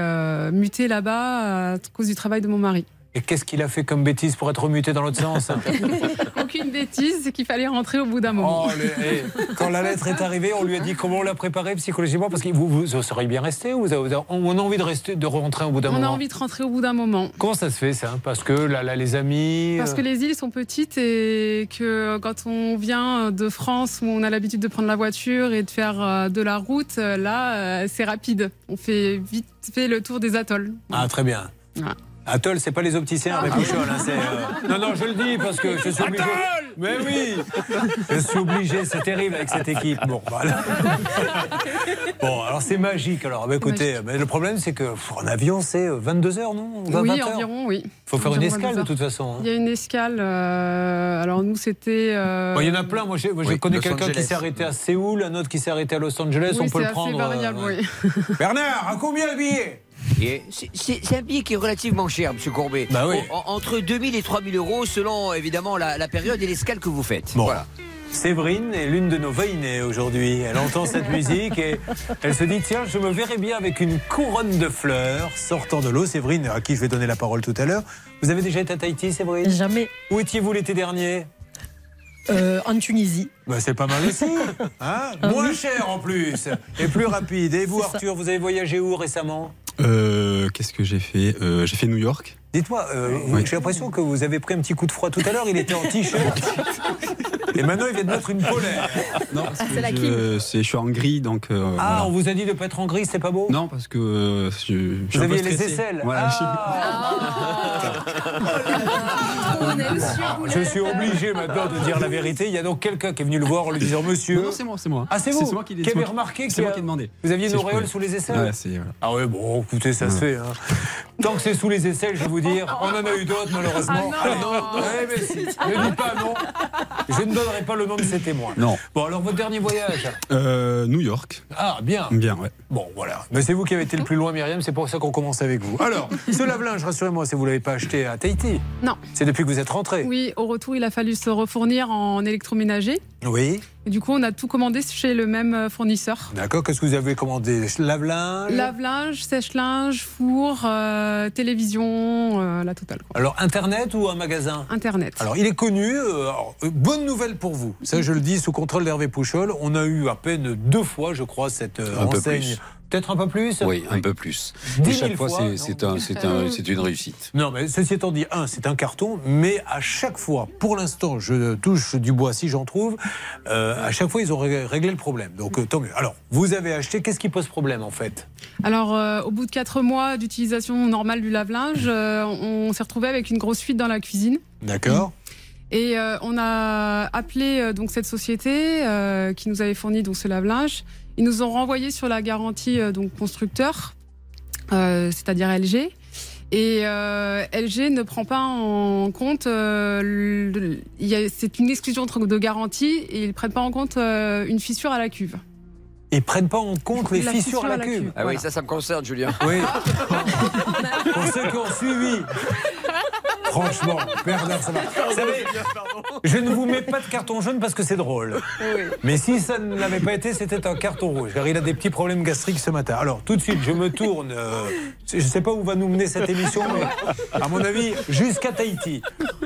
mutés là-bas à cause du travail de mon mari. Et qu'est-ce qu'il a fait comme bêtise pour être remuté dans l'autre sens Aucune bêtise, c'est qu'il fallait rentrer au bout d'un moment. Oh, les- eh, Quand la lettre est arrivée, on lui a dit comment on l'a préparée psychologiquement parce que vous, vous, vous seriez bien resté ou vous avez- on a envie de rester, de rentrer au bout d'un On a moment envie de rentrer au bout d'un moment. Comment ça se fait ça? Parce que là, là, les amis. Parce euh, que les îles sont petites et que quand on vient de France où on a l'habitude de prendre la voiture et de faire euh, de la route, euh, là c'est rapide. On fait vite fait le tour des atolls. Ah très bien. Atoll, c'est pas les opticiens avec Pouchol. hein, c'est, euh, Non, non, je le dis parce que je suis obligé. Mais oui Je suis obligé, c'est terrible avec cette équipe. Bon, voilà. Bon, alors c'est magique. Alors, bah, écoutez, mais le problème, c'est que pff, en avion, c'est 22 heures, non? 20 oui, heures environ, oui. Il faut faire une escale de 22 heures. toute façon. hein. Il y a une escale. euh, alors nous, c'était. euh, Bon, il y en a plein. Moi, je, Oui, connais quelqu'un qui s'est arrêté à Séoul, un autre qui s'est arrêté à Los Angeles. oui, On peut le prendre. variable, euh, oui. Bernard, à combien le billet? Et C'est un billet qui est relativement cher, Monsieur Courbet. Bah oui. En- entre 2000 et 3000 euros, selon évidemment la, la période et l'escale que vous faites. Bon. Voilà. Séverine est l'une de nos veinés aujourd'hui. Elle entend cette musique et elle se dit tiens, je me verrais bien avec une couronne de fleurs sortant de l'eau. Séverine, à qui je vais donner la parole tout à l'heure. Vous avez déjà été à Tahiti, Séverine? Jamais. Où étiez-vous l'été dernier? Euh, en Tunisie. bah, C'est pas mal aussi. Hein? Moins cher en plus et plus rapide. Et vous, ça. Arthur, vous avez voyagé où récemment? Euh, Qu'est-ce que j'ai fait Euh, J'ai fait New York. Dites-moi, euh, Oui. j'ai l'impression que vous avez pris un petit coup de froid tout à l'heure. Il était en t-shirt. Et maintenant, il vient de mettre une polaire. Non, parce que c'est la je, je suis en gris, donc. euh, Ah, voilà. on vous a dit de ne pas être en gris, c'est pas beau Non, parce que euh, je, je suis Vous aviez les aisselles Voilà, Je suis obligé maintenant de dire la vérité. Il y a donc quelqu'un qui est venu le voir en lui disant Monsieur. Non, non, c'est moi, c'est moi. Ah, c'est vous C'est moi qui l'ai- qui- remarqué c'est moi a- qui ai demandé. Vous aviez une je auréole sous les aisselles Ouais, c'est- voilà. Ah ouais, bon, écoutez, ça se fait. hein. Tant que c'est sous les aisselles, je vais vous dire, on en a eu d'autres malheureusement. Ah non. Allez. Ouais, mais si. Ne dis pas non. Je ne donnerai pas le nom de ces témoins. Non. Bon, alors votre dernier voyage Euh, New York. Ah, bien. Bien, ouais. Bon, voilà. Mais c'est vous qui avez été le plus loin, Myriam, c'est pour ça qu'on commence avec vous. Alors, ce lave-linge, rassurez-moi, si vous ne l'avez pas acheté à Tahiti, Non. c'est depuis que vous êtes rentré. Oui, au retour, il a fallu se refournir en électroménager. Oui. Du coup, on a tout commandé chez le même euh, fournisseur. D'accord. Qu'est-ce que vous avez commandé? Lave-linge? Lave-linge, sèche-linge, four, euh, télévision, euh, la totale. quoi. Alors, Internet ou un magasin? Internet. Alors, il est connu. euh, alors, euh, bonne nouvelle pour vous. Ça, je le dis sous contrôle d'Hervé Pouchol. On a eu à peine deux fois, je crois, cette euh, enseigne. Peut-être un peu plus Oui, un peu plus. 10 Et 000 chaque fois, fois, c'est- un- un- une réussite. Non, mais ceci étant dit, un, c'est un carton, mais à chaque fois, pour l'instant, je touche du bois si j'en trouve, euh, à chaque fois, ils ont ré- réglé le problème. Donc, euh, tant mieux. Alors, vous avez acheté, qu'est-ce qui pose problème en fait? Alors, euh, au bout de quatre mois d'utilisation normale du lave-linge, euh, on s'est retrouvé avec une grosse fuite dans la cuisine. D'accord Et euh, on a appelé euh, donc cette société euh, qui nous avait fourni donc ce lave-linge. Ils nous ont renvoyé sur la garantie euh, donc constructeur, euh, c'est-à-dire LG. Et euh, LG ne prend pas en compte, euh, le- il y a- c'est une exclusion de garantie et ils ne prennent pas en compte euh, une fissure à la cuve. Ils prennent pas en compte les La fissures à la cuve. Ah oui, ça, ça me concerne, Julien. Oui. Pour ceux qui ont suivi. Franchement, Bernard, ça va. Vous savez, je ne vous mets pas de carton jaune parce que c'est drôle. Mais si ça ne l'avait pas été, c'était un carton rouge. Car il a des petits problèmes gastriques ce matin. Alors, tout de suite, je me tourne. euh, je ne sais pas où va nous mener cette émission, mais à mon avis, jusqu'à Tahiti.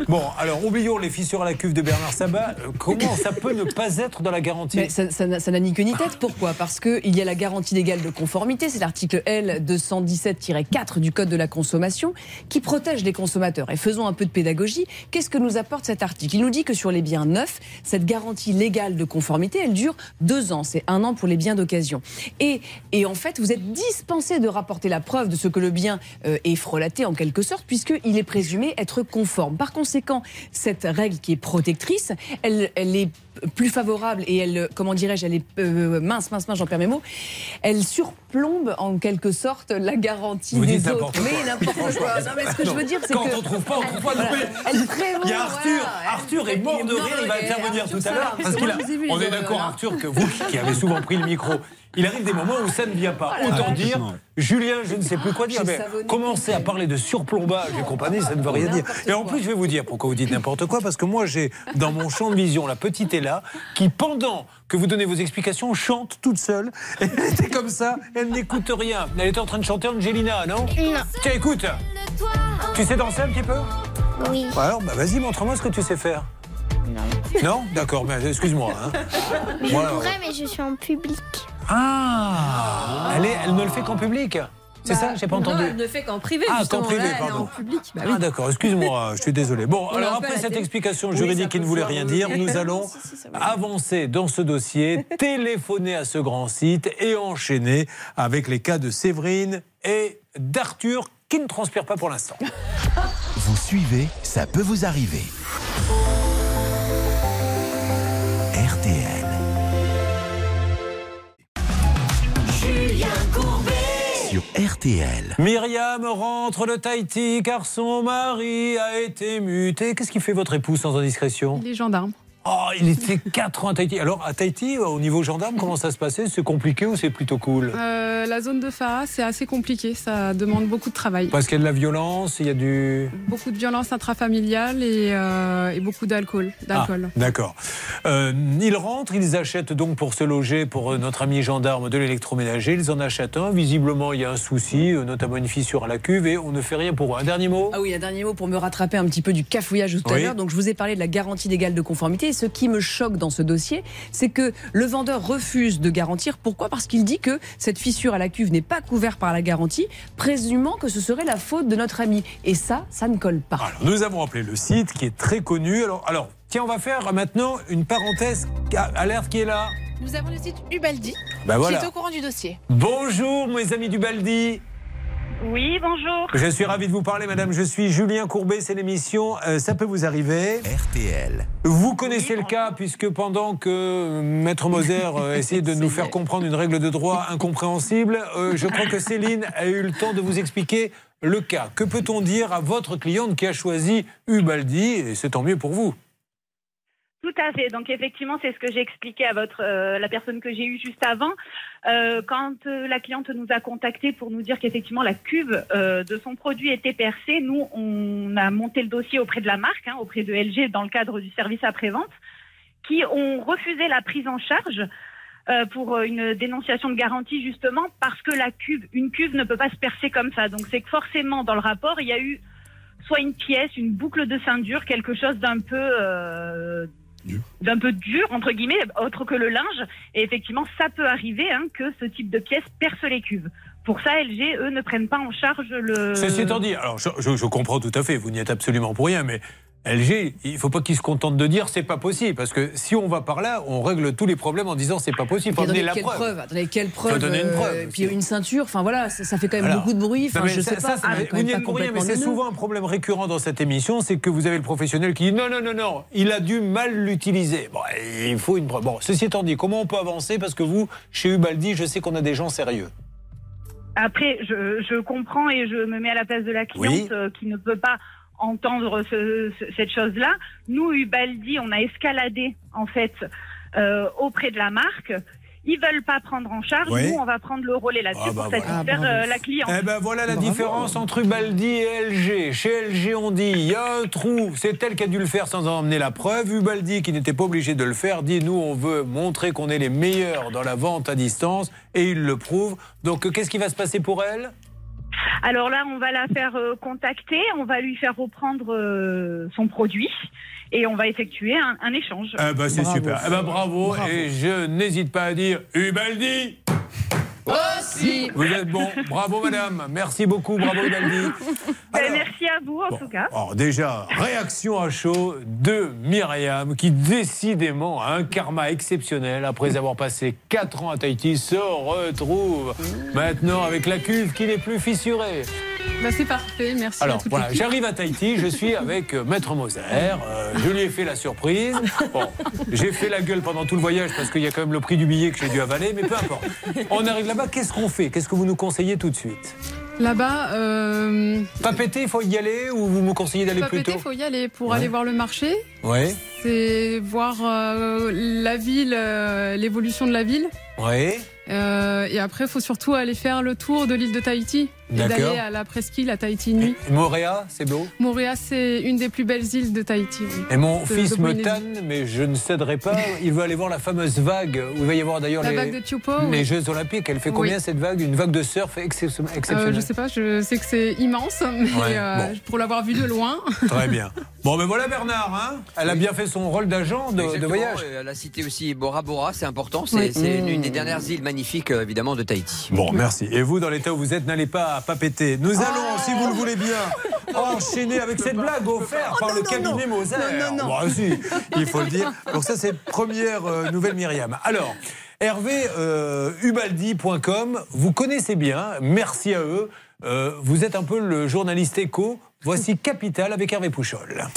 Bon, alors, oublions les fissures à la cuve de Bernard Sabat. Euh, Comment ça peut ne pas être dans la garantie Mais ça ça n'a ça n'a ni queue ni tête. Pourquoi? Parce qu'il y a la garantie légale de conformité, c'est l'article L 217-4 du Code de la consommation, qui protège les consommateurs. Et faisons un peu de pédagogie. Qu'est-ce que nous apporte cet article? Il nous dit que sur les biens neufs, cette garantie légale de conformité, elle dure deux ans. C'est un an pour les biens d'occasion. Et, et en fait, vous êtes dispensé de rapporter la preuve de ce que le bien euh, est frelaté en quelque sorte, puisqu'il est présumé être conforme. Par conséquent, cette règle qui est protectrice, elle, elle est plus favorable et elle, comment dirais-je, elle est euh, mince, mince, mince, j'en perds mes mots. Elle surplombe en quelque sorte la garantie Vous des dites autres. n'importe quoi. Mais n'importe quoi. Non, mais ce que je veux dire, c'est Quand que on trouve pas, on trouve pas. Non, Elle prévaut, Il y a Arthur. voilà. Arthur est mort de rire. Il va intervenir Arthur, tout à l'heure parce qu'il a. On est d'accord, Arthur, que vous qui avez souvent pris le micro. Il arrive des moments où ça ne vient pas. Oh Autant dire, Julien, je ne sais plus quoi dire. Mais commencer à parler de surplombage et compagnie, ça ne veut rien dire. Et en plus, je vais vous dire pourquoi vous dites n'importe quoi. Parce que moi, j'ai dans mon champ de vision la petite Ella qui, pendant que vous donnez vos explications, chante toute seule. Elle était comme ça, elle n'écoute rien. Elle était en train de chanter Angelina, non? Non. Tiens, écoute. Tu sais danser un petit peu? Oui. Ouais, Alors, bah, vas-y, montre-moi ce que tu sais faire. Non. Non? D'accord, mais excuse-moi. hein. Je Moi, pourrais, mais je suis en public. Ah elle, est- elle ne le fait qu'en public C'est ça J'ai pas Non, entendu. elle ne fait qu'en privé. Ah, qu'en privé, Là, pardon. en public. Bah Ah d'accord, excuse-moi, je suis désolé. Bon, On alors après cette explication juridique qui ne voulait rien dire, nous Non, allons si, si, avancer dans ce dossier, téléphoner à ce grand site et enchaîner avec les cas de Séverine et d'Arthur qui ne transpirent pas pour l'instant. Vous suivez, ça peut vous arriver. RTL. Myriam rentre de Tahiti car son mari a été muté. Qu'est-ce qui fait votre épouse sans indiscrétion? Les gendarmes. Oh, il était 4 ans à Tahiti. Alors, à Tahiti, au niveau gendarme, comment ça se passait? C'est compliqué ou c'est plutôt cool? Euh, la zone de Farah, c'est assez compliqué. Ça demande beaucoup de travail. Parce qu'il y a de la violence, il y a du. Beaucoup de violence intrafamiliale et, euh, et beaucoup d'alcool. d'alcool. Ah, D'accord. Euh, ils rentrent, ils achètent donc pour se loger pour euh, notre ami gendarme de l'électroménager. Ils en achètent un. Visiblement, il y a un souci, euh, notamment une fissure à la cuve, et on ne fait rien pour eux. Un dernier mot? Ah oui, un dernier mot pour me rattraper un petit peu du cafouillage tout à Oui. l'heure. Donc, je vous ai parlé de la garantie légale de conformité. Ce qui me choque dans ce dossier, c'est que le vendeur refuse de garantir. Pourquoi? Parce qu'il dit que cette fissure à la cuve n'est pas couverte par la garantie, présumant que ce serait la faute de notre ami. Et ça, ça ne colle pas. Alors, nous avons appelé le site qui est très connu. Alors, alors tiens, on va faire maintenant une parenthèse. Alerte qui est là Nous avons le site Ubaldi Bah voilà. qui est au courant du dossier. Bonjour, mes amis du Baldi. Oui, bonjour. Je suis ravi de vous parler, madame. Je suis Julien Courbet. C'est l'émission euh, Ça peut vous arriver. RTL. Vous connaissez le cas, puisque pendant que euh, Maître Moser euh, essayait de nous faire comprendre une règle de droit incompréhensible, euh, je crois que Céline a eu le temps de vous expliquer le cas. Que peut-on dire à votre cliente qui a choisi Ubaldi? Et c'est tant mieux pour vous. Tout à fait. Donc effectivement, c'est ce que j'ai expliqué à votre euh, la personne que j'ai eue juste avant. Euh, quand euh, la cliente nous a contacté pour nous dire qu'effectivement la cuve de son produit était percée, nous on a monté le dossier auprès de la marque, hein, auprès de LG dans le cadre du service après-vente, qui ont refusé la prise en charge pour une dénonciation de garantie justement parce que la cuve, une cuve ne peut pas se percer comme ça. Donc c'est que forcément dans le rapport il y a eu soit une pièce, une boucle de ceinture, quelque chose d'un peu d'un peu dur entre guillemets, autre que le linge. Et effectivement ça peut arriver hein, que ce type de pièce perce les cuves. Pour ça, LG, eux, ne prennent pas en charge le. Ceci étant dit, alors je, je- je comprends tout à fait, vous n'y êtes absolument pour rien, mais LG, il ne faut pas qu'ils se contentent de dire c'est pas possible, parce que si on va par là, on règle tous les problèmes en disant c'est pas possible. Il faut Attendez, amener la quelle preuve. Attendez, quelle preuve Faut donner une euh, preuve et puis une ceinture, enfin voilà, ça, ça fait quand même Alors, beaucoup de bruit. Enfin, je ça- sais ça, pas. vous n'y pas êtes pour rien, mais c'est souvent un problème récurrent dans cette émission, c'est que vous avez le professionnel qui dit non, non, non, non, il a dû mal l'utiliser. Bon, il faut une preuve. Bon, ceci étant dit, comment on peut avancer Parce que vous, chez Ubaldi, je sais qu'on a des gens sérieux. Après, je, je comprends et je me mets à la place de la cliente Oui. euh, qui ne peut pas entendre ce- ce- cette chose-là. Nous, Ubaldi, on a escaladé en fait euh, auprès de la marque. Ils veulent pas prendre en charge. Oui. Nous, on va prendre le relais là-dessus Ah, bah, pour voilà. satisfaire Ah, euh, la cliente. Eh ben voilà la différence entre Ubaldi et LG. Chez LG, on dit il y a un trou, c'est elle qui a dû le faire sans en emmener la preuve. Ubaldi, qui n'était pas obligé de le faire, dit nous, on veut montrer qu'on est les meilleurs dans la vente à distance et il le prouve. Donc, qu'est-ce qui va se passer pour elle? Alors là, on va la faire euh, contacter, on va lui faire reprendre euh, son produit et on va effectuer un, un échange. Eh ben, c'est super. Eh ben, bravo. Et je n'hésite pas à dire Ubaldi Aussi. Vous êtes bon. Bravo, madame. Merci beaucoup. Bravo, Ubaldi. Ben, merci à vous en tout cas. Alors déjà, réaction à chaud de Myriam qui décidément a un karma exceptionnel après avoir passé 4 ans à Tahiti se retrouve maintenant avec la cuve qui n'est plus fissurée. Bah, c'est parfait, merci. à Alors toute voilà, j'arrive à Tahiti, je suis avec euh, Maître Moser, euh, je lui ai fait la surprise. Bon, j'ai fait la gueule pendant tout le voyage parce qu'il y a quand même le prix du billet que j'ai dû avaler, mais peu importe. On arrive là-bas, qu'est-ce qu'on fait? Qu'est-ce que vous nous conseillez tout de suite? Là-bas, euh, Pas péter, il faut y aller ou vous me conseillez d'aller pas plus péter, tôt? faut y aller pour Ouais. aller voir le marché. Ouais, C'est voir euh, la ville, euh, l'évolution de la ville. ouais. Et après, il faut surtout aller faire le tour de l'île de Tahiti. D'aller à la presqu'île à Tahiti nuit. Moréa, c'est beau? Moréa, c'est une des plus belles îles de Tahiti. oui. Et mon De- fils de me tanne, mais je ne céderai pas. Il veut aller voir la fameuse vague où il va y avoir d'ailleurs La les, vague de Tiopo, les oui. Jeux Olympiques. Elle fait Oui. combien cette vague? Une vague de surf excep- Euh, exceptionnelle. je sais pas, je sais que c'est immense, mais Ouais, euh, bon. pour l'avoir vu de loin. Très bien. Bon, ben voilà Bernard. Hein Elle a bien fait son rôle d'agent de, de voyage. et Elle a cité aussi Bora Bora, c'est important. C'est Mmh. une des dernières îles magnifiques, euh, évidemment, de Tahiti. Bon, merci. Et vous, dans l'état où vous êtes, n'allez pas pas. Nous allons, si vous le voulez bien, enchaîner avec cette blague offerte par le cabinet Moser. Non, non, non. Bon, si, il faut le dire. Donc ça, c'est première euh, nouvelle Myriam. Alors, Hervé, euh, ubaldi.com, vous connaissez bien, merci à eux. Euh, vous êtes un peu le journaliste éco. Voici Capital avec Hervé Pouchol.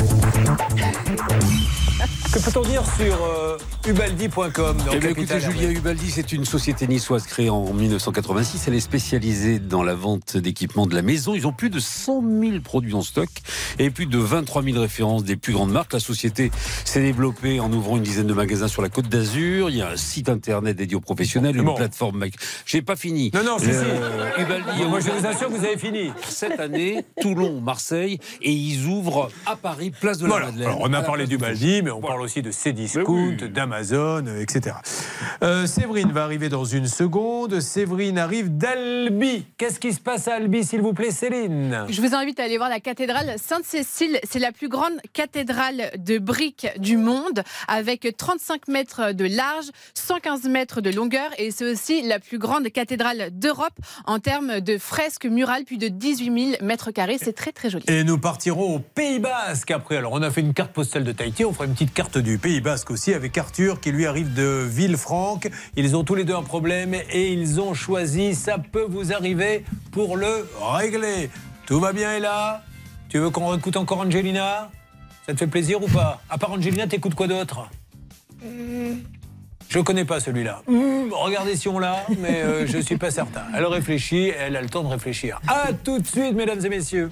Que peut-on dire sur euh, ubaldi.com Eh bien, écoutez, Julien Ubaldi, c'est une société niçoise créée en 1986. Elle est spécialisée dans la vente d'équipements de la maison. Ils ont plus de 100 000 produits en stock et plus de 23 000 références des plus grandes marques. La société s'est développée en ouvrant une dizaine de magasins sur la Côte d'Azur. Il y a un site internet dédié aux professionnels, une Bon. plateforme. J'ai pas fini. Non, non, si, Euh. Ubaldi, Moi, je vous assure que vous avez fini. Cette année, Toulon, Marseille, et ils ouvrent à Paris, place de la Voilà. Madeleine. Alors, on a parlé place du de Baldi, mais on parle aussi de Cdiscount, d'Amazon, euh, etc. Euh, Séverine va arriver dans une seconde. Séverine arrive d'Albi. Qu'est-ce qui se passe à Albi, s'il vous plaît, Céline? Je vous invite à aller voir la cathédrale Sainte-Cécile. C'est la plus grande cathédrale de briques du monde, avec 35 mètres de large, 115 mètres de longueur, et c'est aussi la plus grande cathédrale d'Europe en termes de fresques murales, plus de 18 000 mètres carrés. C'est très très joli. Et nous partirons au Pays Basque après. Alors, on a fait une carte postale de Tahiti, on fera une petite carte du Pays Basque aussi avec Arthur qui lui arrive de Villefranche. Ils ont tous les deux un problème et ils ont choisi Ça peut vous arriver pour le régler. Tout va bien, Ella? Tu veux qu'on écoute encore Angelina? Ça te fait plaisir ou pas? À part Angelina, t'écoutes quoi d'autre? Je connais pas celui-là. Hmm, regardez si on l'a, mais euh, je suis pas certain. Elle réfléchit, elle a le temps de réfléchir. À tout de suite, mesdames et messieurs.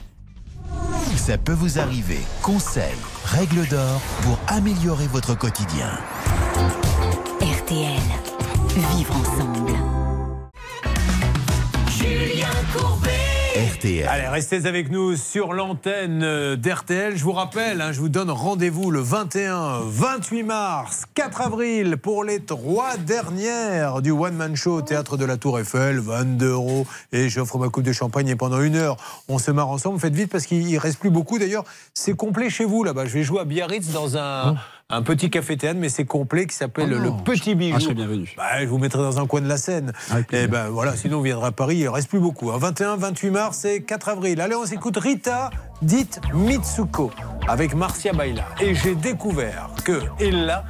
Ça peut vous arriver. Conseils, règles d'or pour améliorer votre quotidien. RTL. Vivre ensemble. Julien Courbet. RTL. Allez, restez avec nous sur l'antenne euh, d'RTL. Je vous rappelle, hein, je vous donne rendez-vous le 21, 28 mars, 4 avril pour les trois dernières du One Man Show au théâtre de la Tour Eiffel, 22 euros. Et j'offre ma coupe de champagne et pendant une heure, on se marre ensemble. Faites vite parce qu'il reste plus beaucoup. D'ailleurs, c'est complet chez vous là-bas. Je vais jouer à Biarritz dans un. Un petit café théâtre, mais c'est complet, qui s'appelle Oh le. Petit Bijou. Ah, je serais bienvenu. Bah, je vous mettrai dans un coin de la Seine. Et ben voilà, sinon on viendra à Paris, il reste plus beaucoup. hein. 21, 28 mars et 4 avril. Allez, on s'écoute Rita, dite Mitsuko, avec Marcia Baila. Et j'ai découvert que Ella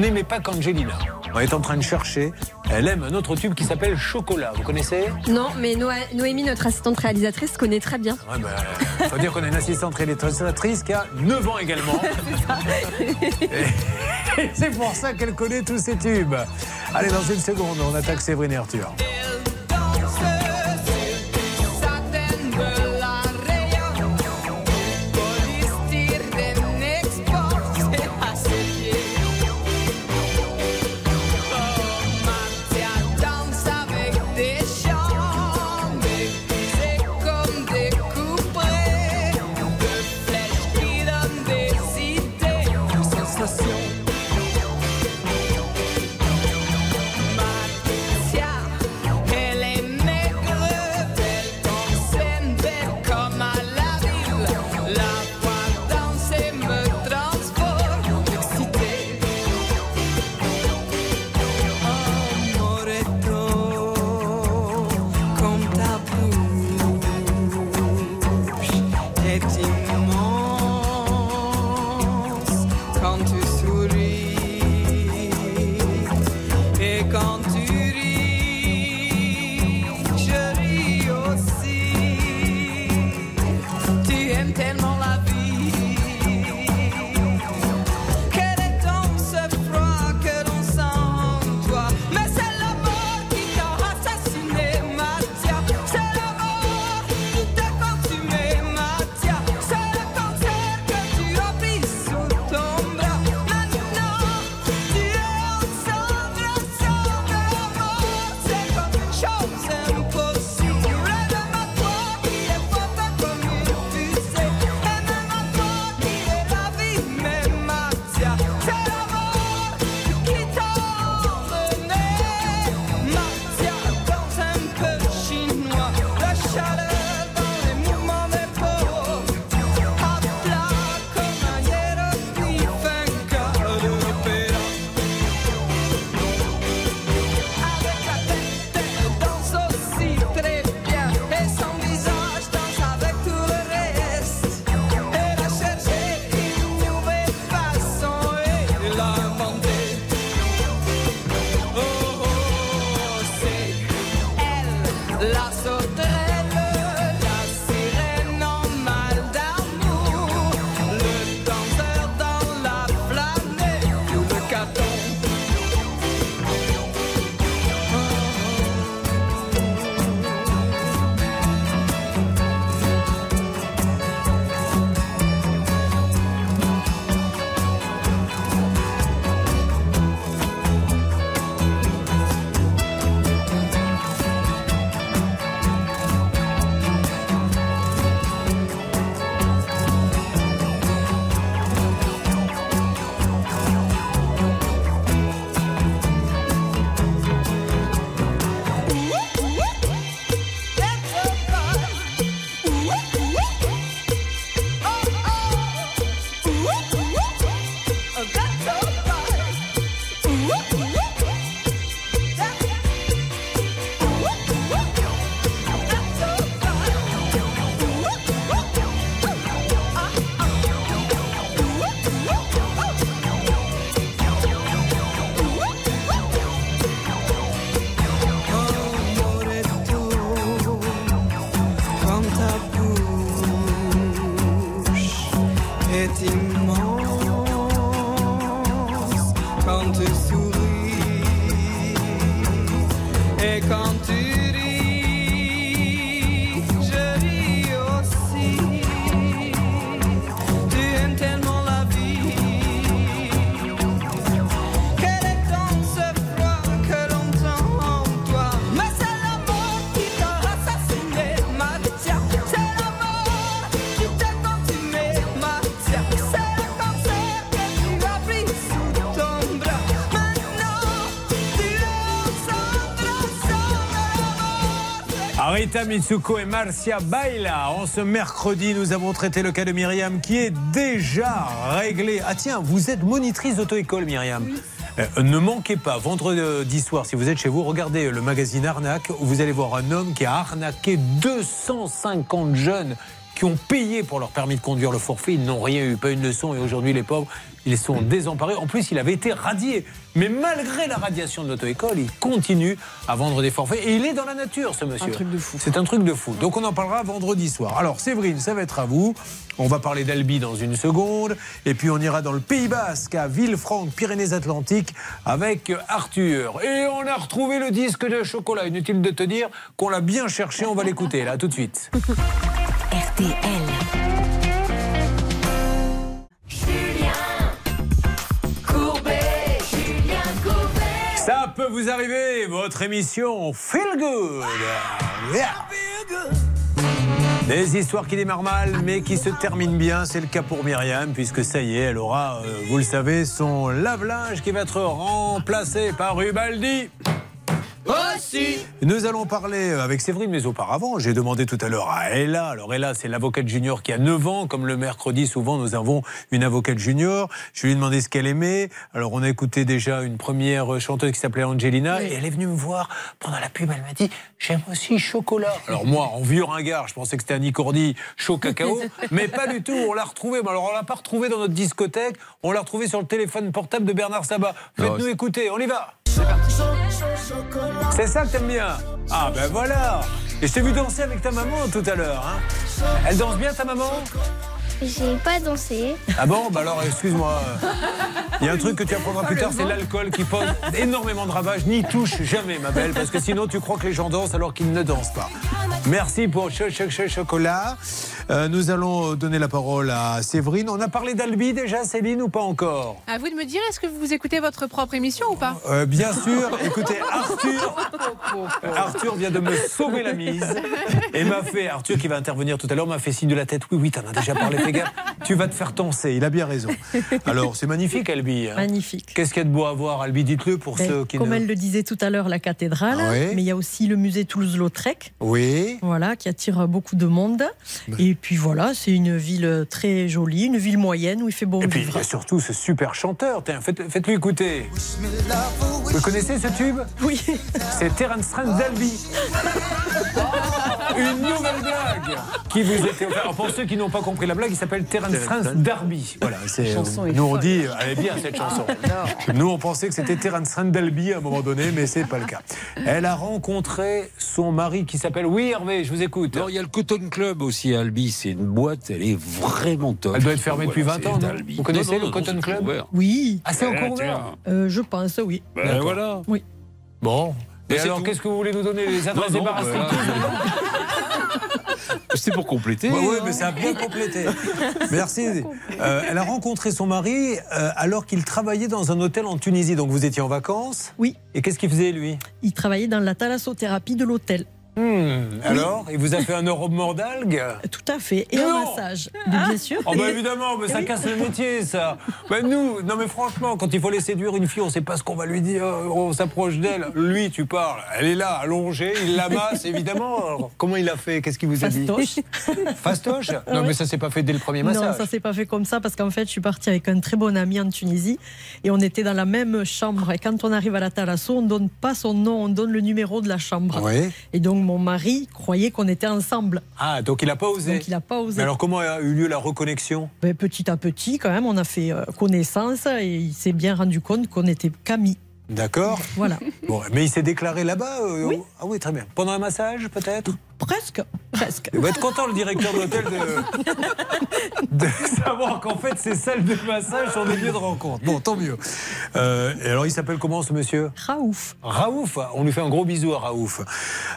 n'aimait pas qu'Angelina. On est en train de chercher. Elle aime un autre tube qui s'appelle Chocolat. Vous connaissez? Non, mais Noémie, notre assistante réalisatrice, connaît très bien. Ouais, ben, faut dire qu'on a une assistante réalisatrice qui a 9 ans également. C'est pour ça qu'elle connaît tous ces tubes. Allez, dans une seconde, on attaque Séverine et Arthur. Mitsuko et Marcia Baila. En ce mercredi, nous avons traité le cas de Myriam qui est déjà réglé. Ah tiens, vous êtes monitrice d'auto-école, Myriam. Euh, ne manquez pas, vendredi soir, si vous êtes chez vous, regardez le magazine Arnaque où vous allez voir un homme qui a arnaqué 250 jeunes qui ont payé pour leur permis de conduire le forfait. Ils n'ont rien eu, pas une leçon. Et aujourd'hui, les pauvres, ils sont désemparés. En plus, il avait été radié. Mais malgré la radiation de l'auto-école, il continue à vendre des forfaits. Et il est dans la nature, ce monsieur. Un truc de fou. C'est un truc de fou. Donc on en parlera vendredi soir. Alors Séverine, ça va être à vous. On va parler d'Albi dans une seconde. Et puis on ira dans le Pays Basque, à Villefranche, Pyrénées-Atlantiques, avec Arthur. Et on a retrouvé le disque de chocolat. Inutile de te dire qu'on l'a bien cherché. On va l'écouter là, tout de suite. RTL. Vous arriver, votre émission Feel Good. Des histoires qui démarrent mal, mais qui se terminent bien. C'est le cas pour Myriam, puisque ça y est, elle aura, euh, vous le savez, son lave-linge qui va être remplacé par Ubaldi. Aussi. Nous allons parler avec Séverine, mais auparavant, j'ai demandé tout à l'heure à Ella. Alors Ella, c'est l'avocate junior qui a 9 ans, comme le mercredi, souvent nous avons une avocate junior. Je lui ai demandé ce qu'elle aimait. Alors on a écouté déjà une première chanteuse qui s'appelait Angelina, et elle est venue me voir pendant la pub, elle m'a dit, j'aime aussi chocolat. Alors moi, en vieux ringard, je pensais que c'était Annie Cordy, chaud cacao, mais pas du tout, on l'a retrouvé. Mais alors on l'a pas retrouvé dans notre discothèque, on l'a retrouvé sur le téléphone portable de Bernard Sabat. Faites-nous écouter, on y va. C'est ça que t'aimes bien Ah ben voilà Et je t'ai vu danser avec ta maman tout à l'heure. Hein. Elle danse bien ta maman? J'ai pas dansé. Ah bon? Bah alors excuse-moi. Il y a un truc que tu apprendras plus tard, c'est l'alcool qui pose énormément de ravages. N'y touche jamais ma belle, parce que sinon tu crois que les gens dansent alors qu'ils ne dansent pas. Merci pour ce choc choc chocolat. Euh, nous allons donner la parole à Séverine. On a parlé d'Albi déjà, Céline, ou pas encore? À vous de me dire, est-ce que vous écoutez votre propre émission ou pas? Euh, bien sûr, écoutez, Arthur, Arthur vient de me sauver la mise et m'a fait, Arthur qui va intervenir tout à l'heure, m'a fait signe de la tête. Oui, oui, t'en as déjà parlé, fais gaffe. Tu vas te faire tenser, il a bien raison. Alors, c'est magnifique, Albi. hein. Magnifique. Qu'est-ce qu'il y a de beau à voir, Albi Dites-le pour Ben, ceux qui comme ne. elle le disait tout à l'heure, la cathédrale, Ah oui. mais il y a aussi le musée Toulouse-Lautrec. Oui. Voilà, qui attire beaucoup de monde. Et puis voilà, c'est une ville très jolie, une ville moyenne où il fait bon Et puis, il y a surtout ce super chanteur. Faites- Faites-lui écouter. Vous connaissez ce tube? Oui. C'est Terence Trent d'Albi. Une nouvelle blague qui vous était offerte. Alors, pour ceux qui n'ont pas compris la blague, il s'appelle Terence Trent Darby. Voilà, c'est. Nous on dit, elle est bien cette chanson. Nous on pensait que c'était Terence Trent d'Albi à un moment donné, mais c'est pas le cas. Elle a rencontré son mari qui s'appelle. Oui, Hervé, je vous écoute. Alors, il y a le Cotton Club aussi à Albi. C'est une boîte, elle est vraiment top. Elle doit être fermée depuis 20 ans, Albi. Vous connaissez Non, non, le Cotton Club ouvert. Oui. Ah, c'est encore Eh, ouvert tiens. Euh, je pense, oui. Ben voilà. Oui. Bon. Et c'est alors, tout. qu'est-ce que vous voulez nous donner Les adresses des bars voilà. striptease C'était pour compléter. Oui, oui, mais ça a bien complété. Merci. Euh, elle a rencontré son mari euh, alors qu'il travaillait dans un hôtel en Tunisie. Donc vous étiez en vacances Oui. Et qu'est-ce qu'il faisait lui? Il travaillait dans la thalassothérapie de l'hôtel. Hmm, Alors Il vous a fait un europe d'algues Tout à fait. Et un Non. massage. Bien sûr. Oh bah évidemment, mais ça oui. casse le métier, ça. Bah nous, non mais franchement, quand il faut aller séduire une fille, on sait pas ce qu'on va lui dire, on s'approche d'elle. Lui, tu parles, elle est là, allongée, il la masse, évidemment. Alors, comment il a fait? Qu'est-ce qu'il vous a dit? Fastoche. Fastoche? Non mais ça s'est pas fait dès le premier Non, massage. ça s'est pas fait comme ça parce qu'en fait, je suis partie avec un très bon ami en Tunisie et on était dans la même chambre. Et quand on arrive à la Thalasso, on donne pas son nom, on donne le numéro de la chambre. Oui. Et donc mon mari croyait qu'on était ensemble. Ah, donc il a pas osé. Donc il a pas osé. Mais alors comment a eu lieu la reconnexion? Mais petit à petit, quand même, on a fait euh, connaissance et il s'est bien rendu compte qu'on était qu'amis. D'accord. Voilà. Bon, mais il s'est déclaré là-bas euh, au- Ah oui, très bien. Pendant un massage, peut-être? Presque. Presque. Il va être content, le directeur de l'hôtel, de, de savoir qu'en fait, ces salles de massage sont des lieux de rencontre. Bon, tant mieux. Euh, et alors, il s'appelle comment, ce monsieur? Raouf. Raouf. On lui fait un gros bisou à Raouf.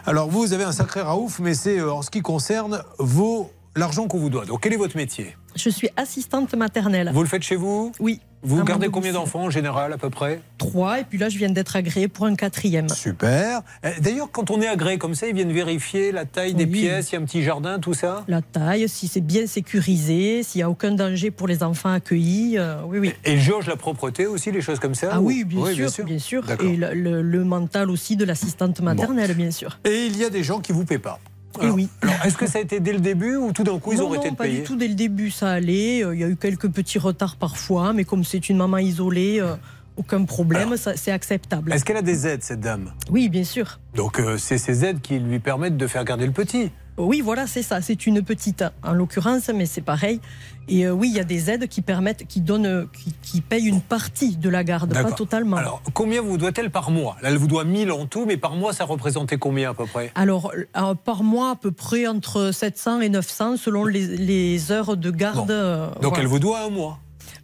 Alors, vous, vous avez un sacré Raouf, mais c'est euh, en ce qui concerne vos... l'argent qu'on vous doit. Donc, quel est votre métier Je suis assistante maternelle. Vous le faites chez vous Oui. Vous gardez combien d'enfants en général, à peu près Trois, et puis là, je viens d'être agréée pour un quatrième. Super. Euh, D'ailleurs, quand on est agréé comme ça, ils viennent vérifier la taille des Oui. pièces, il y a un petit jardin, tout ça La taille, si c'est bien sécurisé, s'il n'y a aucun danger pour les enfants accueillis. euh, oui, oui. Et jauge la propreté aussi, les choses comme ça Ah ou- oui, bien sûr, bien sûr. Et le, le- le mental aussi de l'assistante maternelle, bien sûr. Et il y a des gens qui vous paient pas. Et oui. Alors, est-ce que ça a été dès le début ou tout d'un coup ils non, ont arrêté non, de pas payer du tout. Dès le début, ça allait. Euh, Il y a eu quelques petits retards parfois, mais comme c'est une maman isolée, euh, aucun problème, c'est acceptable. Est-ce qu'elle a des aides, cette dame? Oui, bien sûr. Donc, euh, c'est ces aides qui lui permettent de faire garder le petit. Oui, voilà, c'est ça. C'est une petite, en l'occurrence, mais c'est pareil. Et euh, oui, il y a des aides qui permettent, qui donnent, qui, qui payent une partie de la garde, pas totalement. Alors, combien vous doit-elle par mois? Là, elle vous doit 1000 en tout, mais par mois, ça représentait combien à peu près? Alors, euh, par mois, à peu près entre 700 et 900 selon les, les heures de garde. euh, Donc, voilà. elle vous doit un mois.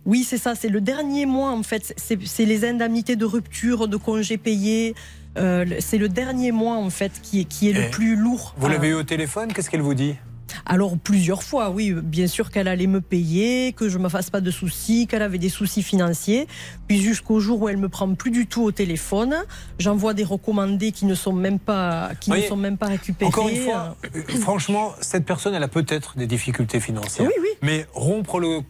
Oui, c'est ça. C'est le dernier mois, en fait. C'est les indemnités de rupture, de congés payés. Euh, c'est le dernier mois, en fait, qui est, qui est Et le plus lourd. Vous l'avez eu au téléphone? Qu'est-ce qu'elle vous dit? Alors plusieurs fois, oui, bien sûr qu'elle allait me payer, que je me fasse pas de soucis, qu'elle avait des soucis financiers. Puis jusqu'au jour où elle me prend plus du tout au téléphone, j'envoie des recommandés qui ne sont même pas, qui ne sont même pas récupérés. Encore une fois, euh, franchement, cette personne, elle a peut-être des difficultés financières. Oui, oui. Mais rompre le.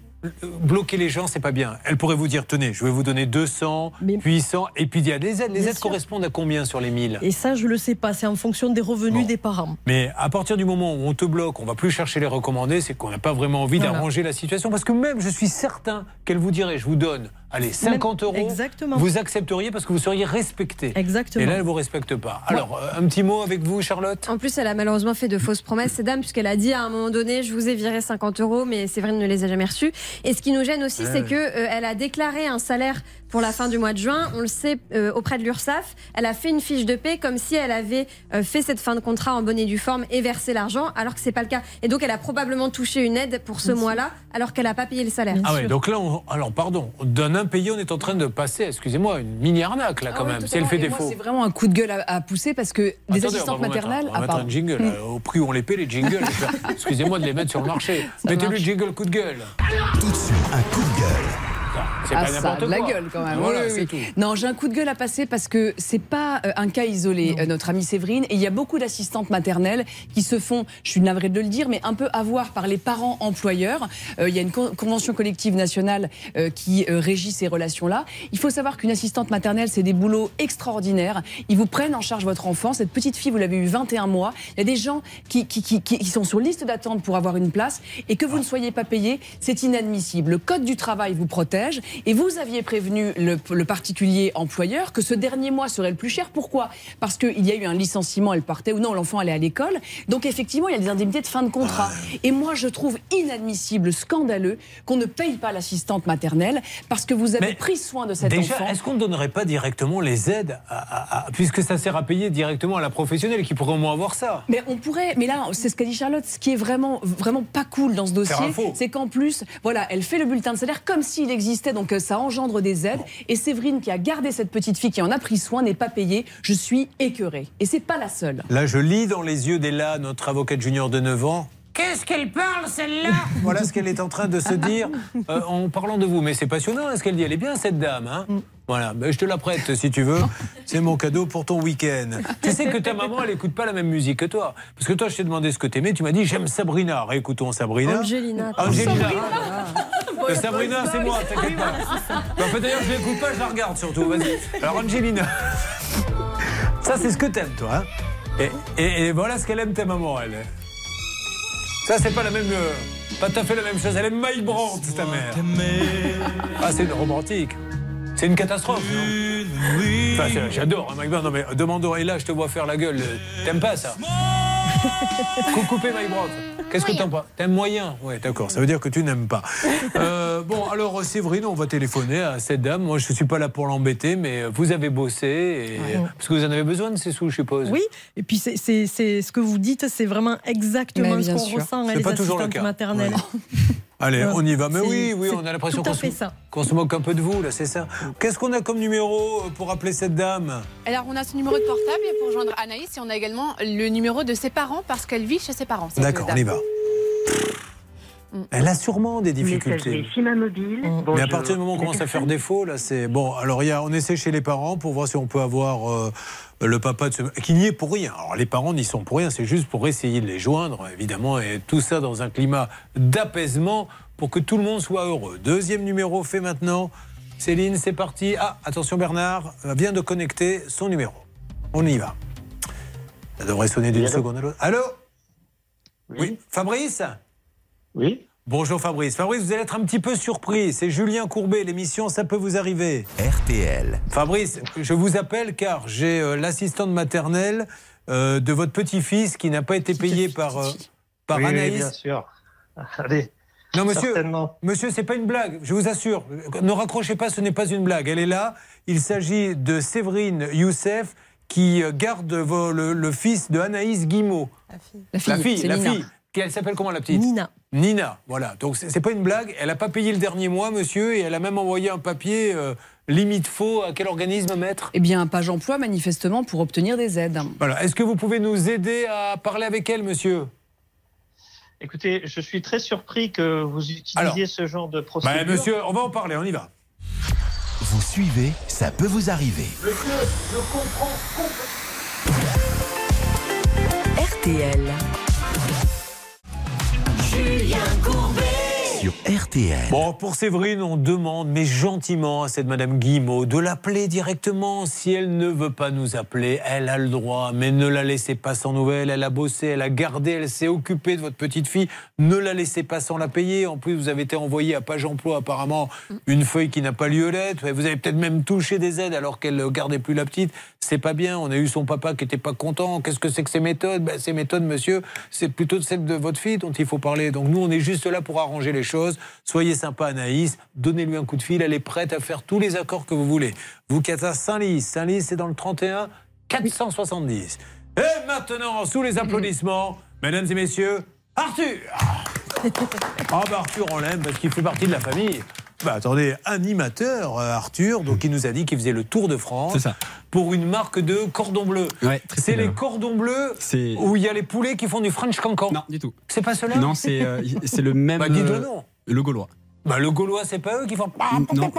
Bloquer les gens, c'est pas bien. Elle pourrait vous dire tenez, je vais vous donner 200, puis 100, et puis il y a des aides. Les aides sûr. correspondent à combien sur les 1000 Et ça, je le sais pas. C'est en fonction des revenus des parents. Mais à partir du moment où on te bloque, on va plus chercher les recommandés, c'est qu'on n'a pas vraiment envie Voilà. d'arranger la situation. Parce que même, je suis certain qu'elle vous dirait, je vous donne, allez, 50 euros, exactement. vous accepteriez parce que vous seriez respecté. Exactement. Et là, elle vous respecte pas. Alors, euh, un petit mot avec vous, Charlotte? En plus, elle a malheureusement fait de fausses promesses, cette dame, puisqu'elle a dit à un moment donné, je vous ai viré 50 euros, mais Séverine ne les a jamais reçus. Et ce qui nous gêne aussi, Ouais. c'est que euh, elle a déclaré un salaire pour la fin du mois de juin. On le sait euh, auprès de l'URSSAF. Elle a fait une fiche de paie comme si elle avait euh, fait cette fin de contrat en bonne et due forme et versé l'argent, alors que c'est pas le cas. Et donc, elle a probablement touché une aide pour ce mois-là, alors qu'elle n'a pas payé le salaire. Ah ouais, donc là, on- alors pardon, d'un impayé, on est en train de passer, excusez-moi, une mini arnaque là quand même, si elle fait Et défaut. C'est vraiment un coup de gueule à, à pousser parce que des Attendez, on va assistantes vous mettre un- maternelles. On va ah, mettre un pardon. jingle. là, Au prix où on les paie, les jingles. Excusez-moi de les mettre sur le marché. Mettez-lui jingle coup de gueule. Tout de suite, un coup de gueule. C'est Ah, pas ça quoi. de la gueule quand même. Voilà, Oui, tout. Non, j'ai un coup de gueule à passer parce que c'est pas euh, un cas isolé, euh, notre amie Séverine. Et il y a beaucoup d'assistantes maternelles qui se font, je suis navrée de le dire, mais un peu avoir par les parents employeurs. Euh, il y a une con- convention collective nationale euh, qui euh, régit ces relations-là. Il faut savoir qu'une assistante maternelle, c'est des boulots extraordinaires. Ils vous prennent en charge votre enfant. Cette petite fille, vous l'avez eu 21 mois. Il y a des gens qui, qui, qui, qui- qui sont sur liste d'attente pour avoir une place et que vous ne soyez pas payé, c'est inadmissible. Le code du travail vous protège et vous aviez prévenu le, le particulier employeur que ce dernier mois serait le plus cher. Pourquoi? Parce qu'il y a eu un licenciement, elle partait ou non, l'enfant allait à l'école. Donc effectivement, il y a des indemnités de fin de contrat. Et moi, je trouve inadmissible, scandaleux qu'on ne paye pas l'assistante maternelle parce que vous avez Mais pris soin de cet Déjà, enfant. est-ce qu'on ne donnerait pas directement les aides, à- à- à- puisque ça sert à payer directement à la professionnelle qui pourrait au moins avoir ça? Mais on pourrait, mais là, c'est ce qu'a dit Charlotte. Ce qui est vraiment, vraiment pas cool dans ce dossier, c'est qu'en plus, voilà, elle fait le bulletin de salaire comme s'il existait, donc euh, ça engendre des aides. Et Séverine, qui a gardé cette petite fille, qui en a pris soin, n'est pas payée. Je suis écœurée. Et c'est pas la seule. Là, je lis dans les yeux d'Ella, notre avocate junior de 9 ans. Qu'est-ce qu'elle parle, celle-là Voilà ce qu'elle est en train de se dire euh, en parlant de vous. Mais c'est passionnant hein, ce qu'elle dit. Elle est bien, cette dame. Hein voilà, Ben, je te la prête si tu veux. C'est mon cadeau pour ton week-end. Tu sais que ta maman, elle écoute pas la même musique que toi. Parce que toi, je t'ai demandé ce que t'aimais. Tu m'as dit, j'aime Sabrina. Réécoutons Sabrina. Angelina. Angelina. Euh, Sabrina, c'est moi, t'inquiète pas. Ben, en fait, d'ailleurs, je l'écoute pas, je la regarde surtout. Vas-y. Alors, Angelina. Ça, c'est ce que t'aimes, toi. hein et, et- et voilà ce qu'elle aime, ta maman, elle. Ça, c'est pas la même. euh, pas tout à fait la même chose. Elle aime Mike Brandt, ta mère. Ah, c'est une romantique. C'est une catastrophe, non Enfin, j'adore hein, Mike Brandt. Non, mais demandons, et là, je te vois faire la gueule. T'aimes pas ça? Cou- Coupez Mike Brandt. Qu'est-ce que t'aimes pas T'aimes moyen Ouais, d'accord. Ça veut dire que tu n'aimes pas. Euh, bon, alors, Séverine, on va téléphoner à cette dame. Moi, je suis pas là pour l'embêter, mais vous avez bossé. Et... Parce que vous en avez besoin de ces sous, je suppose. Oui, et puis c'est- c'est c'est- ce que vous dites, c'est vraiment exactement ce qu'on sûr. ressent C'est à les pas toujours le assistantes cas. maternelles. Allez, on y va. Mais oui, oui, on a l'impression qu'on se, moque un peu de vous, là, c'est ça. Qu'est-ce qu'on a comme numéro euh, pour appeler cette dame? Alors, on a son numéro de portable pour rejoindre Anaïs et on a également le numéro de ses parents parce qu'elle vit chez ses parents. D'accord, on y va. Elle a sûrement des difficultés. Mobile. Mais à partir du moment où on commence à faire défaut, là, c'est bon. Alors, il y a, on essaie chez les parents pour voir si on peut avoir euh, le papa de ce... qui n'y est pour rien. Alors, les parents n'y sont pour rien, c'est juste pour essayer de les joindre, évidemment, et tout ça dans un climat d'apaisement pour que tout le monde soit heureux. Deuxième numéro fait maintenant. Céline, c'est parti. Ah, attention, Bernard vient de connecter son numéro. On y va. Ça devrait sonner d'une Oui, seconde à l'autre. Allô Oui. Fabrice Oui. Bonjour Fabrice. Fabrice, vous allez être un petit peu surpris. C'est Julien Courbet, l'émission Ça peut vous arriver. RTL. Fabrice, je vous appelle car j'ai euh, l'assistante maternelle euh, de votre petit-fils qui n'a pas été payé par, euh, par Oui, oui, Anaïs. bien sûr. Allez. Non, monsieur, Certainement. monsieur, c'est pas une blague, je vous assure. Ne raccrochez pas, ce n'est pas une blague. Elle est là. Il s'agit de Séverine Youssef qui garde le, le fils de Anaïs Guimau. La fille, La fille, la fille. Elle s'appelle comment la petite Nina. Nina, voilà. Donc c'est pas une blague. Elle n'a pas payé le dernier mois, monsieur, et elle a même envoyé un papier euh, limite faux. À quel organisme, maître? Eh bien, page emploi, manifestement, pour obtenir des aides. Voilà. Est-ce que vous pouvez nous aider à parler avec elle, monsieur? Écoutez, je suis très surpris que vous utilisiez Alors, ce genre de procédure. Bah, monsieur, on va en parler, on y va. Vous suivez, ça peut vous arriver. Monsieur, je comprends RTL. Julien Courbet. RTL. Bon, pour Séverine, on demande, mais gentiment, à cette Madame Guimau de l'appeler directement. Si elle ne veut pas nous appeler, elle a le droit, mais ne la laissez pas sans nouvelles. Elle a bossé, elle a gardé, elle s'est occupée de votre petite fille. Ne la laissez pas sans la payer. En plus, vous avez été envoyé à Page Emploi, apparemment, une feuille qui n'a pas lieu d'être. Vous avez peut-être même touché des aides alors qu'elle ne gardait plus la petite. C'est pas bien. On a eu son papa qui n'était pas content. Qu'est-ce que c'est que ces méthodes? Ben, Ces méthodes, monsieur, c'est plutôt celles de votre fille dont il faut parler. Donc nous, on est juste là pour arranger les choses. Soyez sympa, Anaïs. Donnez-lui un coup de fil. Elle est prête à faire tous les accords que vous voulez. Vous qui êtes à Saint-Lys, Saint-Lys, c'est dans le 31 470. Et maintenant, sous les applaudissements, mesdames et messieurs, Arthur Ah bah Arthur, on l'aime parce qu'il fait partie de la famille. Bah attendez, animateur, euh, Arthur, donc il nous a dit qu'il faisait le Tour de France ça. pour une marque de cordon bleu. Ouais, c'est les cordons bleus où il y a les poulets qui font du French cancan. Non, du tout. C'est pas cela Non, c'est euh, c'est le même. Bah, dites le euh, nom. Le gaulois. Bah le gaulois, c'est pas eux qui font. Non.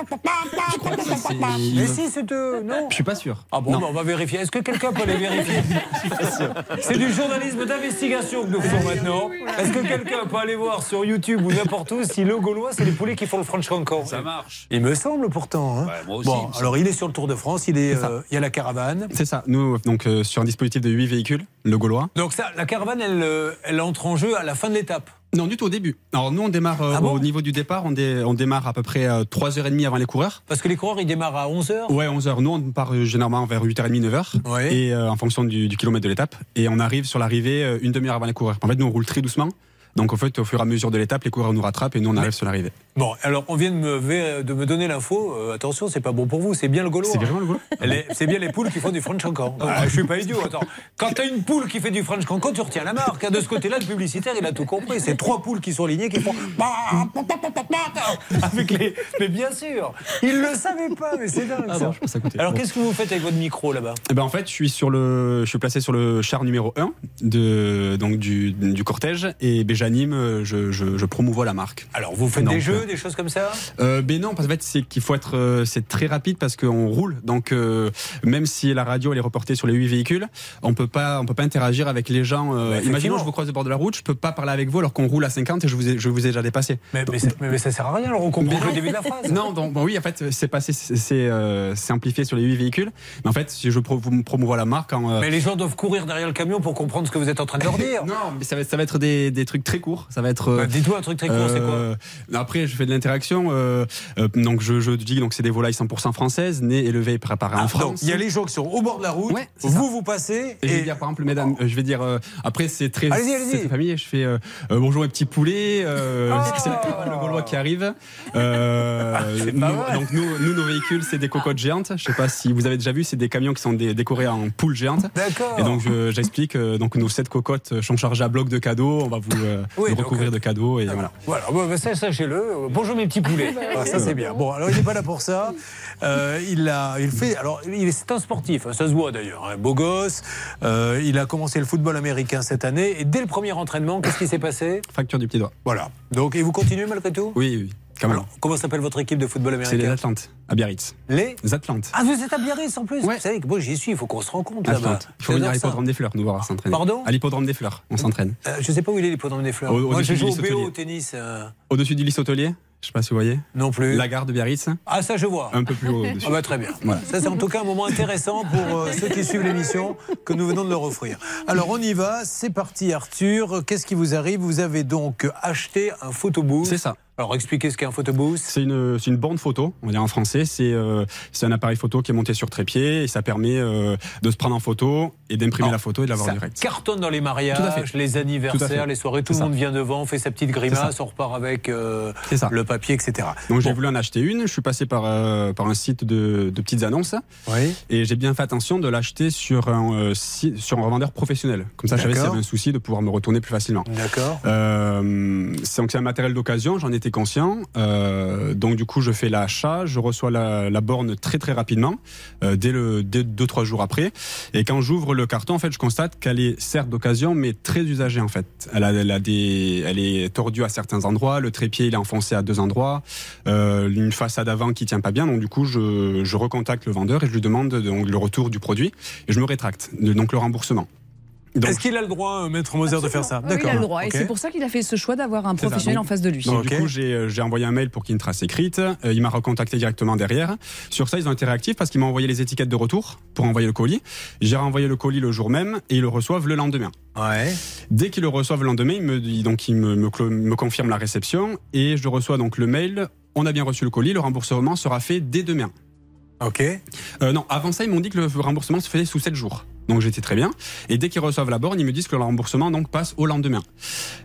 Mais si, c'est eux, non Je suis pas sûr. Ah bon, Non. bah, on va vérifier. Est-ce que quelqu'un peut les vérifier C'est du journalisme d'investigation que nous faisons maintenant. Est-ce que quelqu'un peut aller voir sur YouTube ou n'importe où si le Gaulois, c'est les poulets qui font le French cancan Ça marche. Il me semble pourtant. hein. moi aussi, il bon, me semble. alors il est sur le Tour de France, il, est, C'est euh, il y a la caravane. C'est ça. Nous, donc, euh, sur un dispositif de 8 véhicules, le gaulois. Donc ça, la caravane, elle, euh, elle entre en jeu à la fin de l'étape. Non, du tout au début. Alors, nous, on démarre euh, Ah bon au niveau du départ, on, dé- on démarre à peu près euh, 3h30 avant les coureurs. Parce que les coureurs, ils démarrent à 11h. Ouais, 11h. Nous, on part euh, généralement vers 8h30, 9h. Ouais. Et euh, en fonction du, du kilomètre de l'étape. Et on arrive sur l'arrivée euh, une demi-heure avant les coureurs. En fait, nous, on roule très doucement. Donc, en fait, au fur et à mesure de l'étape, les coureurs nous rattrapent et nous, on arrive sur l'arrivée. Bon, alors on vient de me, vé- de me donner l'info. Euh, attention, c'est pas bon pour vous. C'est bien le Gaulois. C'est vraiment le Gaulois Elle est- C'est bien les poules qui font du French cancan. Ah, je suis pas idiot. Attends, quand t'as une poule qui fait du French cancan, tu retiens la marque. De ce côté-là, le publicitaire, il a tout compris. C'est trois poules qui sont alignées qui font avec les. Mais bien sûr, il le savait pas. Mais c'est dingue. Ah ça. bon, je. Alors Bon. qu'est-ce que vous faites avec votre micro là-bas? Eh ben en fait, je suis sur le, je suis placé sur le char numéro 1 de donc du, du cortège et ben, j'anime, euh, je, je, je promouvois la marque. Alors vous faites Donc, des jeux, des choses comme ça? Euh, ben non, parce qu'en fait c'est qu'il faut être, euh, c'est très rapide parce qu'on roule, donc euh, même si la radio elle est reportée sur les 8 véhicules, on peut pas, on peut pas interagir avec les gens. euh, Bah, imaginons je vous croise au bord de la route, je peux pas parler avec vous alors qu'on roule à 50 et je vous ai, je vous ai déjà dépassé. mais, mais, mais ça sert à rien. Alors on comprend le début de la phrase. Non, donc, bon, oui, en fait, c'est passé, c'est amplifié sur les 8 véhicules. Mais en fait, si je vous promouvois la marque en. Mais les gens doivent courir derrière le camion pour comprendre ce que vous êtes en train de leur dire. Non, mais ça va, être- ça va être des, des trucs très courts. Ça va être. euh, Bah, Dites-moi un truc très court, c'est quoi euh, Après, je fais de l'interaction. euh, donc, je, je dis donc c'est des volailles 100% françaises, nées, élevées et préparées en Ah, donc, France. il y a les gens qui sont au bord de la route, Ouais, vous vous passez Et je vais et dire par exemple, mesdames, je vais dire après c'est très Allez-y, allez-y. c'est très familier. Je fais bonjour mes petits poulets. Oh. c'est le Gaulois qui arrive. Euh, c'est nous- donc nous, nous nos véhicules c'est des cocottes géantes. Je sais pas si vous avez déjà vu, c'est des camions qui sont dé- décorés en poules géantes. D'accord. Et donc je- j'explique donc nos sept cocottes sont chargées à bloc de cadeaux. On va vous, euh, Oui, vous donc, recouvrir euh, de cadeaux et voilà. Voilà, bon, bah, ça, sachez-le. Bonjour mes petits poulets. Ah, ça c'est bien. Bon, alors il n'est pas là pour ça. Euh, il a, il fait. Alors, il est, c'est un sportif. hein, ça se voit d'ailleurs. Un beau gosse. Euh, il a commencé le football américain cette année et dès le premier entraînement, qu'est-ce qui s'est passé? Fracture du petit doigt. Voilà. Donc, et vous continuez malgré tout? Oui, oui. Alors, comment s'appelle votre équipe de football C'est les américain Atlantes à Biarritz. Les Les Atlantes. Ah, vous êtes à Biarritz en plus Ouais. Vous savez que moi j'y suis. Il faut qu'on se rencontre là-bas. Il faut venir à l'hippodrome des Fleurs nous voir s'entraîner. Pardon? À l'hippodrome des Fleurs, on s'entraîne. Euh, je sais pas où il est l'hippodrome des fleurs. Au- Moi, au-dessus je du joue au BO au tennis. euh. Au-dessus du lycée hôtelier, Je sais pas si vous voyez. Non plus. La gare de Biarritz. Ah, ça, je vois. Un peu plus haut. Ah bah, très bien. Voilà. Ça, c'est en tout cas un moment intéressant pour euh, ceux qui suivent l'émission que nous venons de leur offrir. Alors, on y va. C'est parti, Arthur. Qu'est-ce qui vous arrive? Vous avez donc acheté un photobooth. C'est ça. Alors, expliquez ce qu'est un photobooth. C'est une, c'est une borne photo, on va dire en français. C'est euh, un appareil photo qui est monté sur trépied et ça permet euh, de se prendre en photo et d'imprimer la photo et de l'avoir Ça direct. cartonne dans les Tout à mariages, fait. les anniversaires, les soirées. Tout le monde ça. vient devant, fait sa petite grimace, on repart avec euh, ça. le papier, etc. Donc j'ai voulu en acheter une. Je suis passé par, euh, par un site de, de petites annonces. Oui. Et j'ai bien fait attention de l'acheter sur un, sur un revendeur professionnel. Comme ça, je savais s'il y avait un souci de pouvoir me retourner plus facilement. D'accord. Donc c'est un matériel d'occasion, j'en conscient. Euh, donc du coup, je fais l'achat, je reçois la, borne très très rapidement, euh, dès le dès deux trois jours après. Et quand j'ouvre le carton, en fait, je constate qu'elle est certes d'occasion, mais très usagée en fait. Elle a, elle a des, elle est tordue à certains endroits, le trépied il est enfoncé à deux endroits, euh, une façade avant qui tient pas bien. Donc du coup, je, je recontacte le vendeur et je lui demande donc le retour du produit et je me rétracte, donc le remboursement. Donc- Est-ce qu'il a le droit, euh, Maître Moser, de faire ça Oui, il a le droit. Et c'est pour ça qu'il a fait ce choix d'avoir un professionnel Donc- en face de lui. Donc, du coup, j'ai euh, j'ai envoyé un mail pour qu'il y ait une trace écrite. Euh, il m'a recontacté directement derrière. Sur ça, ils ont été réactifs parce qu'ils m'ont envoyé les étiquettes de retour pour envoyer le colis. J'ai renvoyé le colis le jour même et ils le reçoivent le lendemain. Ouais. Dès qu'ils le reçoivent le lendemain, ils me, dit- donc, ils me, me, clo- me confirment la réception et je reçois donc le mail. On a bien reçu le colis. Le remboursement sera fait dès demain. Ok. Euh, non, avant ça, ils m'ont dit que le remboursement se faisait sous 7 jours. Donc j'étais très bien. Et dès qu'ils reçoivent la borne, ils me disent que le remboursement donc passe au lendemain.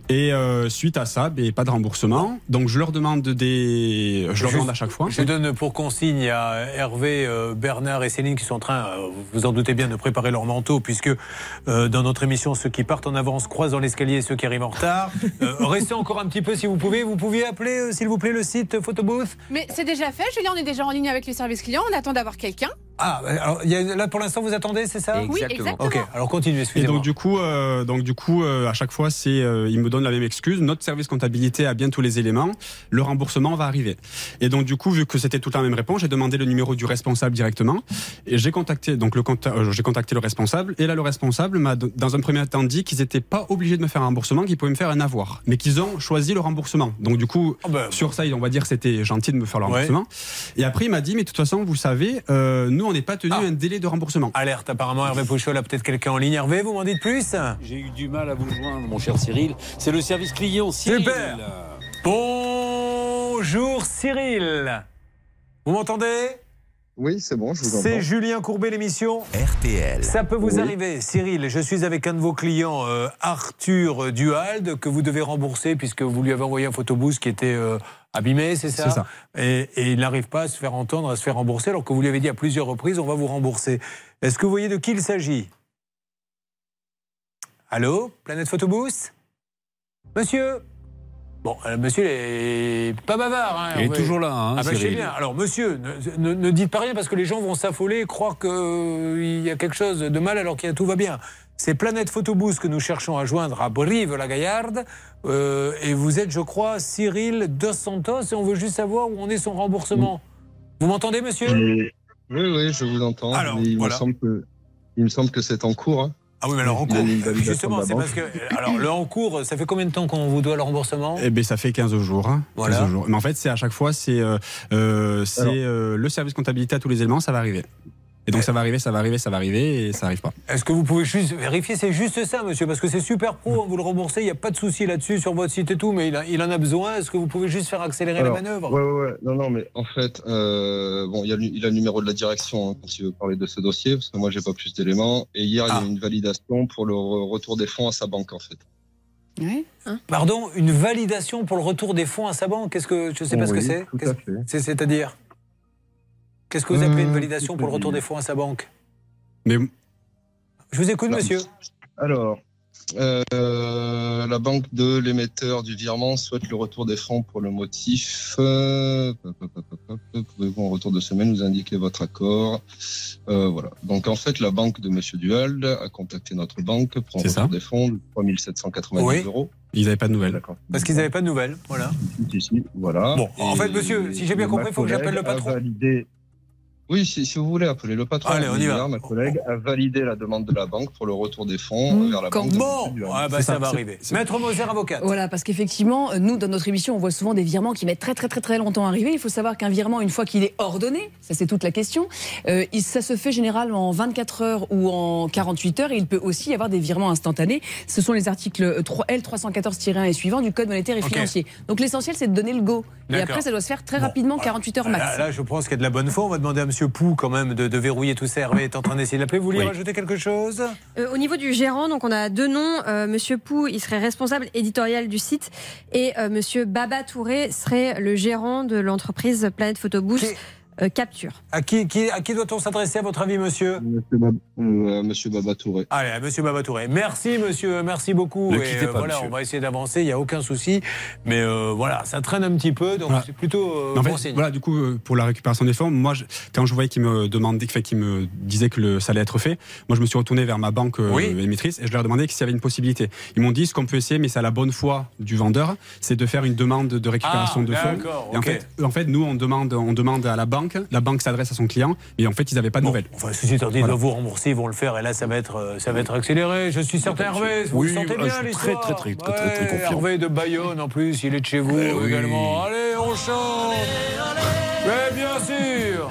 Et euh, suite à ça, ben, pas de remboursement. Donc je leur demande des, je leur demande à chaque fois. Je donne pour consigne à Hervé, euh, Bernard et Céline qui sont en train, euh, vous vous en doutez bien, de préparer leur manteau, puisque euh, dans notre émission, ceux qui partent en avance croisent dans l'escalier ceux qui arrivent en retard. Euh, restez encore un petit peu si vous pouvez. Vous pouviez appeler, euh, s'il vous plaît, le site Photobooth? Mais c'est déjà fait, Julien, on est déjà en ligne avec le service client, on attend d'avoir quelqu'un. Ah, alors, il y a- là pour l'instant, vous attendez, c'est ça? Oui, exactement. Ok, alors continuez, Et excusez-moi. donc du coup, euh, donc du coup, euh, à chaque fois, c'est, euh, ils me donnent la même excuse. Notre service comptabilité a bien tous les éléments. Le remboursement va arriver. Et donc du coup, vu que c'était toute la même réponse, j'ai demandé le numéro du responsable directement. Et j'ai contacté donc le euh, j'ai contacté le responsable. Et là, le responsable m'a dans un premier temps dit qu'ils n'étaient pas obligés de me faire un remboursement, qu'ils pouvaient me faire un avoir, mais qu'ils ont choisi le remboursement. Donc du coup, sur ça, on va dire que c'était gentil de me faire le Ouais. remboursement. Et après, il m'a dit, mais de toute façon, vous savez, euh, nous, on n'est pas tenu un délai de remboursement. Alerte, apparemment, Hervé Pouchol a peut-être quelqu'un en ligne. Hervé, vous m'en dites plus J'ai eu du mal à vous joindre, mon cher Cyril. C'est le service client, Cyril. Super. Bonjour Cyril. Vous m'entendez? Oui, c'est bon, je vous entends. C'est Julien Courbet, l'émission RTL. Ça peut vous Oui. arriver, Cyril. Je suis avec un de vos clients, euh, Arthur Duhalde, que vous devez rembourser puisque vous lui avez envoyé un photobooth qui était euh, abîmé, c'est ça C'est ça. Et, et il n'arrive pas à se faire entendre, à se faire rembourser, alors que vous lui avez dit à plusieurs reprises, on va vous rembourser. Est-ce que vous voyez de qui il s'agit? Allô? Planète Photobooth? Monsieur? Bon, euh, monsieur est pas bavard. Hein, Il est toujours là, hein, ah bah, je sais Cyril. bien. Alors, monsieur, ne, ne- ne dites pas rien parce que les gens vont s'affoler et croire qu'il y a quelque chose de mal alors qu'il y a tout va bien. C'est Planète Photobooth que nous cherchons à joindre à Brive-la-Gaillarde. Euh, et vous êtes, je crois, Cyril Dos Santos et on veut juste savoir où en est son remboursement. Vous m'entendez, monsieur? Oui, oui, je vous entends. Alors, Mais il, voilà. me semble que, il me semble que c'est en cours. hein. Ah oui, mais alors en cours, justement, c'est parce que. Alors, le en cours, ça fait combien de temps qu'on vous doit le remboursement Eh ben, ça fait 15 jours. hein. Voilà. 15 jours. Mais en fait, c'est à chaque fois, c'est euh, euh, euh, le service comptabilité à tous les éléments, ça va arriver. Et donc ça va arriver, ça va arriver, ça va arriver, et ça arrive pas. Est-ce que vous pouvez juste vérifier? C'est juste ça, monsieur, parce que c'est super pro, hein, vous le remboursez, il n'y a pas de souci là-dessus sur votre site et tout, mais il, a- il en a besoin. Est-ce que vous pouvez juste faire accélérer Alors, les manœuvres Ouais, ouais, ouais. Non, non, mais en fait, euh, bon, il y a, le- il a le numéro de la direction hein, quand il veut parler de ce dossier, parce que moi, j'ai pas plus d'éléments. Et hier, il y a Ah. eu une validation pour le re- retour des fonds à sa banque, en fait. Pardon, une validation pour le retour des fonds à sa banque? Qu'est-ce que je sais pas ce que Oui, c'est- C'est-à-dire? Qu'est-ce que vous appelez une Euh, validation pour le retour des fonds à sa banque Mais Je vous écoute, Non. monsieur. Alors, euh, la banque de l'émetteur du virement souhaite le retour des fonds pour le motif. euh, Pouvez-vous en retour de semaine nous indiquer votre accord Euh, Voilà. Donc en fait, la banque de Monsieur Duhalde a contacté notre banque pour un retour ça. des fonds de 3790 Oui. euros. ils n'avaient pas de nouvelles. D'accord. Parce qu'ils n'avaient pas de nouvelles. Voilà. Bon, en fait, monsieur, si j'ai bien compris, il faut que j'appelle le patron. validé- Oui, si, si vous voulez, appeler le patron. Allez, on y va. Ma collègue a validé la demande de la banque pour le retour des fonds vers la quand- banque. Bon, ah bah, ça, ça, va c'est- arriver. Maître Moser, avocate. Voilà, parce qu'effectivement, euh, nous, dans notre émission, on voit souvent des virements qui mettent très, très, très, très longtemps à arriver. Il faut savoir qu'un virement, une fois qu'il est ordonné, ça c'est toute la question, euh, ça se fait généralement en 24 heures ou en 48 heures. Et il peut aussi y avoir des virements instantanés. Ce sont les articles 3 L314-1 et suivants du Code monétaire et financier. Donc l'essentiel, c'est de donner le go. Et après, ça doit se faire très rapidement, 48 heures max. Là, là, je pense qu'il y a de la bonne foi. On va demander à Monsieur Pou quand même de, de verrouiller tout ça. Hervé est en train d'essayer de l'appeler. Vous vouliez Oui. rajouter quelque chose? Euh, au niveau du gérant, donc on a deux noms. Euh, Monsieur Pou, il serait responsable éditorial du site, et euh, Monsieur Baba Touré serait le gérant de l'entreprise Planète Photoboost euh, Capture. À qui, qui- à qui doit-on s'adresser, à votre avis, monsieur Monsieur, Bab- euh, Monsieur Baba Touré. Allez, à monsieur Baba Touré. Merci, monsieur. Merci beaucoup. Ne Et, quittez euh, pas, voilà, monsieur. on va essayer d'avancer. Il n'y a aucun souci. Mais euh, voilà, ça traîne un petit peu. Donc, Voilà. c'est plutôt euh, En fait, bon signe. voilà, du coup, euh, pour la récupération des fonds, moi, je- quand je voyais qu'ils me demandaient, enfin, qu'ils me disaient que le, ça allait être fait, moi, je me suis retourné vers ma banque euh, Oui. émettrice et je leur demandais s'il y avait une possibilité. Ils m'ont dit ce qu'on peut essayer, mais c'est à la bonne foi du vendeur, c'est de faire une demande de récupération Ah, de fonds. d'accord, Et en ok. fait, en fait, nous, on demande, on demande à la banque, la banque s'adresse à son client, mais en fait, ils n'avaient pas de nouvelles. Enfin, ceci étant dit, ils Voilà. doivent vous rembourser, ils vont le faire, et là, ça va être, euh, ça va être accéléré. Je suis certain, Hervé, vous Oui, le sentez ah, bien, je suis l'histoire très, très, très, très, très, confiant. Hervé de Bayonne, en plus, il est de chez vous Eh oui. également. Allez, on chante Mais bien sûr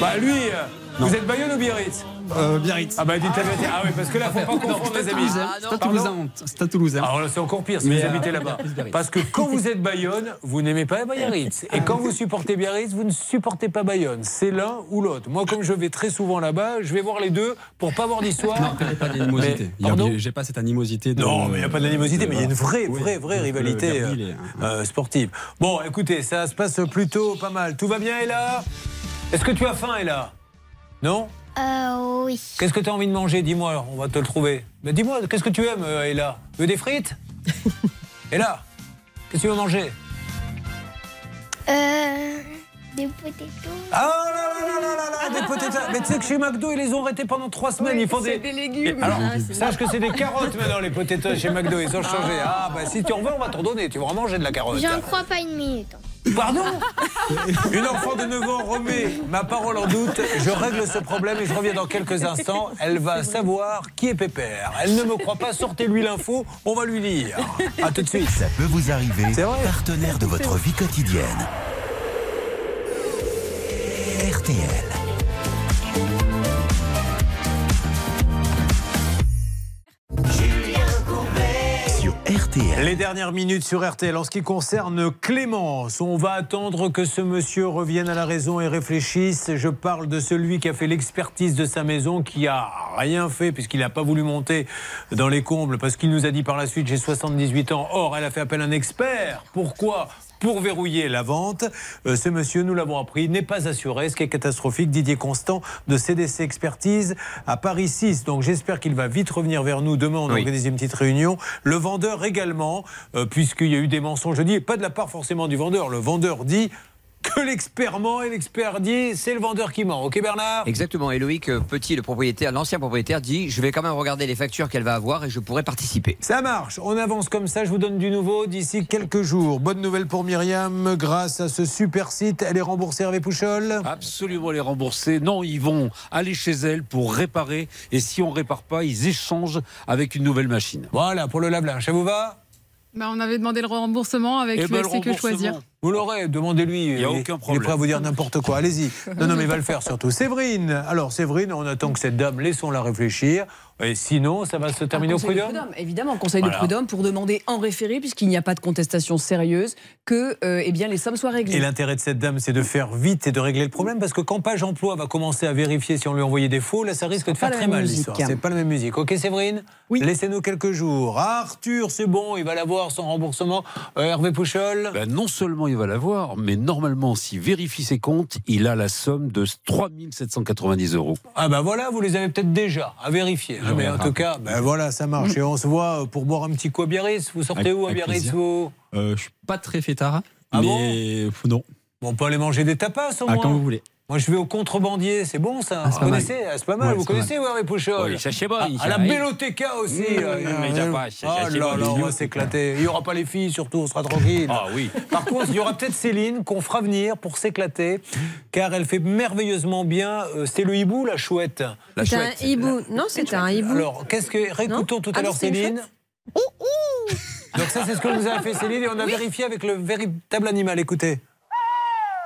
Bah, lui, euh, vous êtes Bayonne ou Biarritz Euh, Biarritz. Ah bah dites la vérité. Ah oui, parce que là, faut pas confondre les amis. C'est Toulousain. C'est à Toulousain. Alors là, c'est encore pire si Mais, vous euh, habitez là-bas. Parce que quand vous êtes Bayonne, vous n'aimez pas Biarritz. Et quand vous supportez Biarritz, vous ne supportez pas Bayonne. C'est l'un ou l'autre. Moi, comme je vais très souvent là-bas, je vais voir les deux pour pas avoir d'histoire. Non, il n'y a pas d'animosité. J'ai pas cette animosité. De, non, mais il n'y a pas d'animosité, mais il y a une vraie, Oui. vraie, vraie rivalité est- euh, euh, sportive. Bon, écoutez, ça se passe plutôt pas mal. Tout va bien, Ella? Est-ce que tu as faim, Ella? Non Euh, oui. Qu'est-ce que tu as envie de manger Dis-moi, on va te le trouver. Mais dis-moi, qu'est-ce que tu aimes, euh, Ella Tu veux des frites Ella, qu'est-ce que tu veux manger Euh, des potatoes. Ah là là là là là là, des potatoes. Mais tu sais que chez McDo, ils les ont arrêtés pendant trois semaines. ils font des... c'est des légumes. Alors, Ah, sache que c'est des carottes maintenant, les potatoes chez McDo. Ils ont changé. Ah, bah si tu en veux, on va t'en donner. Tu vas en manger de la carotte. J'en crois pas une minute. Pardon Une enfant de 9 ans remet ma parole en doute. Je règle ce problème et je reviens dans quelques instants. Elle va savoir qui est Pépère. Elle ne me croit pas. Sortez-lui l'info. On va lui lire. À tout de suite. Ça peut vous arriver, C'est vrai. partenaire de votre vie quotidienne. RTL. Les dernières minutes sur RTL. En ce qui concerne Clémence, on va attendre que ce monsieur revienne à la raison et réfléchisse. Je parle de celui qui a fait l'expertise de sa maison, qui a rien fait puisqu'il n'a pas voulu monter dans les combles parce qu'il nous a dit par la suite j'ai 78 ans. Or, elle a fait appel à un expert. Pourquoi? Pour verrouiller la vente. Euh, ce monsieur, nous l'avons appris, n'est pas assuré, ce qui est catastrophique. Didier Constant de CDC Expertise à Paris 6. Donc j'espère qu'il va vite revenir vers nous. Demain, on Oui. organise une petite réunion. Le vendeur également, euh, puisqu'il y a eu des mensonges. Je dis, pas de la part forcément du vendeur. Le vendeur dit que l'expert ment et l'expert dit c'est le vendeur qui ment. Ok Bernard Exactement. Et Loïc euh, Petit, le propriétaire, l'ancien propriétaire, dit Je vais quand même regarder les factures qu'elle va avoir et je pourrai participer. Ça marche, on avance comme ça, je vous donne du nouveau d'ici quelques jours. Bonne nouvelle pour Myriam, grâce à ce super site, elle est remboursée Hervé Pouchol Absolument les rembourser. Non, ils vont aller chez elle pour réparer. Et si on répare pas, ils échangent avec une nouvelle machine. Voilà, pour le lave-linge, ça vous va? Bah, on avait demandé le remboursement avec Eh ben, le USC que choisir. Vous l'aurez, demandez-lui. Il y a Il- aucun Il est problème. prêt à vous dire n'importe quoi, allez-y. Non, non, mais il va le faire surtout. Séverine, alors Séverine, on attend que cette dame, laissons-la réfléchir. Et sinon, ça va se terminer au prud'homme Évidemment, conseil Voilà. de prud'homme pour demander en référé, puisqu'il n'y a pas de contestation sérieuse, que euh, eh bien, les sommes soient réglées. Et l'intérêt de cette dame, c'est de faire vite et de régler le problème, parce que quand Page Emploi va commencer à vérifier si on lui a envoyé des faux, là, ça risque de faire très mal l'histoire. C'est pas la même musique. Ok, Séverine Oui. Laissez-nous quelques jours. Arthur, c'est bon, il va l'avoir son remboursement. Euh, Hervé Pouchol Ben, non seulement il va l'avoir, mais normalement, s'il vérifie ses comptes, il a la somme de 3790 euros. Ah ben voilà, vous les avez peut-être déjà à vérifier. Je mais en tout cas, ben voilà, ça marche. Et on se voit euh, pour boire un petit coup à Biarritz. Vous sortez Avec- où à Biarritz vous? Euh, je suis pas très fêtard, Ah mais non. Bon, on peut aller manger des tapas au Ah, moins. quand vous voulez. Moi, je vais au contrebandier, c'est bon ça. Ah, c'est vous pas mal. connaissez Ah, C'est pas mal. Ouais, vous c'est pas connaissez, Warren Pouchol Oui, ça, c'est bon, À, ça, à la. Belloteca aussi. Euh, mais euh, ça va, ça, Ah c'est là là, on va s'éclater. Il n'y aura pas les filles, surtout, on sera tranquille. Ah oui. Par contre, il y aura peut-être Céline qu'on fera venir pour s'éclater, car elle fait merveilleusement bien. euh, C'était le hibou, la chouette La C'est un chouette. hibou. Non, c'est un hibou. Alors, qu'est-ce que. Récoutons tout à Ah, l'heure c'est une Céline. Donc, ça, c'est ce que vous avez fait, Céline, et on a vérifié avec le véritable animal. Écoutez.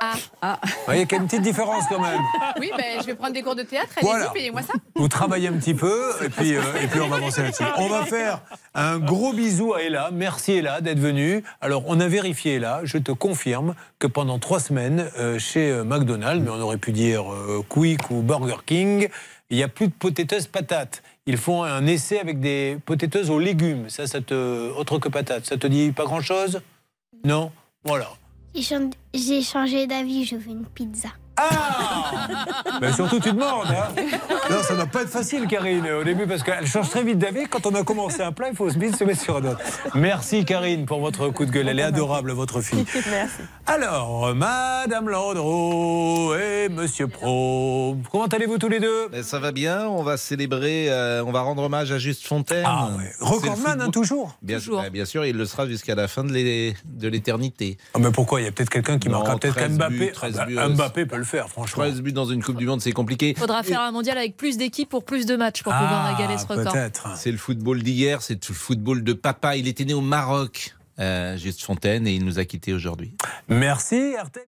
Ah, ah. Vous voyez qu'il y a une petite différence quand même. Oui, ben, je vais prendre des cours de théâtre. Allez-y, Voilà. payez-moi ça. Vous travaillez un petit peu et puis, euh, et puis on va avancer là-dessus. On va faire un gros bisou à Ella. Merci Ella d'être venue. Alors on a vérifié Ella. Je te confirme que pendant trois semaines euh, chez euh, McDonald's, mais on aurait pu dire euh, Quick ou Burger King, il n'y a plus de potatoes patates. Ils font un essai avec des potatoes aux légumes. Ça, ça te autre que patates. Ça te dit pas grand-chose? Non? Voilà. J'ai chan- J'ai changé d'avis, je veux une pizza. Mais surtout, tu demandes. Hein non, ça ne doit pas être facile, Karine, au début, parce qu'elle change très vite d'avis. Quand on a commencé un plat, il faut vite se mettre sur un autre. Merci, Karine, pour votre coup de gueule. Elle est adorable, votre fille. Merci. Alors, Madame Landreau et Monsieur Pro, comment allez-vous tous les deux? Ben, Ça va bien, on va célébrer, euh, on va rendre hommage à Juste Fontaine. Ah ouais. Recordman, hein, toujours? Bien, Toujours. ben, bien sûr, il le sera jusqu'à la fin de l'é- de l'éternité. Ah, mais pourquoi? Il y a peut-être quelqu'un qui Non, marquera peut-être 13 Mbappé. buts, 13 Ah, buts, bah, euh, Mbappé peut le faire, franchement. 13 buts dans une Coupe du Monde, c'est compliqué. Il faudra faire un mondial avec plus d'équipes pour plus de matchs pour pouvoir égaler ce record. C'est le football d'hier, c'est le football de papa. Il était né au Maroc, euh, Juste Fontaine, et il nous a quittés aujourd'hui. Merci, RTL.